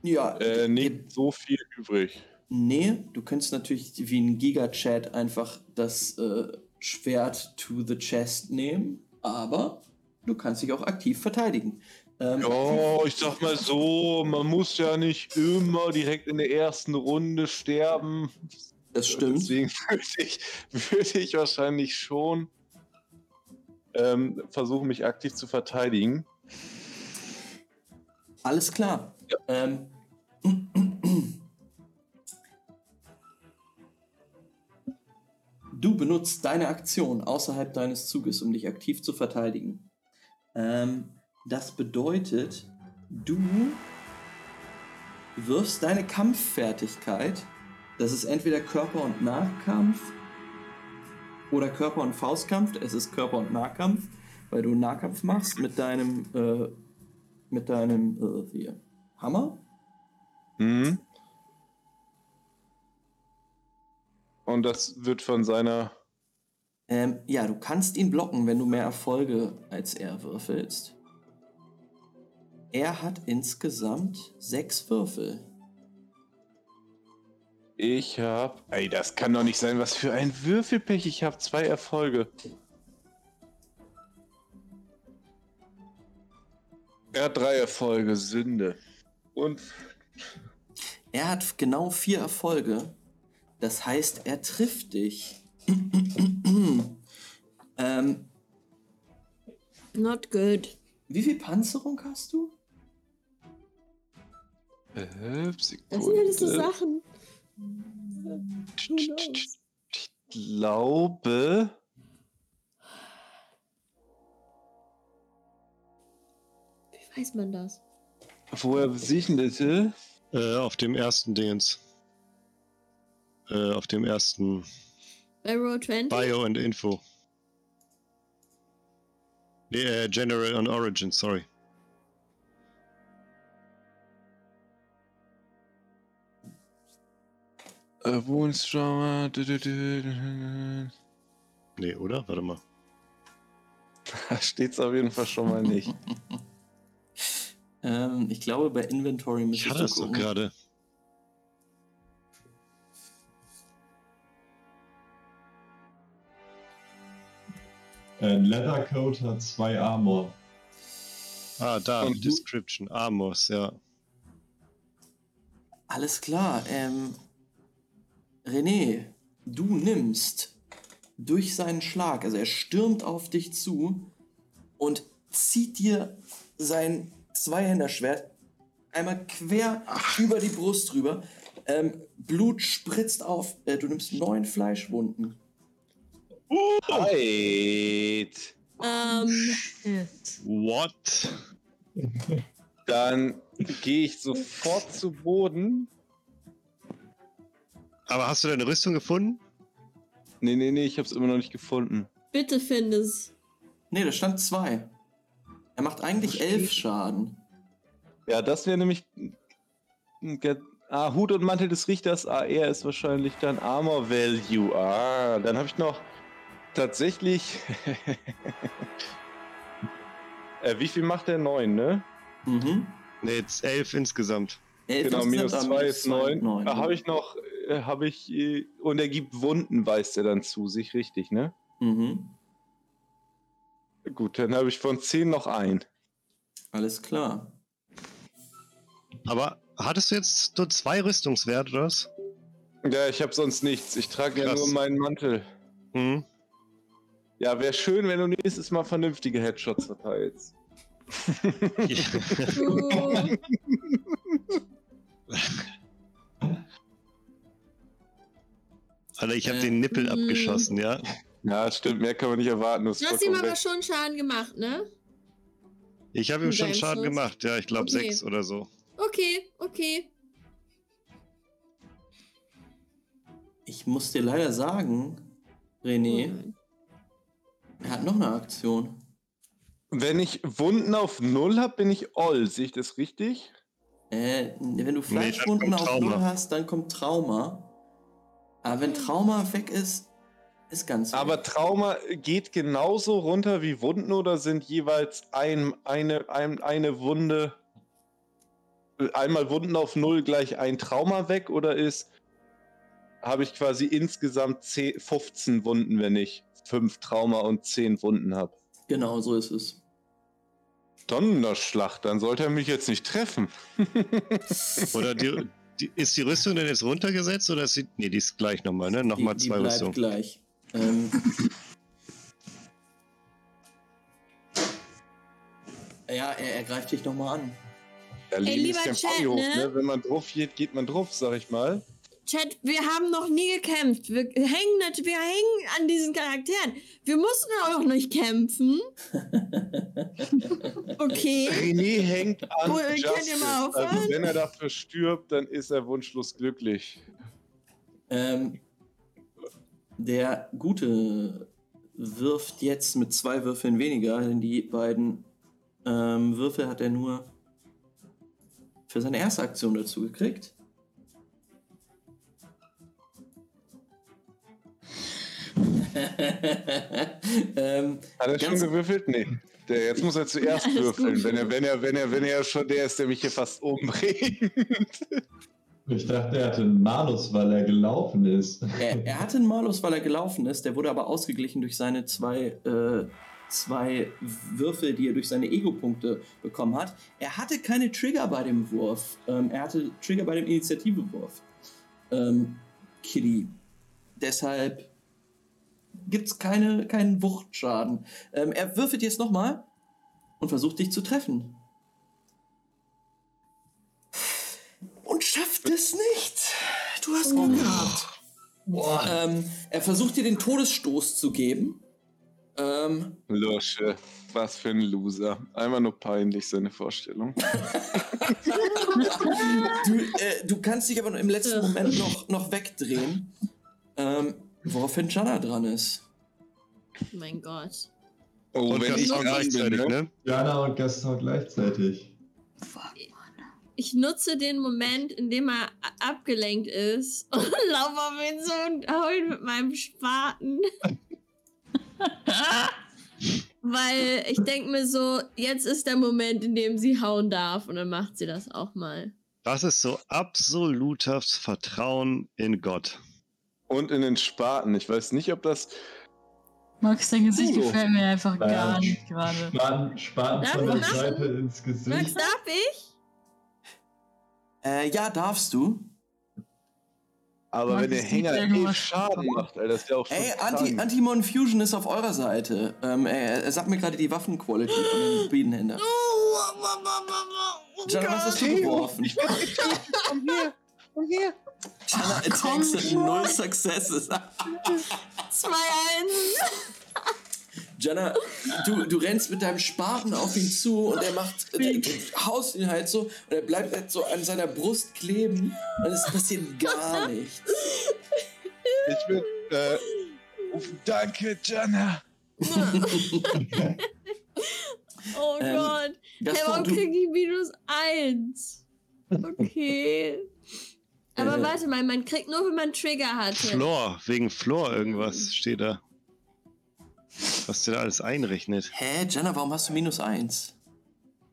Ja, äh, nicht so viel übrig. Nee, du könntest natürlich wie ein Giga-Chat einfach das äh, Schwert to the chest nehmen, aber du kannst dich auch aktiv verteidigen. Ähm, Ja, ich sag mal so, man muss ja nicht immer direkt in der ersten Runde sterben. das stimmt. Deswegen <laughs> würde ich, würde ich wahrscheinlich schon ähm, versuchen, mich aktiv zu verteidigen. Alles klar. Ähm, <clears throat> du benutzt deine Aktion außerhalb deines Zuges, um dich aktiv zu verteidigen. Ähm, das bedeutet, du wirfst deine Kampffertigkeit, das ist entweder Körper- und Nahkampf oder Körper- und Faustkampf, es ist Körper- und Nahkampf, weil du Nahkampf machst mit deinem äh, mit deinem äh, hier, Hammer. Mhm. Und das wird von seiner. Ähm, ja, du kannst ihn blocken, wenn du mehr Erfolge als er würfelst. Er hat insgesamt sechs Würfel. Ich hab. Ey, das kann doch nicht sein. Was für ein Würfelpech. Ich habe zwei Erfolge. Er hat drei Erfolge. Sünde. Und. Er hat genau vier Erfolge. Das heißt, er trifft dich. Ähm, Not good. wie viel Panzerung hast du? Äh, Das sind alles so Sekunde. Sachen. Ich glaube. Wie weiß man das? Woher sehe ich denn das? Äh, auf dem ersten Dingens. Äh, auf dem ersten Bei Row 20? Bio und Info. Nee, äh, General on Origin, sorry. Äh, dü- Nee, oder? Warte mal. Da <laughs> steht's auf jeden Fall schon mal nicht. <laughs> Ähm, ich glaube, bei Inventory Ich müsstest hatte du es doch gerade. Äh, Leathercoat hat zwei Armor. Ah, da, Und du- Description. Amos, ja. Alles klar. Ähm, René, du nimmst durch seinen Schlag, also er stürmt auf dich zu und zieht dir sein Zweihänderschwert einmal quer über die Brust rüber. Ähm, Blut spritzt auf. Äh, du nimmst neun Fleischwunden. Halt! Ähm, Shit. What? Dann gehe ich sofort zu Boden. Aber hast du deine Rüstung gefunden? Nee, nee, nee, ich hab's immer noch nicht gefunden. bitte find es. Nee, da stand zwei. Er macht eigentlich elf Schaden. Ja, das wäre nämlich. Ah, Hut und Mantel des Richters. Ah, er ist wahrscheinlich dann Armor Value. Ah, dann habe ich noch tatsächlich. <laughs> äh, wie viel macht der? Neun, ne? Mhm. Nee, jetzt elf insgesamt. Elf Genau, minus aber zwei minus ist neun. neun. Da habe ich noch. Äh, habe ich. Äh, und er gibt Wunden, weist er dann zu sich, richtig, ne? Mhm. Gut, dann habe ich von zehn noch ein. Alles klar. Aber hattest du jetzt nur zwei Rüstungswerte, oder was? Ja, ich habe sonst nichts. Ich trage ja nur meinen Mantel. Hm? Ja, wäre schön, wenn du nächstes Mal vernünftige Headshots verteilst. <laughs> Alter, ich habe Äh, den Nippel mm. abgeschossen, ja? Ja, stimmt, mehr kann man nicht erwarten. Das du hast ihm aber recht. schon Schaden gemacht, ne? Ich habe ihm schon Schaden Schuss? gemacht, ja, ich glaube Okay. sechs oder so. Okay, okay. Ich muss dir leider sagen, René, Oh er hat noch eine Aktion. Wenn ich Wunden auf Null habe, bin ich all. Sehe ich das richtig? Äh, wenn du Fleischwunden kommt auf Trauma. Null hast, dann kommt Trauma. Aber wenn Trauma weg ist, ist ganz weg. Aber Trauma geht genauso runter wie Wunden oder sind jeweils ein, eine, ein, eine Wunde. Einmal Wunden auf Null gleich ein Trauma weg oder ist. Habe ich quasi insgesamt 10, 15 Wunden, wenn ich 5 Trauma und 10 Wunden habe. Genau, so ist es. Donnerschlacht, dann sollte er mich jetzt nicht treffen. <laughs> Oder die, die, ist die Rüstung denn jetzt runtergesetzt oder ist sie. Nee, die ist gleich nochmal, ne? Nochmal die, die zwei bleibt Rüstungen. gleich. Ähm, <laughs> ja, er, er greift dich nochmal an. Ja, Leben lieber ist kein Chat, ne? ne? Wenn man drauf geht, geht man drauf, sag ich mal. Chat, wir haben noch nie gekämpft. Wir hängen, nat- wir hängen an diesen Charakteren. Wir mussten auch noch nicht kämpfen. <laughs> Okay. René hängt an Oh, Justice. Also wenn er dafür stirbt, dann ist er wunschlos glücklich. Ähm, der Gute wirft jetzt mit zwei Würfeln weniger, denn die beiden ähm, Würfel hat er nur für seine erste Aktion dazu gekriegt. Ähm, Hat er schon gewürfelt? Nee. Der, jetzt muss er zuerst Alles würfeln, gut. wenn er, wenn er, wenn er, wenn er schon der ist, der mich hier fast umbringt. <laughs> Ich dachte, er hatte einen Malus, weil er gelaufen ist. er, er hatte einen Malus, weil er gelaufen ist, der wurde aber ausgeglichen durch seine zwei, äh, zwei Würfel, die er durch seine Ego-Punkte bekommen hat. Er hatte keine Trigger bei dem Wurf. Ähm, er hatte Trigger bei dem Initiativewurf. Ähm, Kitty. Deshalb gibt es keine, keinen Wuchtschaden. Ähm, er würfelt jetzt nochmal und versucht dich zu treffen. Und schafft es nicht. Du hast Glück gehabt. Boah. Ähm, er versucht dir den Todesstoß zu geben. Ähm, Lusche, was für ein Loser. Einmal nur peinlich, seine Vorstellung. <laughs> du, äh, du kannst dich aber im letzten. Moment noch, noch wegdrehen. Ähm, woraufhin Jana dran ist. Mein Gott. Oh, Und wenn ich Gaston dran bin, gleichzeitig, ne? ne? Jana und Gaston gleichzeitig. Ich nutze den Moment, in dem er abgelenkt ist <laughs> und laufe auf ihn zu und hau ihn mit meinem Spaten. <laughs> Weil ich denke mir so, jetzt ist der Moment, in dem sie hauen darf und dann macht sie das auch mal. Das ist so absolutes Vertrauen in Gott. Und in den Spaten. Ich weiß nicht, ob das. Max, dein Gesicht Oh. gefällt mir einfach Ja. gar nicht gerade. Spaten, Spaten von der machen? Seite ins Max, Gesicht. darf ich? Äh, ja, darfst du. Aber Mann, wenn der Hänger eh Schaden macht, Alter, das ist ja auch schon. Ey. Anti Antimon Fusion ist auf eurer Seite. Ähm, er, er sagt mir gerade die Waffenquality von dem Biedenhänder. Jana, was hast du geworfen? Komm hier, komm hier. Jana attacks mit null Successes. 2-1. Jana, du, du rennst mit deinem Spaten auf ihn zu und er macht, du haust ihn halt so und er bleibt halt so an seiner Brust kleben und es passiert gar <laughs> nichts. Ich bin. Äh, danke, Jana. <laughs> Oh Ähm, Gott. Hey, warum krieg ich minus 1? Okay. Aber warte mal, man kriegt nur, wenn man Trigger hatte. Flor, wegen Flor irgendwas steht da. Was der da alles einrechnet. hä, Jana, warum hast du minus eins?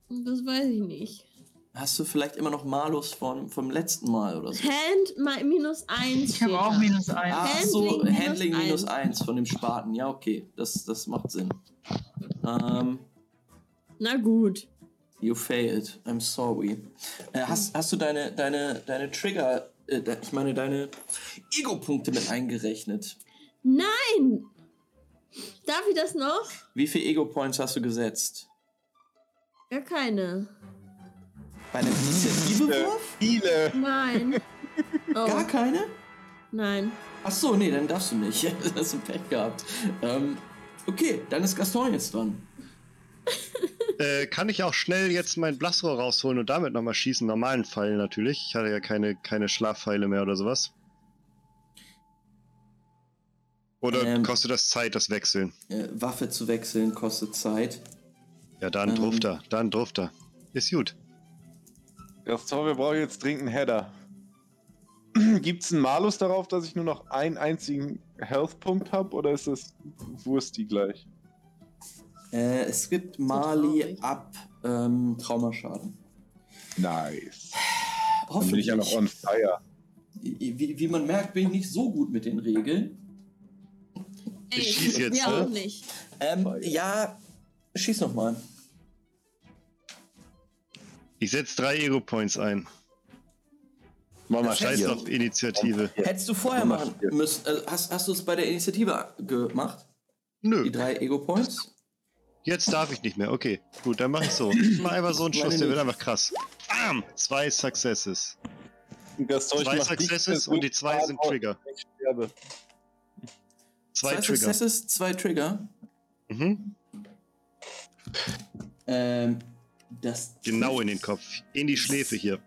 Das weiß ich nicht. Hast du vielleicht immer noch Malus vom, vom letzten Mal oder so? Hand mal minus 1. Ich habe auch minus eins. Ach so, Handling minus Handling minus eins. 1 von dem Spaten. Ja, okay, das, das macht Sinn. Ähm, Na gut. You failed. I'm sorry. Äh, hast, hast du deine, deine, deine Trigger, äh, de- ich meine deine Ego-Punkte mit eingerechnet? Nein! Darf ich das noch? Wie viele Ego-Points hast du gesetzt? Gar keine. Bei einem Initiativewurf? Viele. Nein. Oh, <laughs> Gar keine? nein. Ach so, nee, dann darfst du nicht. Das <laughs> hast du Pech gehabt. Ähm, okay, dann ist Gaston jetzt dran. <laughs> Äh, kann ich auch schnell jetzt mein Blasrohr rausholen und damit nochmal schießen? Normalen Pfeil natürlich. Ich hatte ja keine, keine Schlafpfeile mehr oder sowas. Oder Ähm. kostet das Zeit, das Wechseln? Äh, Waffe zu wechseln kostet Zeit. Ja, dann Ähm. druft er. Dann druft er. Ist gut. Gaston, wir brauchen jetzt dringend einen Header. <clears throat> Gibt es einen Malus darauf, dass ich nur noch einen einzigen Health-Punkt habe oder ist das Wursti gleich? Äh, es gibt Mali ab ähm, Traumaschaden. Nice. Dann bin ich Hoffentlich. ja noch on fire. wie, wie man merkt, bin ich nicht so gut mit den Regeln. Ey, Ich schieß jetzt, wir ne? auch nicht. Ähm, ja, schieß noch mal. Ich setze drei Ego-Points ein. Mach mal Scheiß auf Initiative. Hättest du vorher machen müssen. Äh, hast hast du es bei der Initiative gemacht? Nö, Die drei Ego-Points? Jetzt darf ich nicht mehr. Okay, gut, dann mach ich so. Ich mach einfach so einen Schuss, der wird einfach krass. Bam! Zwei Successes. Ich Zwei Successes und die zwei hart sind Trigger. ich sterbe. Zwei, Trigger. Successes, zwei Trigger. Mhm. Ähm, das Genau in den Kopf. In die Schläfe hier.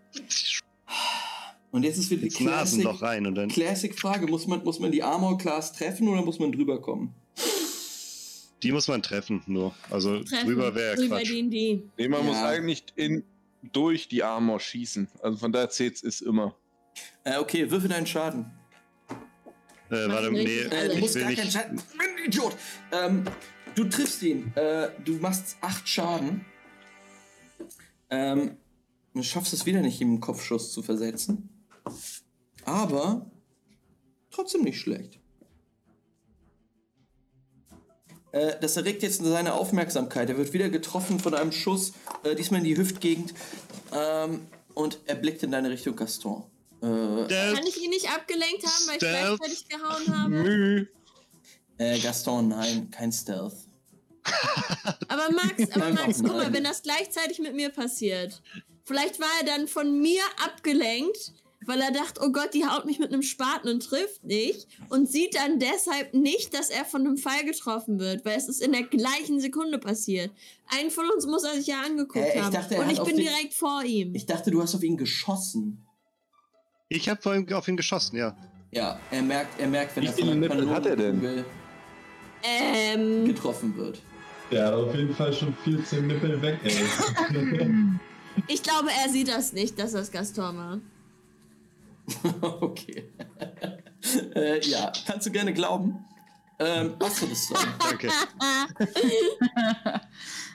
Und jetzt ist wieder die Ins Nasenloch Classic, rein und dann. Classic Frage: muss man, muss man die Armor Class treffen oder muss man drüber kommen? Die muss man treffen, nur. Also Treffen. drüber wäre Drüber Quatsch. in die. Nee, man Ja. muss eigentlich in, durch die Armor schießen. Also von daher zählt es immer. Äh, okay, würfel deinen Schaden. Äh, warte, nee, Äh, du musst will gar keinen nicht. Schaden. Idiot! Ähm, du triffst ihn. Äh, du machst acht Schaden. Ähm, du schaffst es wieder nicht, ihm einen Kopfschuss zu versetzen. Aber trotzdem nicht schlecht. Das erregt jetzt seine Aufmerksamkeit. Er wird wieder getroffen von einem Schuss, äh, diesmal in die Hüftgegend. Ähm, und er blickt in deine Richtung, Gaston. Äh. Kann ich ihn nicht abgelenkt haben, weil ich gleichzeitig gehauen habe? Äh, Gaston, nein, kein Stealth. <laughs> Aber Max, aber Max, guck mal, wenn das gleichzeitig mit mir passiert, vielleicht war er dann von mir abgelenkt, weil er dachte, oh Gott, die haut mich mit einem Spaten und trifft nicht und sieht dann deshalb nicht, dass er von einem Pfeil getroffen wird, weil es ist in der gleichen Sekunde passiert. Einen von uns muss er sich ja angeguckt Äh, ich haben dachte, und ich bin den- direkt vor ihm. Ich dachte, du hast auf ihn geschossen. Ich habe vorhin auf ihn geschossen, ja. Ja, er merkt, er merkt, wenn Wie er von viele einer Nippel hat er denn? Kanonenkugel ähm, getroffen wird. Der hat auf jeden Fall schon 14 Nippel weg, ey. <laughs> <laughs> ich glaube, er sieht das nicht, dass das Gaston war. <laughs> okay. äh, ja, kannst du gerne glauben. Ähm, Astrid. <laughs> Danke. <laughs>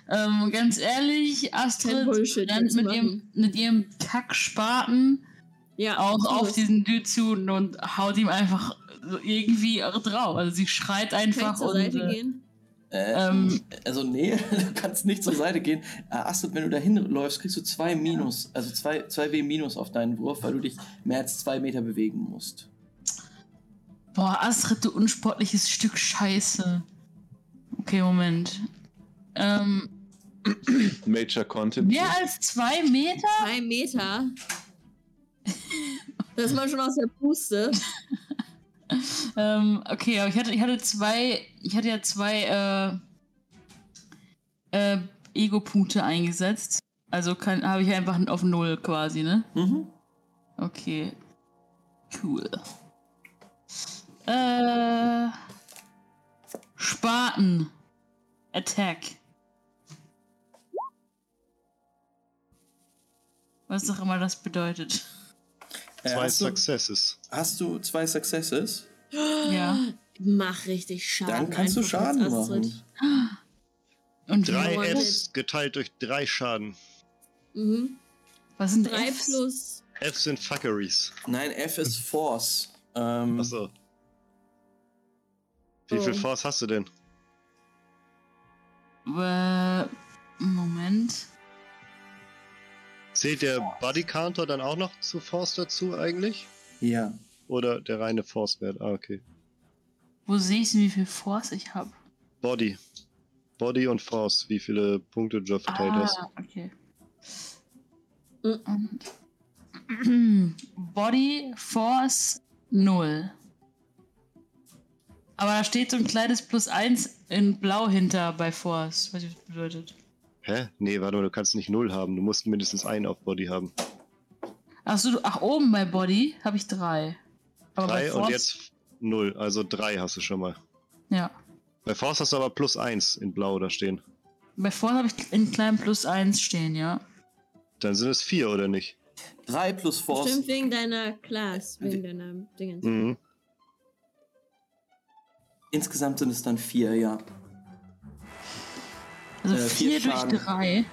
ähm, ganz ehrlich, Astrid Bullshit rennt mit machen. ihrem, mit ihrem Kackspaten Ja, auch auf es. diesen Dude zu und haut ihm einfach irgendwie drauf. Also sie schreit Kann ich einfach zur und Seite äh, gehen? Äh, Ähm. also nee, <laughs> du kannst nicht zur Seite gehen. Äh, Astrid, wenn du dahin läufst, kriegst du zwei Minus, also zwei, zwei W Minus auf deinen Wurf, weil du dich mehr als zwei Meter bewegen musst. Boah, Astrid, du unsportliches Stück Scheiße. Okay, Moment. Ähm, Major Content. mehr als zwei Meter? Zwei Meter. Das ist man schon aus der Puste. <laughs> Ähm, okay, aber ich hatte, ich hatte zwei, ich hatte ja zwei äh, äh, Ego-Punkte eingesetzt. Also habe ich einfach auf Null quasi, ne? Mhm. Okay. Cool. Äh. Spaten. Attack. Was auch immer das bedeutet. Äh, Zwei hast, du, Successes. hast du zwei Successes? Ja. Mach richtig Schaden. Dann kannst du Schaden machen. Und Drei Fs geteilt durch drei Schaden. Mhm. was sind Drei Fs? plus. Fs sind Fuckeries. Nein, F ist Force. Ähm, Achso. Wie Oh. viel Force hast du denn? Äh, Moment. Zählt der Body Counter dann auch noch zu Force dazu eigentlich? Ja. Oder der reine Force-Wert? Ah, okay. Wo sehe ich denn, wie viel Force ich habe? Body. Body und Force. Wie viele Punkte du verteilt hast. Ah, okay. Mhm. Und <clears throat> Body Force 0. Aber da steht so ein kleines Plus 1 in Blau hinter bei Force. Was das bedeutet. Hä? Nee, warte mal, du kannst nicht null haben. Du musst mindestens einen auf Body haben. Achso, du- ach, oben bei Body habe ich 3. Aber Drei Force. und jetzt null. Also drei hast du schon mal. Ja. Bei Force hast du aber plus eins in Blau da stehen. Bei Force habe ich in kleinem Plus 1 stehen, ja. Dann sind es vier, oder nicht? 3 plus Force. Stimmt wegen deiner Class, wegen deiner Dingens. Mhm. Insgesamt sind es dann 4, ja. Also Äh, vier 4 durch Schaden. 3.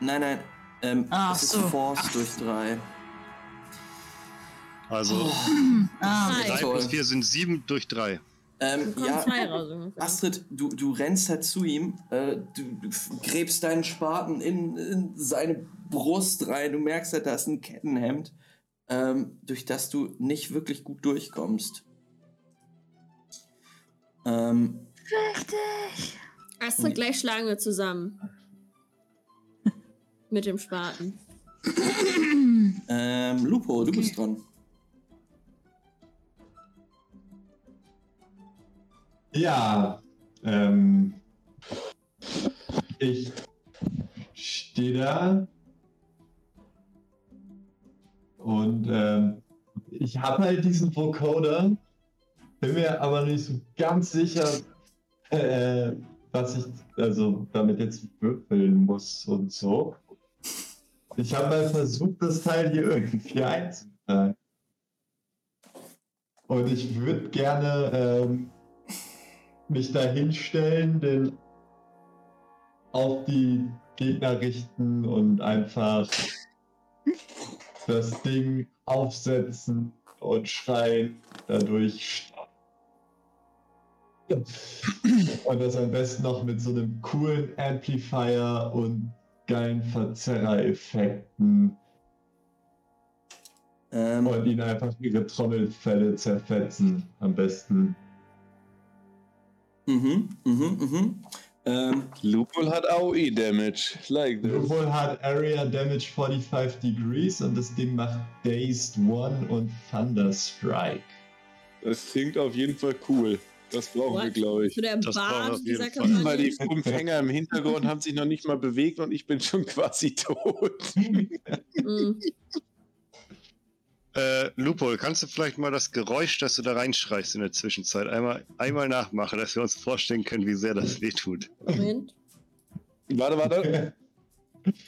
Nein, nein. Ähm, Ach es ist so. Force durch 3. Also Ah, Drei. drei toll. plus vier sind sieben durch drei. Ähm, Kommt ja. Astrid, du, du rennst halt zu ihm, äh, du, du gräbst deinen Spaten in, in seine Brust rein, du merkst halt, da ist ein Kettenhemd, ähm, durch das du nicht wirklich gut durchkommst. Ähm, Astrid, gleich schlagen wir zusammen. Mit dem Spaten. ähm, Lupo, du bist dran. Ja, ähm, ich stehe da und ähm, ich habe halt diesen Vocoder, bin mir aber nicht so ganz sicher, äh, was ich also damit jetzt würfeln muss und so. Ich habe mal versucht, das Teil hier irgendwie einzutragen. Und ich würde gerne ähm, mich da hinstellen, den auf die Gegner richten und einfach das Ding aufsetzen und schreien dadurch. Und das am besten noch mit so einem coolen Amplifier und geilen Verzerrer-Effekten Ähm, und ihn einfach ihre Trommelfälle zerfetzen. Am besten. mhm, mhm, mhm. Ähm, Lupul hat AOE-Damage. Like this. Lupol hat Area Damage 45 Degrees und das Ding macht Dazed One und Thunder Strike. Das klingt auf jeden Fall cool. Das brauchen wir, What? glaube ich. So der Das brauchen wir Bart dieser Fall. Weil die Kampagne. fünf Hänger im Hintergrund haben sich noch nicht mal bewegt und ich bin schon <laughs> quasi tot. Mhm. Äh, Lupol, kannst du vielleicht mal das Geräusch, das du da reinschreist in der Zwischenzeit, einmal, einmal nachmachen, dass wir uns vorstellen können, wie sehr das wehtut? Moment. Warte, warte.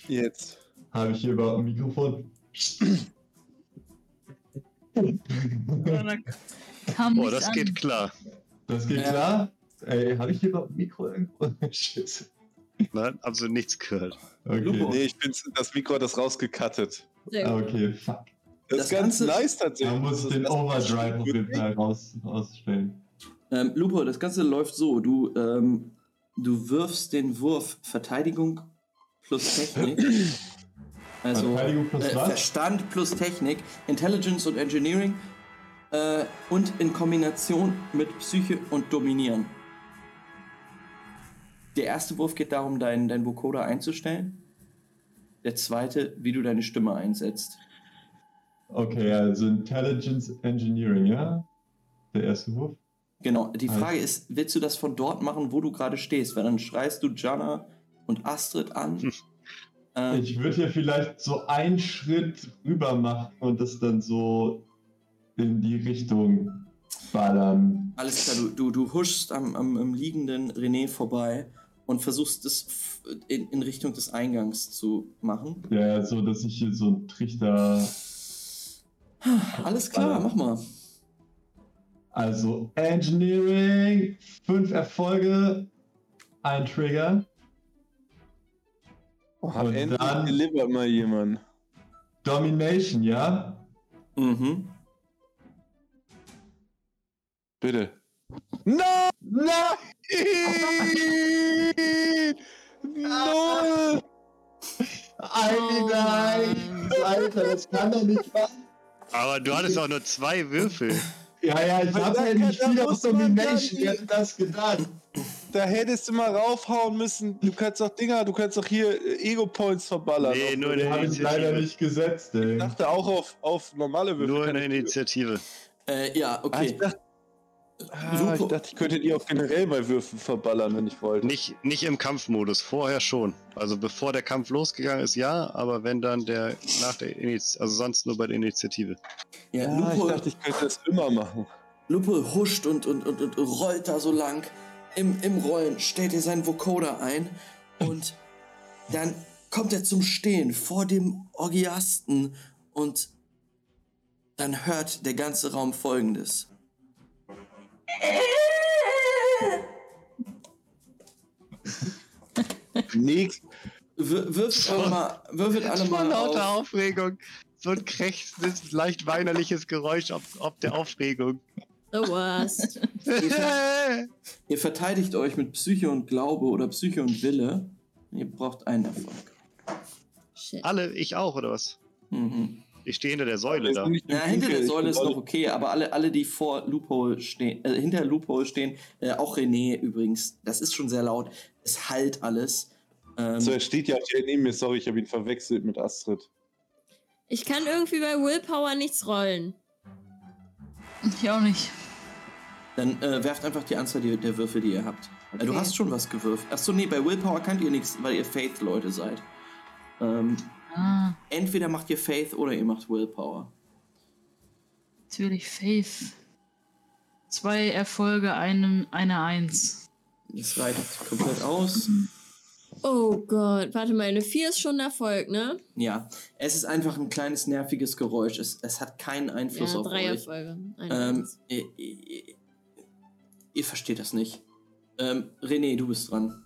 Jetzt. Habe ich hier überhaupt ein Mikrofon? Kam Boah, das an. geht klar. Das geht Ja. klar? Ey, habe ich hier überhaupt ein Mikro irgendwo? <laughs> Shit. Nein, absolut nichts gehört. Lupo. Okay. Nee, ich bin das Mikro hat das rausgekattet. Ah. Okay, fuck. Das, Das ist ganz Ganze- nice tatsächlich. Man muss den Overdrive auf jeden Fall raus, rausstellen. ähm, Lupo, das Ganze läuft so. Du, ähm, du wirfst den Wurf Verteidigung plus Technik. <laughs> Also Verteidigung plus äh, was? Verstand plus Technik, Intelligence und Engineering äh, und in Kombination mit Psyche und Dominieren. Der erste Wurf geht darum, deinen dein Vocoder einzustellen. Der zweite, wie du deine Stimme einsetzt. Okay, also Intelligence Engineering, ja? Der erste Wurf? Genau, die Also- Frage ist, willst du das von dort machen, wo du gerade stehst? Weil dann schreist du Jana und Astrid an. Hm. Ähm, Ich würde hier vielleicht so einen Schritt rüber machen und das dann so in die Richtung ballern. alles klar, du, du, du huschst am, am, am liegenden René vorbei und versuchst es in, in Richtung des Eingangs zu machen. Ja, so dass ich hier so einen Trichter. <sighs> Alles klar, mach mal. Also Engineering, fünf Erfolge, ein Trigger. Oh, Und endlich dann- delivert mal jemand. Domination, ja? Mhm. Bitte. Nein! Nein! Null! Ein, nein! Alter, das kann doch nicht wahr Aber du hattest auch nur zwei Würfel. Ja, ja, ich da ja nicht viel man Domination, wer hat das gedacht? Da hättest du mal raufhauen müssen. Du kannst doch Dinger, du kannst doch hier äh, Ego-Points verballern. Nee, nur der habe ich leider nicht gesetzt, ey. Ich dachte auch auf, auf normale Würfel. Nur in kann der ich- Initiative. Äh, ja, Ah, okay. ich, dachte, ah, ich Lupo- dachte, ich könnte die auch generell bei Würfen verballern, wenn ich wollte. Nicht, nicht im Kampfmodus, vorher schon. Also bevor der Kampf losgegangen ist, ja, aber wenn dann der nach der Initiative, also sonst nur bei der Initiative. ja, Ja, ich Lupo, dachte, ich könnte das immer machen. Lupo huscht und, und, und, und rollt da so lang. Im, Im Rollen stellt er seinen Vocoder ein und <laughs> dann kommt er zum Stehen vor dem Orgiasten und dann hört der ganze Raum folgendes. Nix. Würfelt alle mal, würfelt alle Vor mal lauter auf. Aufregung. So ein krächzendes, leicht weinerliches Geräusch ob, ob der Aufregung. The worst. <laughs> Ihr verteidigt euch mit Psyche und Glaube oder Psyche und Wille. Ihr braucht einen Erfolg. Shit. Alle, ich auch, oder was? Mhm. Ich stehe hinter der Säule da. Ja, hinter der Säule ist noch okay, aber alle, alle die vor Loophole stehen, äh, hinter Loophole stehen, äh, auch René übrigens, das ist schon sehr laut. Es halt alles. Ähm, So, er steht ja auch hier neben mir. Sorry, ich habe ihn verwechselt mit Astrid. Ich kann irgendwie bei Willpower nichts rollen. Ich auch nicht. dann äh, werft einfach die Anzahl der, der Würfel, die ihr habt. Äh, du Okay. hast schon was gewürft. Achso, nee, bei Willpower könnt ihr nichts, weil ihr Faith-Leute seid. Ähm, Ah, entweder macht ihr Faith oder ihr macht Willpower. natürlich Faith. Zwei Erfolge, einem, eine Eins. Das reicht komplett aus. Oh Gott, warte mal, eine 4 ist schon ein Erfolg, ne? Ja, es ist einfach ein kleines nerviges Geräusch. Es, es hat keinen Einfluss Ja, auf drei euch. Erfolge. Eine Ähm, Eins. ihr, ihr, ihr versteht das nicht. Ähm, René, du bist dran.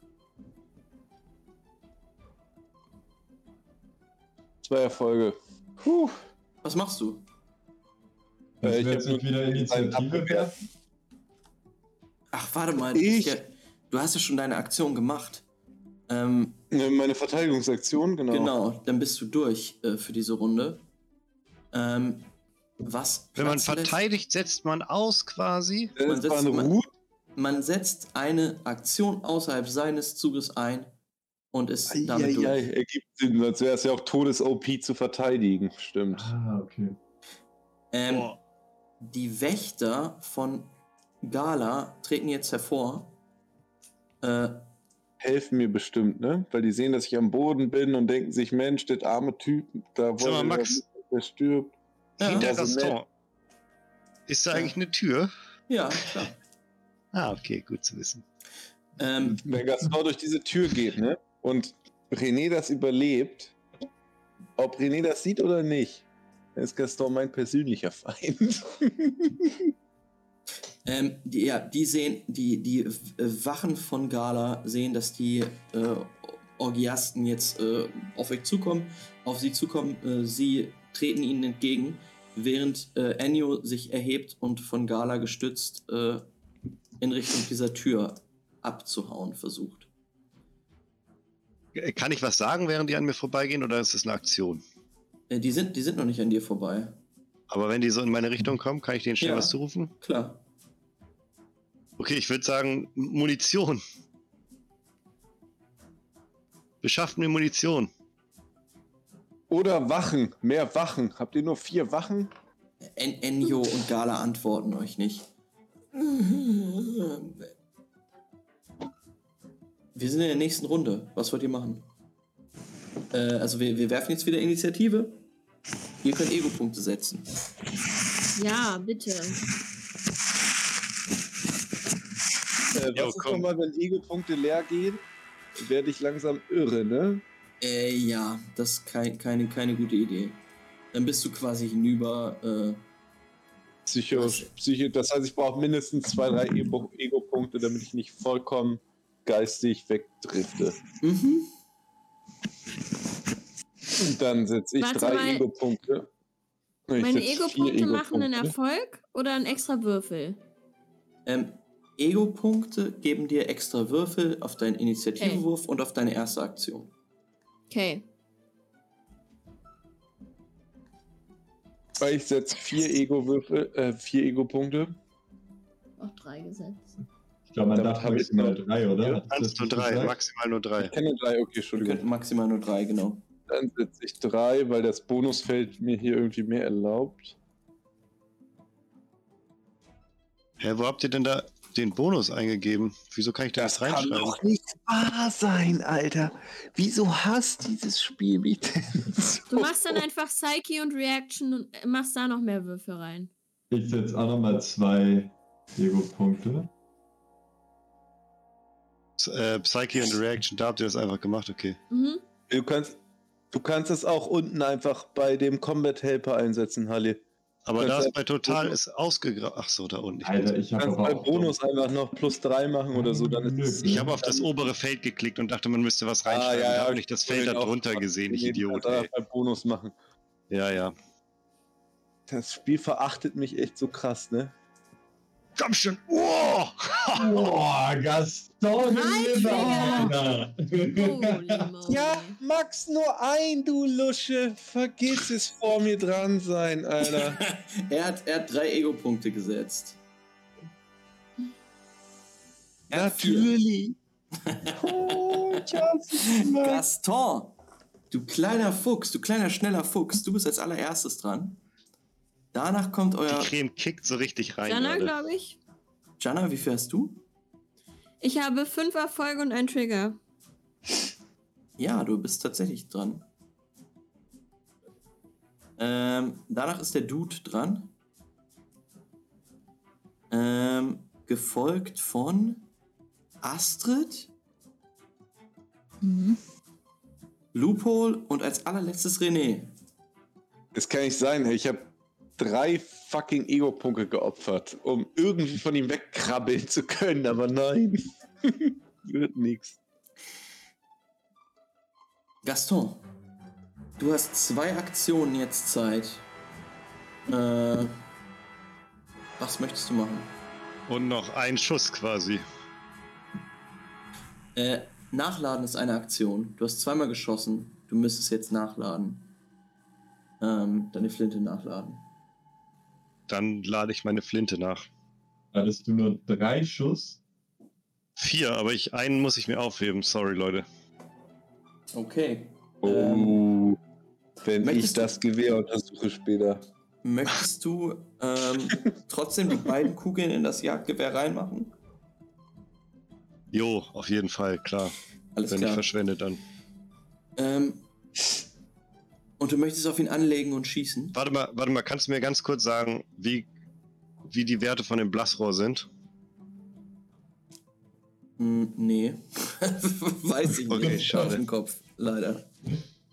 Zwei Erfolge. Puh. Was machst du? Äh, Ich jetzt nur wieder Initiative werfen. Ach, warte mal. Ich- Ja, du hast ja schon deine Aktion gemacht. Ähm, Ne, Meine Verteidigungsaktion, genau. genau. dann bist du durch äh, für diese Runde. Ähm, was Wenn man verteidigt, setzt man aus quasi. Man setzt- man-. Man setzt eine Aktion außerhalb seines Zuges ein und ist damit durch. Eieiei, ergibt Sinn, sonst wäre es ja auch Todes-OP zu verteidigen. Stimmt. Ah, okay. Ähm, die Wächter von Gala treten jetzt hervor. Äh, Helfen mir bestimmt, ne? Weil die sehen, dass ich am Boden bin und denken sich, Mensch, der arme Typ, da wollen wir Max. nicht, dass der stirbt. ja, Hinter nett. Gaston. Ist da Ja. eigentlich eine Tür? ja, klar. Ah, okay, gut zu wissen. Ähm, Wenn Gaston durch diese Tür geht, ne? Und René das überlebt, ob René das sieht oder nicht, ist Gaston mein persönlicher Feind. <laughs> ähm, die, ja, die sehen, die, die Wachen von Gala sehen, dass die äh, Orgiasten jetzt äh, auf euch zukommen, auf sie zukommen. Äh, sie treten ihnen entgegen, während äh, Ennio sich erhebt und von Gala gestützt äh, in Richtung dieser Tür abzuhauen versucht. Äh, Kann ich was sagen, während die an mir vorbeigehen, oder ist das eine Aktion? Äh, die, sind, die sind noch nicht an dir vorbei. Aber wenn die so in meine Richtung kommen, kann ich denen schnell Ja. was zurufen? Klar. Okay, ich würde sagen, Munition. Beschafft mir Munition. Oder Wachen, mehr Wachen. Habt ihr nur vier Wachen? En Ennio und Gala antworten euch nicht. <laughs> Wir sind in der nächsten Runde. Was wollt ihr machen? Äh, also wir, wir werfen jetzt wieder Initiative. Ihr könnt Ego-Punkte setzen. Ja, bitte. Äh, Jo, was ist nochmal, wenn Ego-Punkte leer gehen? Werde ich langsam irre, ne? Äh, ja, das ist kein, keine, keine gute Idee. Dann bist du quasi hinüber. Äh, Psycho, Psycho, das heißt, ich brauche mindestens zwei, drei Ego- Ego-Punkte, damit ich nicht vollkommen geistig wegdrifte. mhm. Und dann setze ich Warte drei. Ego-Punkte. Meine Ego-Punkte machen einen. Erfolg oder einen extra Würfel? ähm, Ego-Punkte geben dir extra Würfel auf deinen Initiativewurf und auf deine erste Aktion. Okay. Ich setze vier Ego-Würfel, äh, vier Ego-Punkte. Auch drei gesetzt. Ich glaube, man darf ich maximal noch- drei, oder? Ja, das nur drei, gesagt? maximal nur drei. Ich kenne drei, okay, Entschuldigung. maximal nur drei, genau. Dann setze ich drei, weil das Bonusfeld mir hier irgendwie mehr erlaubt. Hä, wo habt ihr denn da den Bonus eingegeben? Wieso kann ich da das reinschreiben? nicht wahr sein, Alter. Wieso hasst dieses Spiel mich denn so? Du machst dann einfach Psyche und Reaction und machst da noch mehr Würfel rein. Ich setze auch nochmal zwei Ego-Punkte. Äh, Psyche und Reaction, da habt ihr das einfach gemacht, okay. Mhm. Du kannst, du kannst es auch unten einfach bei dem Combat Helper einsetzen, Halle. Aber Das das ist bei Total ist ausgegraut. Ach so, da unten. Ich, Alter, ich kannst bei Bonus einfach noch plus drei machen oder so, dann ist ich habe auf das obere Feld geklickt und dachte, man müsste was reinschreiben. Ah, ja, da ja, habe ich das Feld da drunter gesehen, ich Idiot. Ey. bei Bonus machen. Ja, ja. Das Spiel verachtet mich echt so krass, ne? Komm schon. Oh! Boah, <laughs> Gaston. Ja, Max, nur ein, du Lusche. Vergiss es vor mir dran sein, Alter. <laughs> er, hat, er hat drei Ego-Punkte gesetzt. Natürlich. <laughs> oh. Gaston, du kleiner Fuchs, du kleiner schneller Fuchs, du bist als allererstes dran. Danach kommt Die euer. Creme kickt so richtig rein. Jana, glaube ich. Jana, wie viel hast du? Ich habe fünf Erfolge und einen Trigger. Ja, du bist tatsächlich dran. Ähm, danach ist der Dude dran. Ähm, gefolgt von Astrid, Mhm. Loophole und als allerletztes René. Das kann nicht sein. Ich habe drei fucking Ego-Punkte geopfert, um irgendwie von ihm wegkrabbeln zu können, aber nein. <laughs> Wird nix. Gaston, du hast zwei Aktionen jetzt Zeit. Äh, was möchtest du machen? Und noch ein Schuss quasi. Äh, nachladen ist eine Aktion. Du hast zweimal geschossen. Du müsstest jetzt nachladen. Ähm, deine Flinte nachladen. Dann lade ich meine Flinte nach. Hattest du nur drei Schuss? Vier, aber ich einen muss ich mir aufheben. Sorry, Leute. Okay. Ähm, Oh, wenn ich das Gewehr untersuche später. möchtest du ähm, trotzdem die beiden Kugeln in das Jagdgewehr reinmachen? Jo, auf jeden Fall, klar. Alles Wenn ich klar. verschwende, dann. Ähm, und du möchtest auf ihn anlegen und schießen? Warte mal, warte mal, kannst du mir ganz kurz sagen, wie, wie die Werte von dem Blasrohr sind? Hm, nee. <laughs> Weiß ich Okay, nicht. schade. Auf dem Kopf, leider.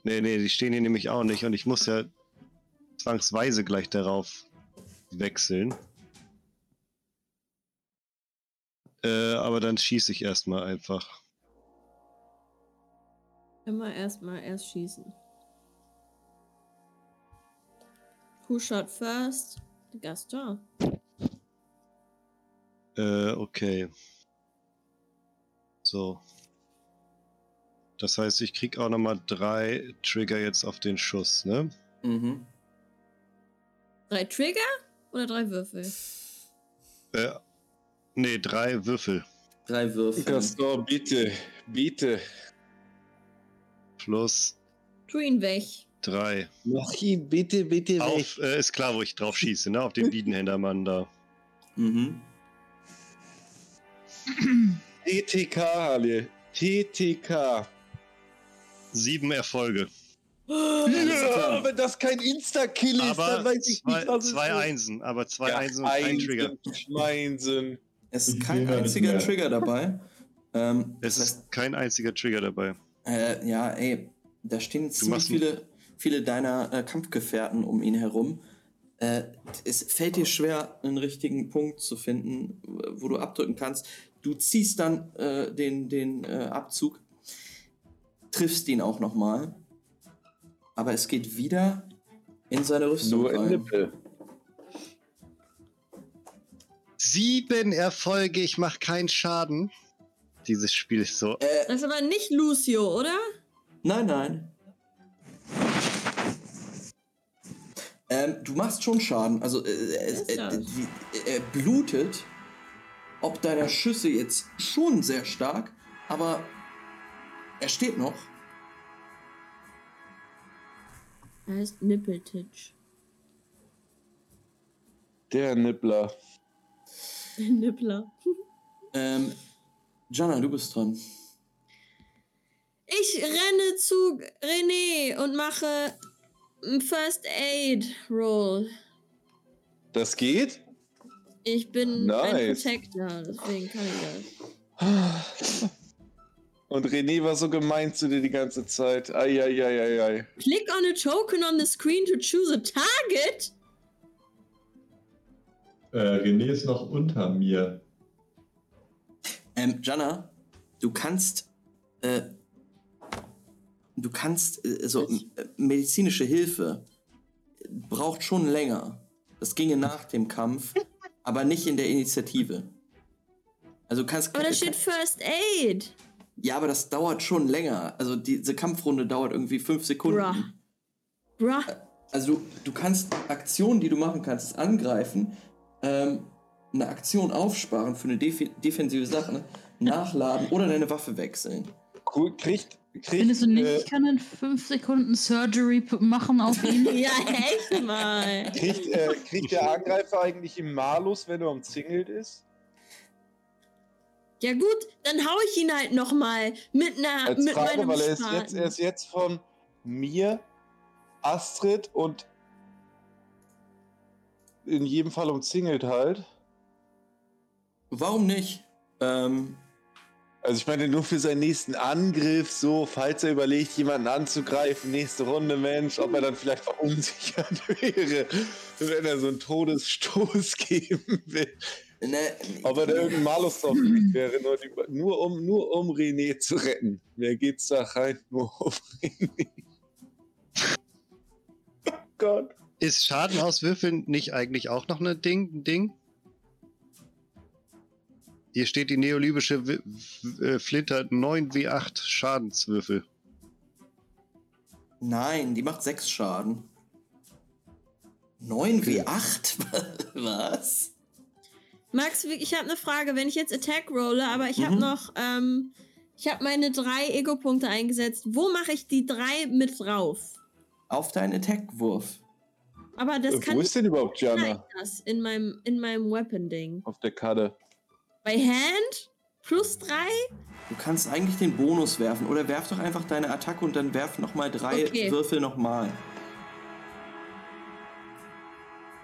Nee, nee, die stehen hier nämlich auch nicht und ich muss ja zwangsweise gleich darauf wechseln. Äh, aber dann schieße ich erstmal einfach. Immer erstmal erst schießen. Who shot first? The Gaston. Äh, okay. So. Das heißt, ich krieg auch nochmal drei Trigger jetzt auf den Schuss, ne? Mhm. Drei Trigger oder drei Würfel? Äh, nee, drei Würfel. Drei Würfel. Gaston, bitte, bitte. Plus Tu ihn weg. Drei. Mach ihn bitte, bitte weg. Auf, äh, ist klar, wo ich drauf schieße, ne? Auf den Biedenhändermann da. Mhm. TTK, Halle. TTK. Sieben Erfolge. Ja, wenn das kein Insta-Kill ist, Aber dann weiß ich zwei, nicht, was zwei es ist. Einsen, aber zwei Ja, Einsen und kein Trigger. Schmeinsen. Es ist kein einziger. Trigger dabei. Ähm, Es heißt, ist kein einziger Trigger dabei. äh, ja, ey, da stehen ziemlich viele, viele deiner äh, Kampfgefährten um ihn herum. Äh, es fällt dir schwer, einen richtigen Punkt zu finden, wo du abdrücken kannst. Du ziehst dann äh, den, den äh, Abzug, triffst ihn auch nochmal, aber es geht wieder in seine Rüstung Nur in rein. Nippel. Sieben Erfolge, ich mache keinen Schaden. Dieses Spiel ist so. Äh, Das ist aber nicht Lucio, oder? Nein, nein. Ähm, du machst schon Schaden. Also, äh, äh, ist äh, das? die, er blutet. Ob deiner Schüsse jetzt schon sehr stark, aber er steht noch. Er heißt Nippeltitch. Der Nippler. Nippler. Ähm, Jana, du bist dran. Ich renne zu René und mache First Aid Roll. Das geht? Ich bin ein Nice. Protector, deswegen kann ich das. Und René war so gemein zu dir die ganze Zeit. Eieieiei. Click on a token on the screen to choose a target. Äh, René ist noch unter mir. Ähm, Jana, du kannst, äh, du kannst, äh, so, Was? äh, medizinische Hilfe braucht schon länger. Das ginge nach dem Kampf, <laughs> aber nicht in der Initiative. Also du kannst. Aber da steht First Aid. ja, aber das dauert schon länger. Also diese Kampfrunde dauert irgendwie fünf Sekunden. Bruh. Bruh. Also du, du kannst Aktionen, die du machen kannst, ist angreifen, ähm, eine Aktion aufsparen für eine defi defensive Sache, nachladen oder deine Waffe wechseln. Cool, kriegt. Kriegt Findest du nicht, äh, ich kann in fünf Sekunden Surgery machen auf ihn? <laughs> Ja, echt mal. kriegt, äh, kriegt der Angreifer eigentlich im Malus, wenn er umzingelt ist? Ja gut, dann hau ich ihn halt noch mal mit einer Als mit Frage, meinem weil er ist, jetzt, er ist jetzt von mir, Astrid und in jedem Fall umzingelt halt. Warum nicht? Ähm, Also ich meine nur für seinen nächsten Angriff, so, falls er überlegt, jemanden anzugreifen, nächste Runde, Mensch, ob er dann vielleicht verunsichert <laughs> wäre, wenn er so einen Todesstoß <laughs> geben will. ne, Ob er da irgendein Malus drauf <clears throat> wäre, nur, die, nur, um, nur um René zu retten. Wer geht's da rein? Nur um <laughs> René. Oh Gott. Ist Schaden aus Würfeln nicht eigentlich auch noch ein Ding? ein Ding? Hier steht die neolibische W- W- Flinte hat 9 W8 Schadenswürfel. Nein, die macht 6 Schaden. 9 wie 8? <laughs> Was? Max, ich habe eine Frage. Wenn ich jetzt Attack rolle, aber ich habe Mhm. noch, ähm, ich habe meine drei Ego-Punkte eingesetzt. Wo mache ich die drei mit drauf? Auf deinen Attack-Wurf. Aber das Äh, kann Wo ich ist denn überhaupt Jana? das in meinem, in meinem Weapon-Ding. Auf der Karte. Bei Hand? Plus drei? Du kannst eigentlich den Bonus werfen. Oder werf doch einfach deine Attacke und dann werf nochmal drei Okay. Würfel nochmal.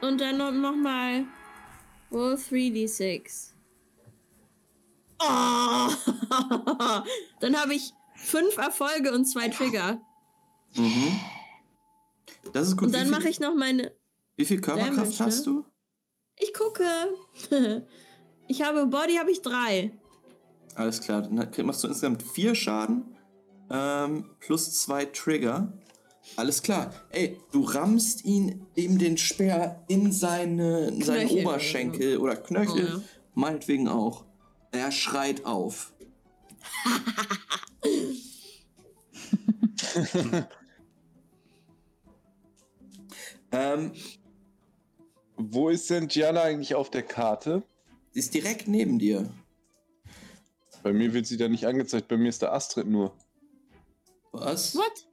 Und dann noch, noch mal Roll 3d6. Oh! <laughs> dann habe ich fünf Erfolge und zwei Trigger. Mhm. Das ist gut. Und dann mache ich noch meine. wie viel Körperkraft Damage, ne? hast du? Ich gucke. <laughs> ich habe Body habe ich drei. Alles klar, dann machst du insgesamt vier Schaden ähm, plus zwei Trigger. Alles klar. Ey, du rammst ihn ihm den Speer in seine, in seinen Knöchel. Oberschenkel oder Knöchel, Oh, ja. meinetwegen auch. Er schreit auf. <laughs> ähm, Wo ist denn Gianna eigentlich auf der Karte? Sie ist direkt neben dir. Bei mir wird sie da nicht angezeigt, bei mir ist der Astrid nur. Was? What?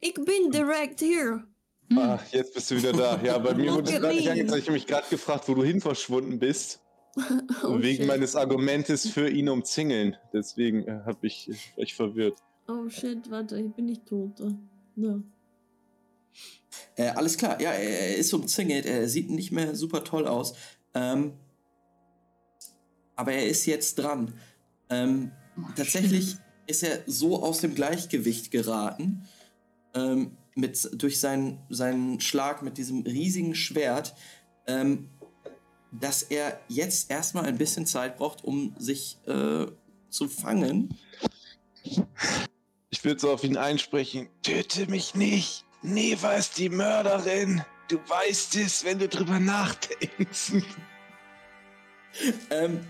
Ich bin direkt hier. Hm. Ah, jetzt bist du wieder da. Ja, bei mir wurde es gerade nicht angezeigt. Ich habe mich gerade gefragt, wo du hin verschwunden bist. <laughs> Oh, wegen shit. meines Argumentes für ihn umzingeln. Deswegen äh, habe ich war ich verwirrt. Oh shit, warte, ich bin nicht tot. No. Äh, alles klar, ja, er er ist umzingelt, er sieht nicht mehr super toll aus. Ähm, aber er ist jetzt dran. Ähm, tatsächlich ist er so aus dem Gleichgewicht geraten, ähm, mit, durch seinen, seinen Schlag mit diesem riesigen Schwert, ähm, dass er jetzt erstmal ein bisschen Zeit braucht, um sich äh, zu fangen. Ich würde so auf ihn einsprechen. Töte mich nicht. Neva ist die Mörderin. Du weißt es, wenn du drüber nachdenkst. Ähm,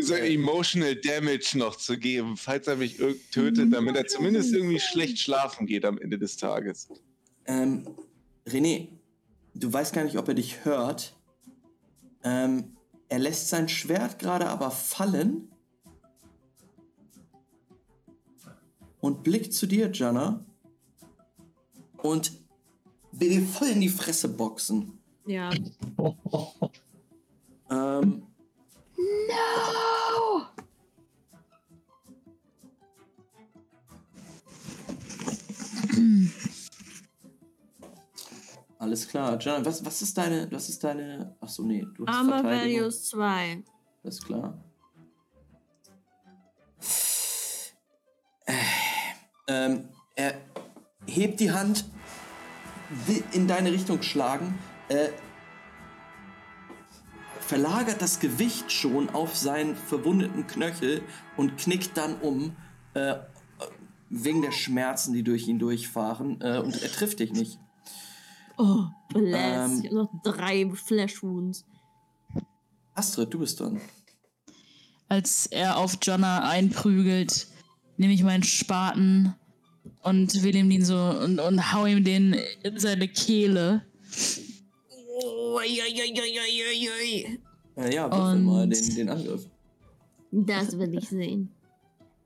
so emotional Damage noch zu geben, falls er mich tötet, damit er zumindest irgendwie schlecht schlafen geht am Ende des Tages. Ähm, René, du weißt gar nicht, ob er dich hört. Ähm, er lässt sein Schwert gerade aber fallen und blickt zu dir, Jana, und will dir voll in die Fresse boxen. Ja. Ähm, No! alles klar. Jana, was, was ist deine, was ist deine, ach so, nee, du hast Armor. Values 2. Alles klar. Ähm, er hebt die Hand, in deine Richtung schlagen, äh, verlagert das Gewicht schon auf seinen verwundeten Knöchel und knickt dann um, äh, wegen der Schmerzen, die durch ihn durchfahren, äh, und er trifft dich nicht. Oh, bless. Ähm. ich hab noch drei Flash Wounds. Astrid, du bist dran. Als er auf Jonna einprügelt, nehme ich meinen Spaten und will ihm den so und, und hau ihm den in seine Kehle. Oi. Äh, ja, würfel mal den, den Angriff. Das will ich sehen. <laughs>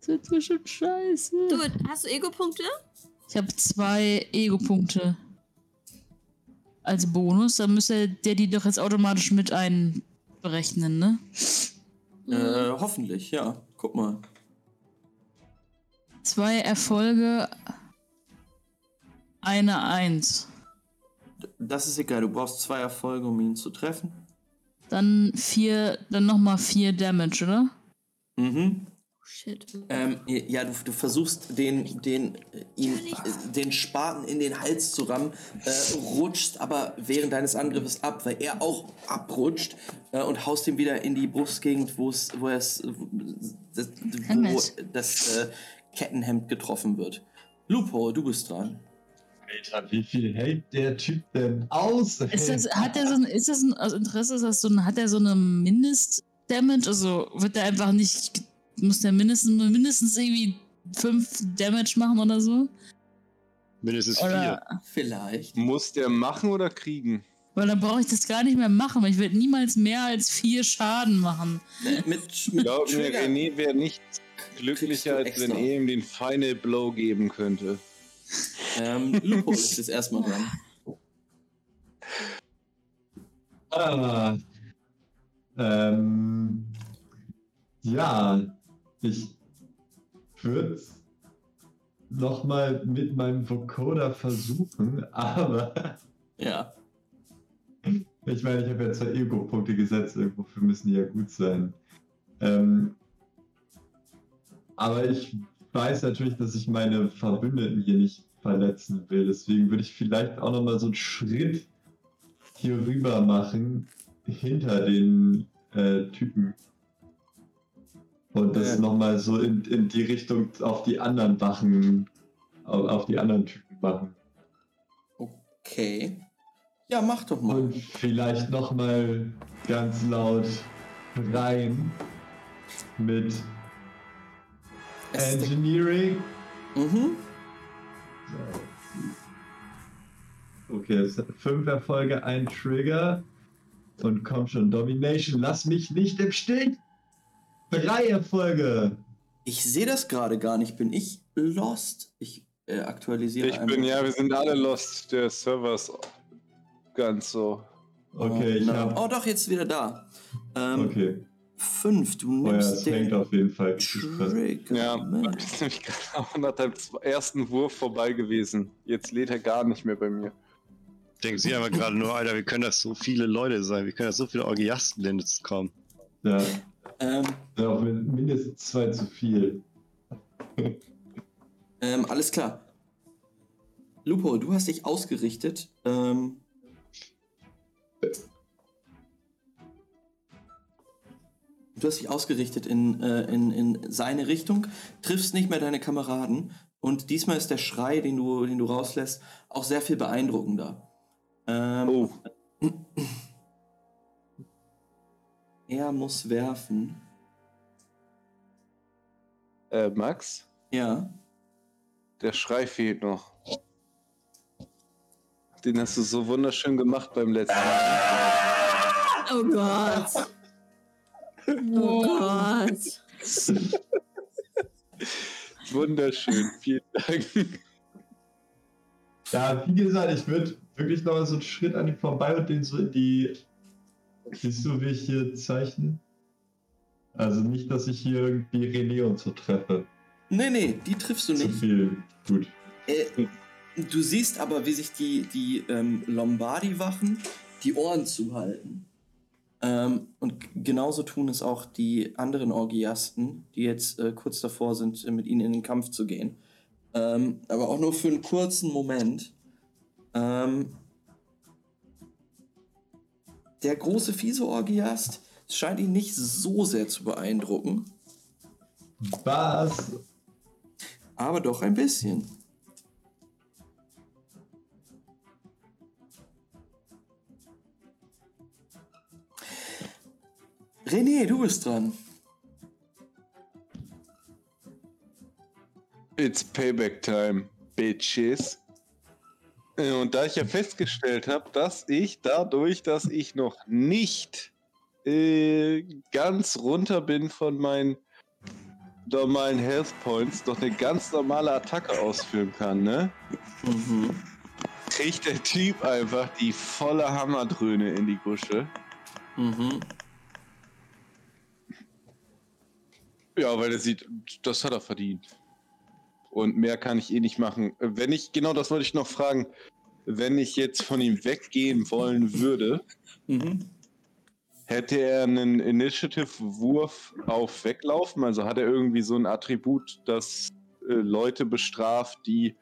Das wird bestimmt scheiße. Du, hast du Ego-Punkte? Ich habe zwei Ego-Punkte als Bonus. Dann müsste der die doch jetzt automatisch mit einberechnen, ne? Äh, hoffentlich, ja. Guck mal. Zwei Erfolge, eine Eins. Das ist egal, du brauchst zwei Erfolge, um ihn zu treffen. Dann vier, dann nochmal vier Damage, oder? Mhm. Oh, shit. Ähm, ja, du, du versuchst den, den, äh, ihn, äh, den Spaten in den Hals zu rammen, äh, rutschst aber während deines Angriffes ab, weil er auch abrutscht äh, und haust ihm wieder in die Brustgegend, wo es, wo es, das, wo das äh, Kettenhemd getroffen wird. Lupo, du bist dran. Alter, wie viel hält der Typ denn aus? Ist das, hat der so ein, ist das ein, aus Interesse, ist das so ein, hat er so eine Mindest Damage? Also wird der einfach nicht. Muss der mindestens, mindestens irgendwie 5 Damage machen oder so? Mindestens Oder. Vielleicht. Muss der machen oder kriegen? Weil dann brauche ich das gar nicht mehr machen, weil ich werde niemals mehr als 4 Schaden machen. Ne, Mit, mit Glaub mir. René wäre nicht glücklicher, als wenn er ihm den Final Blow geben könnte. Ähm, Lupo ist jetzt erstmal dran. Ah. Ähm, ja, ich würde nochmal mit meinem Vocoder versuchen, aber Ja. ich meine, ich habe ja zwei Ego-Punkte gesetzt, irgendwofür müssen die ja gut sein. Ähm, aber ich weiß natürlich, dass ich meine Verbündeten hier nicht verletzen will, deswegen würde ich vielleicht auch nochmal so einen Schritt hier rüber machen, hinter den äh, Typen. Und das Ja. nochmal so in, in die Richtung auf die anderen Wachen, auf, auf die anderen Typen machen. Okay. Ja, mach doch mal. Und vielleicht nochmal ganz laut rein mit Engineering. Mhm. Okay, es hat fünf Erfolge, ein Trigger. Und komm schon, Domination, lass mich nicht im Stich! Drei Erfolge! Ich sehe das gerade gar nicht. Bin ich lost? Ich äh, aktualisiere Ich bin ja, wir sind alle lost. Der Server ist ganz so. Okay, ich Na, hab. Oh, doch, jetzt wieder da. Ähm, Okay. Fünf. Du Oh ja, nimmst es hängt den auf jeden Fall. Trigger. Ja, mit. ist nämlich gerade auch nach deinem ersten Wurf vorbei gewesen. Jetzt lädt er gar nicht mehr bei mir. Denken Sie aber gerade nur, Alter, wie können das so viele Leute sein? Wie können das so viele Orgiasten denn jetzt kommen? Ja, Ähm, ja, auch mindestens zwei zu viel. <laughs> ähm, alles klar. Lupo, du hast dich ausgerichtet. Ähm, du hast dich ausgerichtet in, äh, in, in seine Richtung, triffst nicht mehr deine Kameraden und diesmal ist der Schrei, den du, den du rauslässt, auch sehr viel beeindruckender. Ähm, Oh, <clears throat> Er muss werfen. äh, Max, Ja. der Schrei fehlt noch. Den hast du so wunderschön gemacht beim letzten Mal. Oh Gott. Oh Gott. Wunderschön, vielen Dank. Ja, wie gesagt, ich würde wirklich noch mal so einen Schritt an ihm vorbei und den so in die. Siehst du, wie ich hier zeichne? Also nicht, dass ich hier irgendwie René und so treffe. Nee, nee, die triffst du Zu nicht. viel. Gut. Äh, du siehst aber, wie sich die, die ähm, Lombardi-Wachen die Ohren zuhalten. Ähm, und genauso tun es auch die anderen Orgiasten, die jetzt äh, kurz davor sind, äh, mit ihnen in den Kampf zu gehen. Ähm, aber auch nur für einen kurzen Moment. Ähm, der große Fiese-Orgiast scheint ihn nicht so sehr zu beeindrucken, Was? aber doch ein bisschen. René, du bist dran. It's Payback Time, Bitches. Und da ich ja festgestellt habe, dass ich dadurch, dass ich noch nicht äh, ganz runter bin von meinen normalen Health Points, doch eine ganz normale Attacke ausführen kann, ne? Mhm. Kriegt der Typ einfach die volle Hammerdröhne in die Gusche. Mhm. Ja, weil er sieht, das hat er verdient. Und mehr kann ich eh nicht machen. Wenn ich, genau das wollte ich noch fragen, wenn ich jetzt von ihm weggehen wollen würde, Mhm. hätte er einen Initiative-Wurf auf Weglaufen? Also hat er irgendwie so ein Attribut, das äh, Leute bestraft, die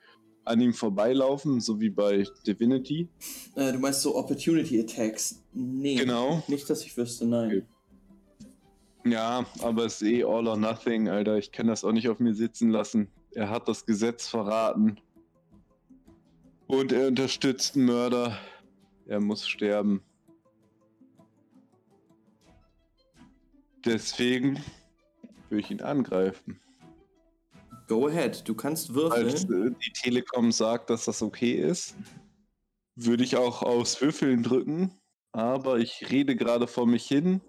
an ihm vorbeilaufen, so wie bei Divinity? Äh, du meinst so Opportunity Attacks? Nee. Genau. Nicht, dass ich wüsste, nein. Okay. Ja, aber es ist eh all or nothing, Alter. Ich kann das auch nicht auf mir sitzen lassen. Er hat das Gesetz verraten. Und er unterstützt einen Mörder. Er muss sterben. Deswegen würde ich ihn angreifen. Go ahead, du kannst Als würfeln. äh, die Telekom sagt, dass das okay ist, würde ich auch aufs Würfeln drücken. Aber ich rede gerade vor mich hin,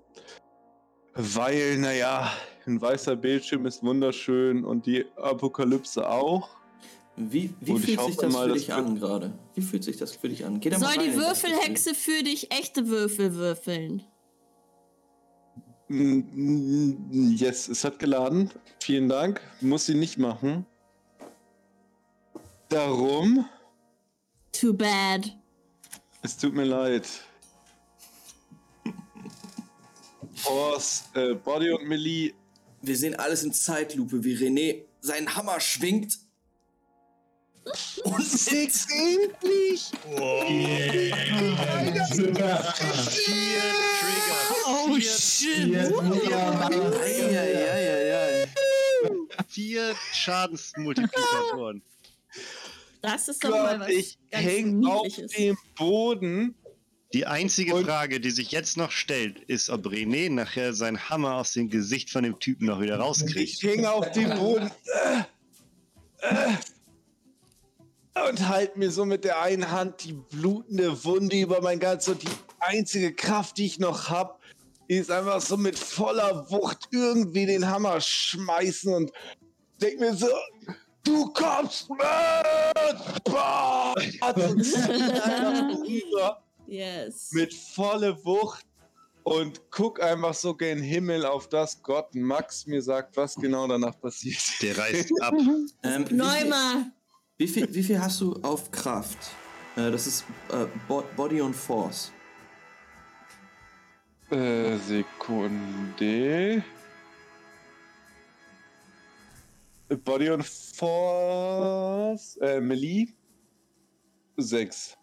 weil, naja, ein weißer Bildschirm ist wunderschön und die Apokalypse auch. Wie, wie fühlt sich das mal, für dich an gerade? Wie fühlt sich das für dich an? Geh da mal Soll rein die. Würfelhexe für dich echte Würfel würfeln? Yes, es hat geladen. Vielen Dank. Muss sie nicht machen. Darum, Too bad. es tut mir leid. Force, äh, Body und Melee Wir sehen alles in Zeitlupe, wie René seinen Hammer schwingt. Und! Vier Trigger. Oh vier, shit! Eieieiei. vier Schadensmultiplikatoren. Das ist doch mal Gott, was ich ganz häng auf dem Boden. Die einzige Und- Frage, die sich jetzt noch stellt, ist, ob René nachher seinen Hammer aus dem Gesicht von dem Typen noch wieder Ich rauskriegt. hänge auf dem Boden. Äh, äh, Und halt mir so mit der einen Hand die blutende Wunde über mein Ganzes. Und die einzige Kraft, die ich noch habe, ist einfach so mit voller Wucht irgendwie den Hammer schmeißen und denk mir so, du kommst mit! Boah! <laughs> Yes. mit volle Wucht und guck einfach so gen Himmel auf das Gott Max mir sagt, was genau danach passiert. Der <laughs> reißt ab. Ähm, wie, viel, Neuma. wie, viel, wie viel hast du auf Kraft? Äh, das ist äh, Bo Body und Force. Äh, Sekunde. Body und Force. Äh, Melee. 6.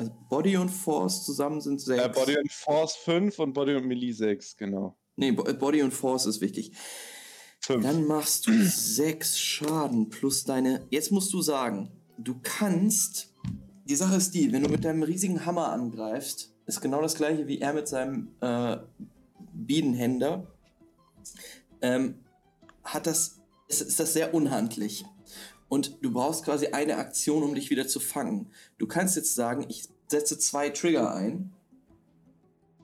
Also Body und Force zusammen sind sechs. Äh, Body und Force 5 und Body und Melee 6, genau. Nee, äh, Body und Force ist wichtig. 5. Dann machst du sechs Schaden plus deine. Jetzt musst du sagen, du kannst. Die Sache ist die, wenn du mit deinem riesigen Hammer angreifst, ist genau das gleiche wie er mit seinem äh, Bienenhänder. Ähm, hat das, ist, ist das sehr unhandlich. Und du brauchst quasi eine Aktion, um dich wieder zu fangen. Du kannst jetzt sagen, ich setze zwei Trigger ein,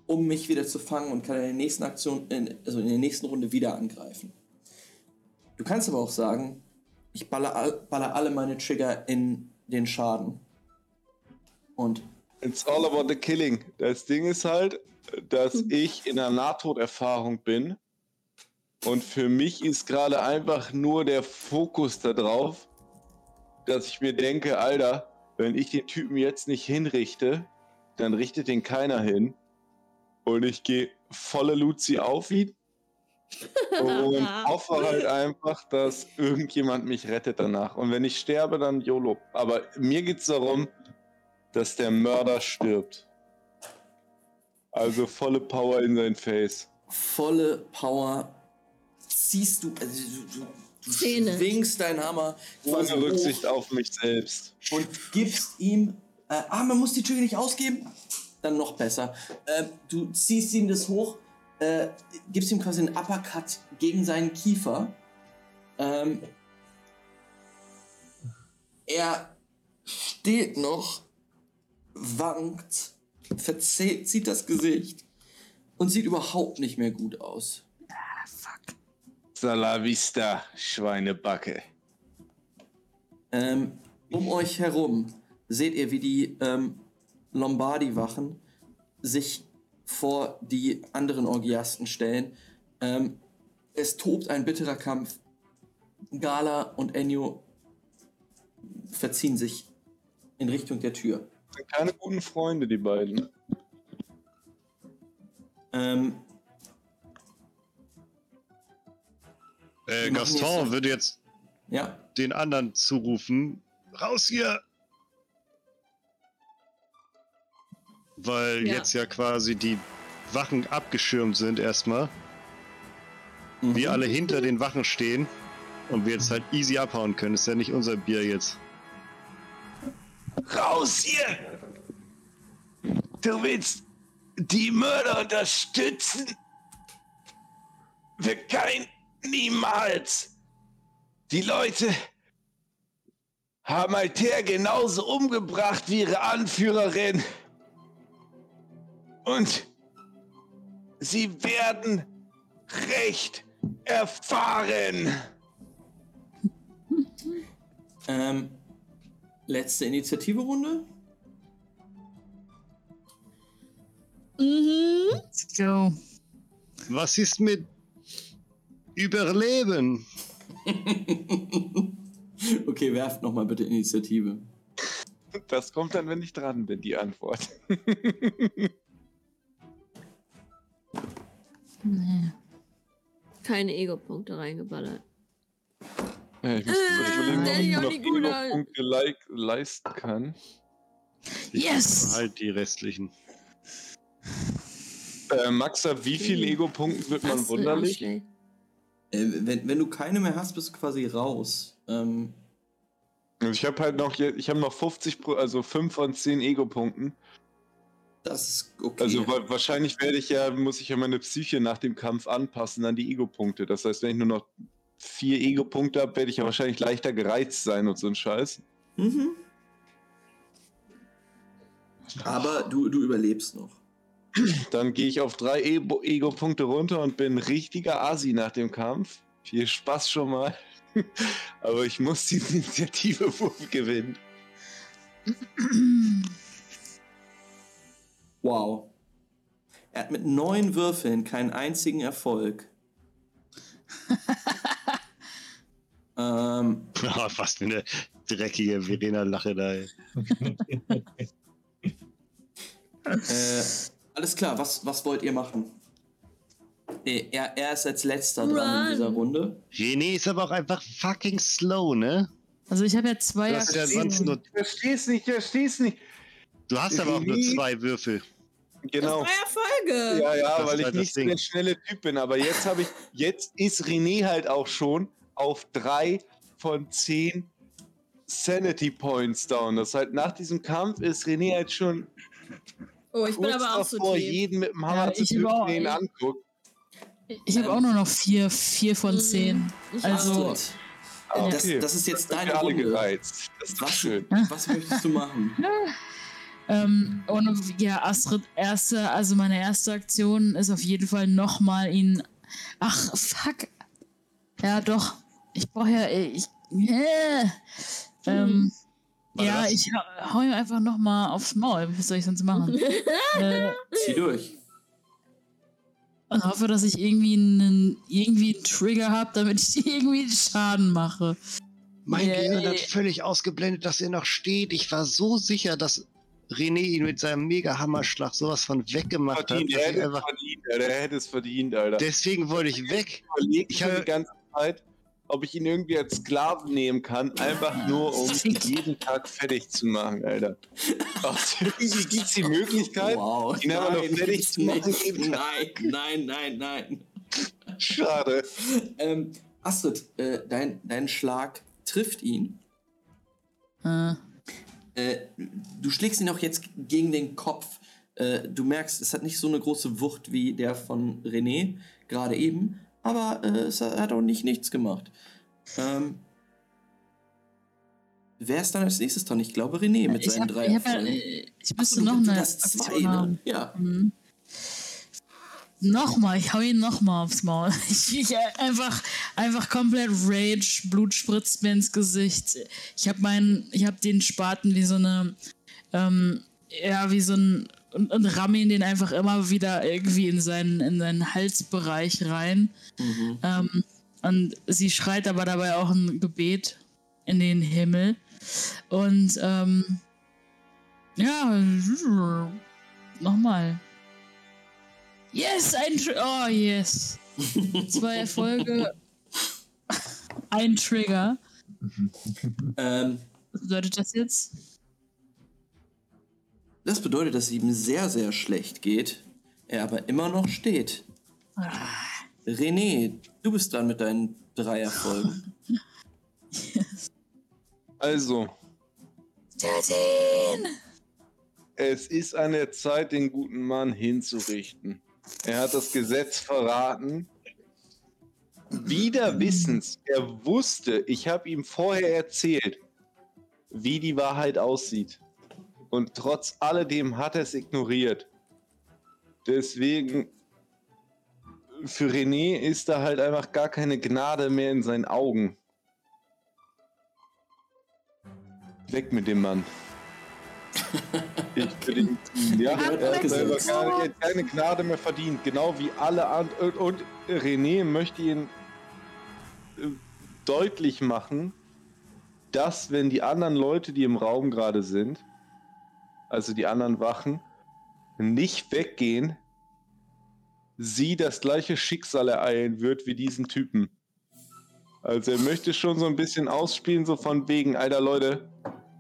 um mich wieder zu fangen und kann in der nächsten Aktion, in, also in der nächsten Runde wieder angreifen. Du kannst aber auch sagen, ich baller, all- baller alle meine Trigger in den Schaden. Und It's all about the killing. Das Ding ist halt, dass ich in einer Nahtoderfahrung bin. Und für mich ist gerade einfach nur der Fokus darauf, dass ich mir denke, Alter, wenn ich den Typen jetzt nicht hinrichte, dann richtet den keiner hin. Und ich gehe volle Luzi auf ihn und <laughs> hoffe halt einfach, dass irgendjemand mich rettet danach. Und wenn ich sterbe, dann YOLO. Aber mir geht es darum, dass der Mörder stirbt. Also volle Power in sein Face. volle Power ziehst du, also du, du, du Zähne. schwingst deinen Hammer quasi Ohne Rücksicht hoch auf mich selbst. und gibst ihm, äh, ah, man muss die Trigger nicht ausgeben, dann noch besser. Ähm, du ziehst ihm das hoch, äh, gibst ihm quasi einen Uppercut gegen seinen Kiefer. Ähm, er steht noch, wankt, verzieht das Gesicht und sieht überhaupt nicht mehr gut aus. Salavista, Schweinebacke. Ähm, um euch herum seht ihr, wie die ähm, Lombardi-Wachen sich vor die anderen Orgiasten stellen. Ähm, es tobt ein bitterer Kampf. Gala und Ennio verziehen sich in Richtung der Tür. Sind keine guten Freunde, die beiden. Ähm, Äh, Gaston würde jetzt ja, den anderen zurufen: Raus hier! Weil Ja. jetzt ja quasi die Wachen abgeschirmt sind erstmal. Mhm. Wir alle hinter den Wachen stehen und wir jetzt halt easy abhauen können. Ist ja nicht unser Bier jetzt. Raus hier! Du willst die Mörder unterstützen? wird kein niemals. Die Leute haben Alter genauso umgebracht wie ihre Anführerin. Und sie werden Recht erfahren. <laughs> Ähm, letzte Initiative-Runde. Mhm. Let's go. Was ist mit Überleben? <laughs> okay, werft nochmal bitte Initiative. Das kommt dann, wenn ich dran bin, die Antwort. Nee. <laughs> Keine Ego-Punkte reingeballert. Ja, ich muss Äh, überlegen, ob der ich noch. Ego-Punkte like, leisten kann. Ich Yes! Halt die restlichen. Äh, Maxa, wie viel Ego-Punkten wird man wunderlich? Äh, wenn, wenn du keine mehr hast, bist du quasi raus. Ähm, Also ich habe halt noch, ich habe noch 50, Pro, also 5 von 10 Ego-Punkten. das ist okay. Also wa wahrscheinlich werde ich ja, muss ich ja meine Psyche nach dem Kampf anpassen an die Ego-Punkte. Das heißt, wenn ich nur noch vier Ego-Punkte habe, werde ich ja wahrscheinlich leichter gereizt sein und so ein Scheiß. mhm. Aber du, du überlebst noch. Dann gehe ich auf drei E- Ego-Punkte runter und bin richtiger Asi nach dem Kampf. Viel Spaß schon mal. <laughs> Aber ich muss die Initiative <laughs> gewinnen. Wow. Er hat mit neun Würfeln keinen einzigen Erfolg. <laughs> ähm, Oh, was für eine dreckige Verena-Lache da. äh, alles klar, was, was wollt ihr machen? Äh, Er, er ist als letzter dran in Run. dieser Runde. René ist aber auch einfach fucking slow, ne? Also ich habe ja zwei Du hast ja sonst nur, Ich versteh's nicht, ich versteh's nicht. du hast aber auch nur zwei Würfel. Genau. Das war Erfolge. Ja, ja, Das weil ich nicht so Ding. der schnelle Typ bin. Aber jetzt habe ich, jetzt ist René halt auch schon auf drei von zehn Sanity Points down. Das heißt, nach diesem Kampf ist René halt schon Oh, ich bin aber auch so davor, tief. jeden mit dem Hammer Ja, zu ich der ihn anguckt. Ich habe auch nur noch vier, vier von Mhm. zehn. Ich Also, Ah, das, okay. das ist jetzt Das deine alle Runde. gereizt. Das ist Was, schön. was möchtest du machen? <laughs> ähm, und ja, Astrid, erste, also meine erste Aktion ist auf jeden Fall nochmal ihn. Ach, fuck. Ja, doch. Ich brauche ja. Ich, äh, ähm, Ja, was? ich hau- ihm einfach nochmal aufs Maul. Was soll ich sonst machen? <laughs> äh, Zieh durch. und hoffe, dass ich irgendwie einen, irgendwie einen Trigger habe, damit ich <laughs> irgendwie Schaden mache. Mein Yeah. Gehirn hat völlig ausgeblendet, dass er noch steht. Ich war so sicher, dass René ihn mit seinem Mega-Hammerschlag sowas von weggemacht hat. Verdient, dass er ich hätte es einfach, verdient, Alter. Er hätte es verdient, Alter. deswegen wollte ich weg. Ich schon hab- die ganze Zeit, ob ich ihn irgendwie als Sklaven nehmen kann, einfach nur um <laughs> ihn jeden Tag fertig zu machen, Alter. Irgendwie gibt es die Möglichkeit, Wow. ihn aber noch nein, fertig zu machen. Nein, nein, nein, nein. schade. Ähm, Astrid, äh, dein, dein Schlag trifft ihn. Äh, Äh, du schlägst ihn auch jetzt gegen den Kopf. Äh, du merkst, es hat nicht so eine große Wucht wie der von René, gerade eben. Aber äh, es hat auch nicht nichts gemacht. Ähm, wer ist dann als nächstes dran? Ich glaube René mit ich, seinen hab, drei ich, hab, ja, äh, ich müsste so, noch du eine hast zwei, ne? Ja. Mhm. Nochmal, ich hau ihn nochmal aufs Maul. <laughs> Ich, ich äh, einfach, einfach komplett Rage, Blut spritzt mir ins Gesicht. Ich habe meinen, ich habe den Spaten wie so eine, ähm, ja, wie so ein, und, und ihn den einfach immer wieder irgendwie in seinen, in seinen Halsbereich rein. Mhm. Ähm, und sie schreit aber dabei auch ein Gebet in den Himmel. Und ähm, ja, nochmal. Yes, ein Tr Oh, yes. Zwei Erfolge. <laughs> ein Trigger. Ähm, Was bedeutet das jetzt? Das bedeutet, dass es ihm sehr, sehr schlecht geht. Er aber immer noch steht. René, du bist dran mit deinen drei Erfolgen. <laughs> Also, Thirteen! es ist an der Zeit, den guten Mann hinzurichten. Er hat das Gesetz verraten wieder wissens, er wusste, ich habe ihm vorher erzählt, wie die Wahrheit aussieht. Und trotz alledem hat er es ignoriert. Deswegen, für René ist da halt einfach gar keine Gnade mehr in seinen Augen. Weg mit dem Mann. <laughs> Ich ihn ziehen. Ja, er hat selber gar, er hat keine Gnade mehr verdient. Genau wie alle anderen. Und, und René möchte ihn äh, deutlich machen, dass wenn die anderen Leute, die im Raum gerade sind, also die anderen Wachen, nicht weggehen, sie das gleiche Schicksal ereilen wird wie diesen Typen. Also er möchte schon so ein bisschen ausspielen, so von wegen, alter Leute,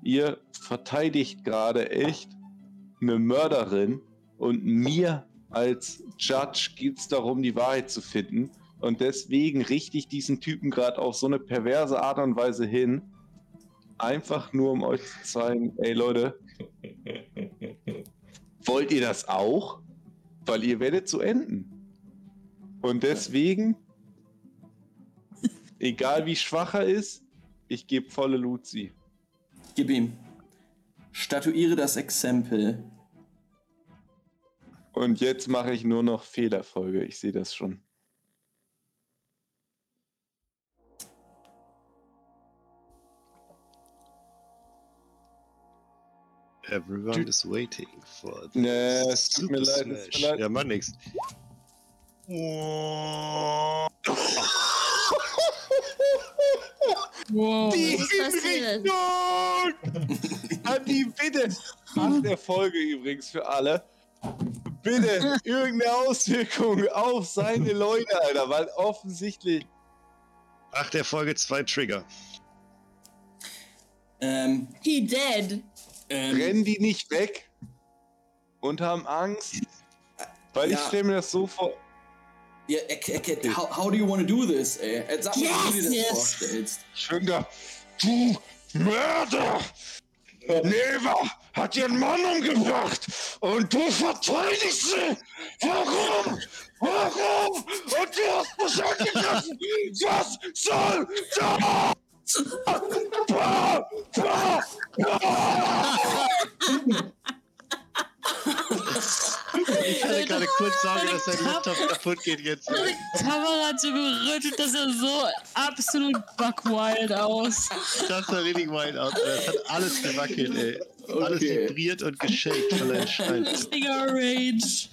ihr verteidigt gerade echt eine Mörderin und mir als Judge geht es darum, die Wahrheit zu finden. Und deswegen richte ich diesen Typen gerade auf so eine perverse Art und Weise hin. Einfach nur, um euch zu zeigen, ey Leute, wollt ihr das auch? Weil ihr werdet so enden. Und deswegen, egal wie schwach er ist, ich gebe volle Luzi. Gib ihm. Statuiere das Exempel. Und jetzt mache ich nur noch Fehlerfolge. Ich sehe das schon. Everyone is waiting for the Nee, es tut mir Super leid, es tut mir Smash. leid. Ja, mach nix. Wow. Die ist passiert? Hinrichtung! <laughs> Andi, bitte! Nach der Folge übrigens für alle. Bitte, <laughs> irgendeine Auswirkung auf seine Leute, Alter, weil offensichtlich. Ach, der Folge 2 Trigger. Ähm, He dead. Ähm, rennen die nicht weg und haben Angst. Weil ich Ja. stelle mir das so vor. ja, how, how do you want to do this, ey? Äh, Sag mal, wie du dir das Yes, yes. vorstellst. Schön da. Du Mörder! Neva hat ihren Mann umgebracht und du verteidigst sie! Warum? Warum? Und du hast mich angegriffen! Was soll das? Ich hatte gerade kurz Sorge, dass sein Meine Laptop kaputt geht jetzt. Seine Kamera hat so gerüttelt, dass er so absolut buckwild aus. Das sah richtig wild aus. Das hat alles gewackelt, ey. Alles Okay. vibriert und geschakt von deinem Schein. Richtiger <laughs> Rage.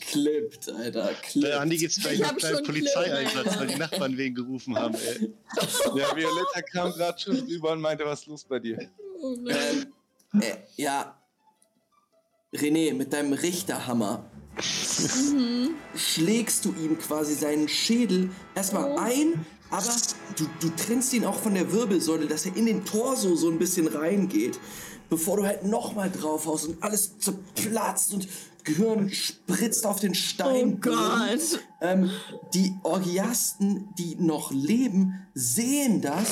Klippt, Alter, klippt. Andi geht's gleich einen kleinen Polizeieinsatz, weil die Nachbarn wen gerufen haben, ey. Ja, Violetta kam gerade schon rüber und meinte, was ist los bei dir? Oh nein. Ähm, äh, ja. René, mit deinem Richterhammer Mhm. schlägst du ihm quasi seinen Schädel erstmal Oh. ein, aber du, du trennst ihn auch von der Wirbelsäule, dass er in den Torso so ein bisschen reingeht, bevor du halt nochmal drauf haust und alles zerplatzt und Gehirn spritzt auf den Oh Stein. Gott. Ähm, die Orgiasten, die noch leben, sehen das,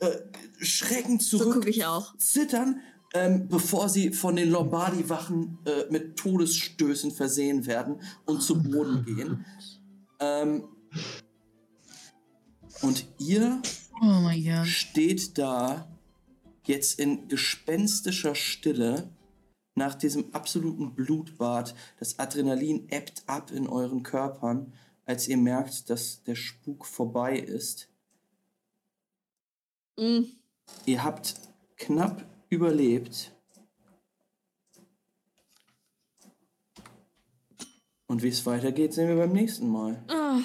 äh, schrecken So zurück, auch. zittern, ähm, bevor sie von den Lombardi-Wachen äh, mit Todesstößen versehen werden und zu Boden gehen. Ähm, und ihr Oh steht da jetzt in gespenstischer Stille nach diesem absoluten Blutbad. Das Adrenalin ebbt ab in euren Körpern, als ihr merkt, dass der Spuk vorbei ist. Mhm. Ihr habt knapp überlebt. Und wie es weitergeht, sehen wir beim nächsten Mal. Ah.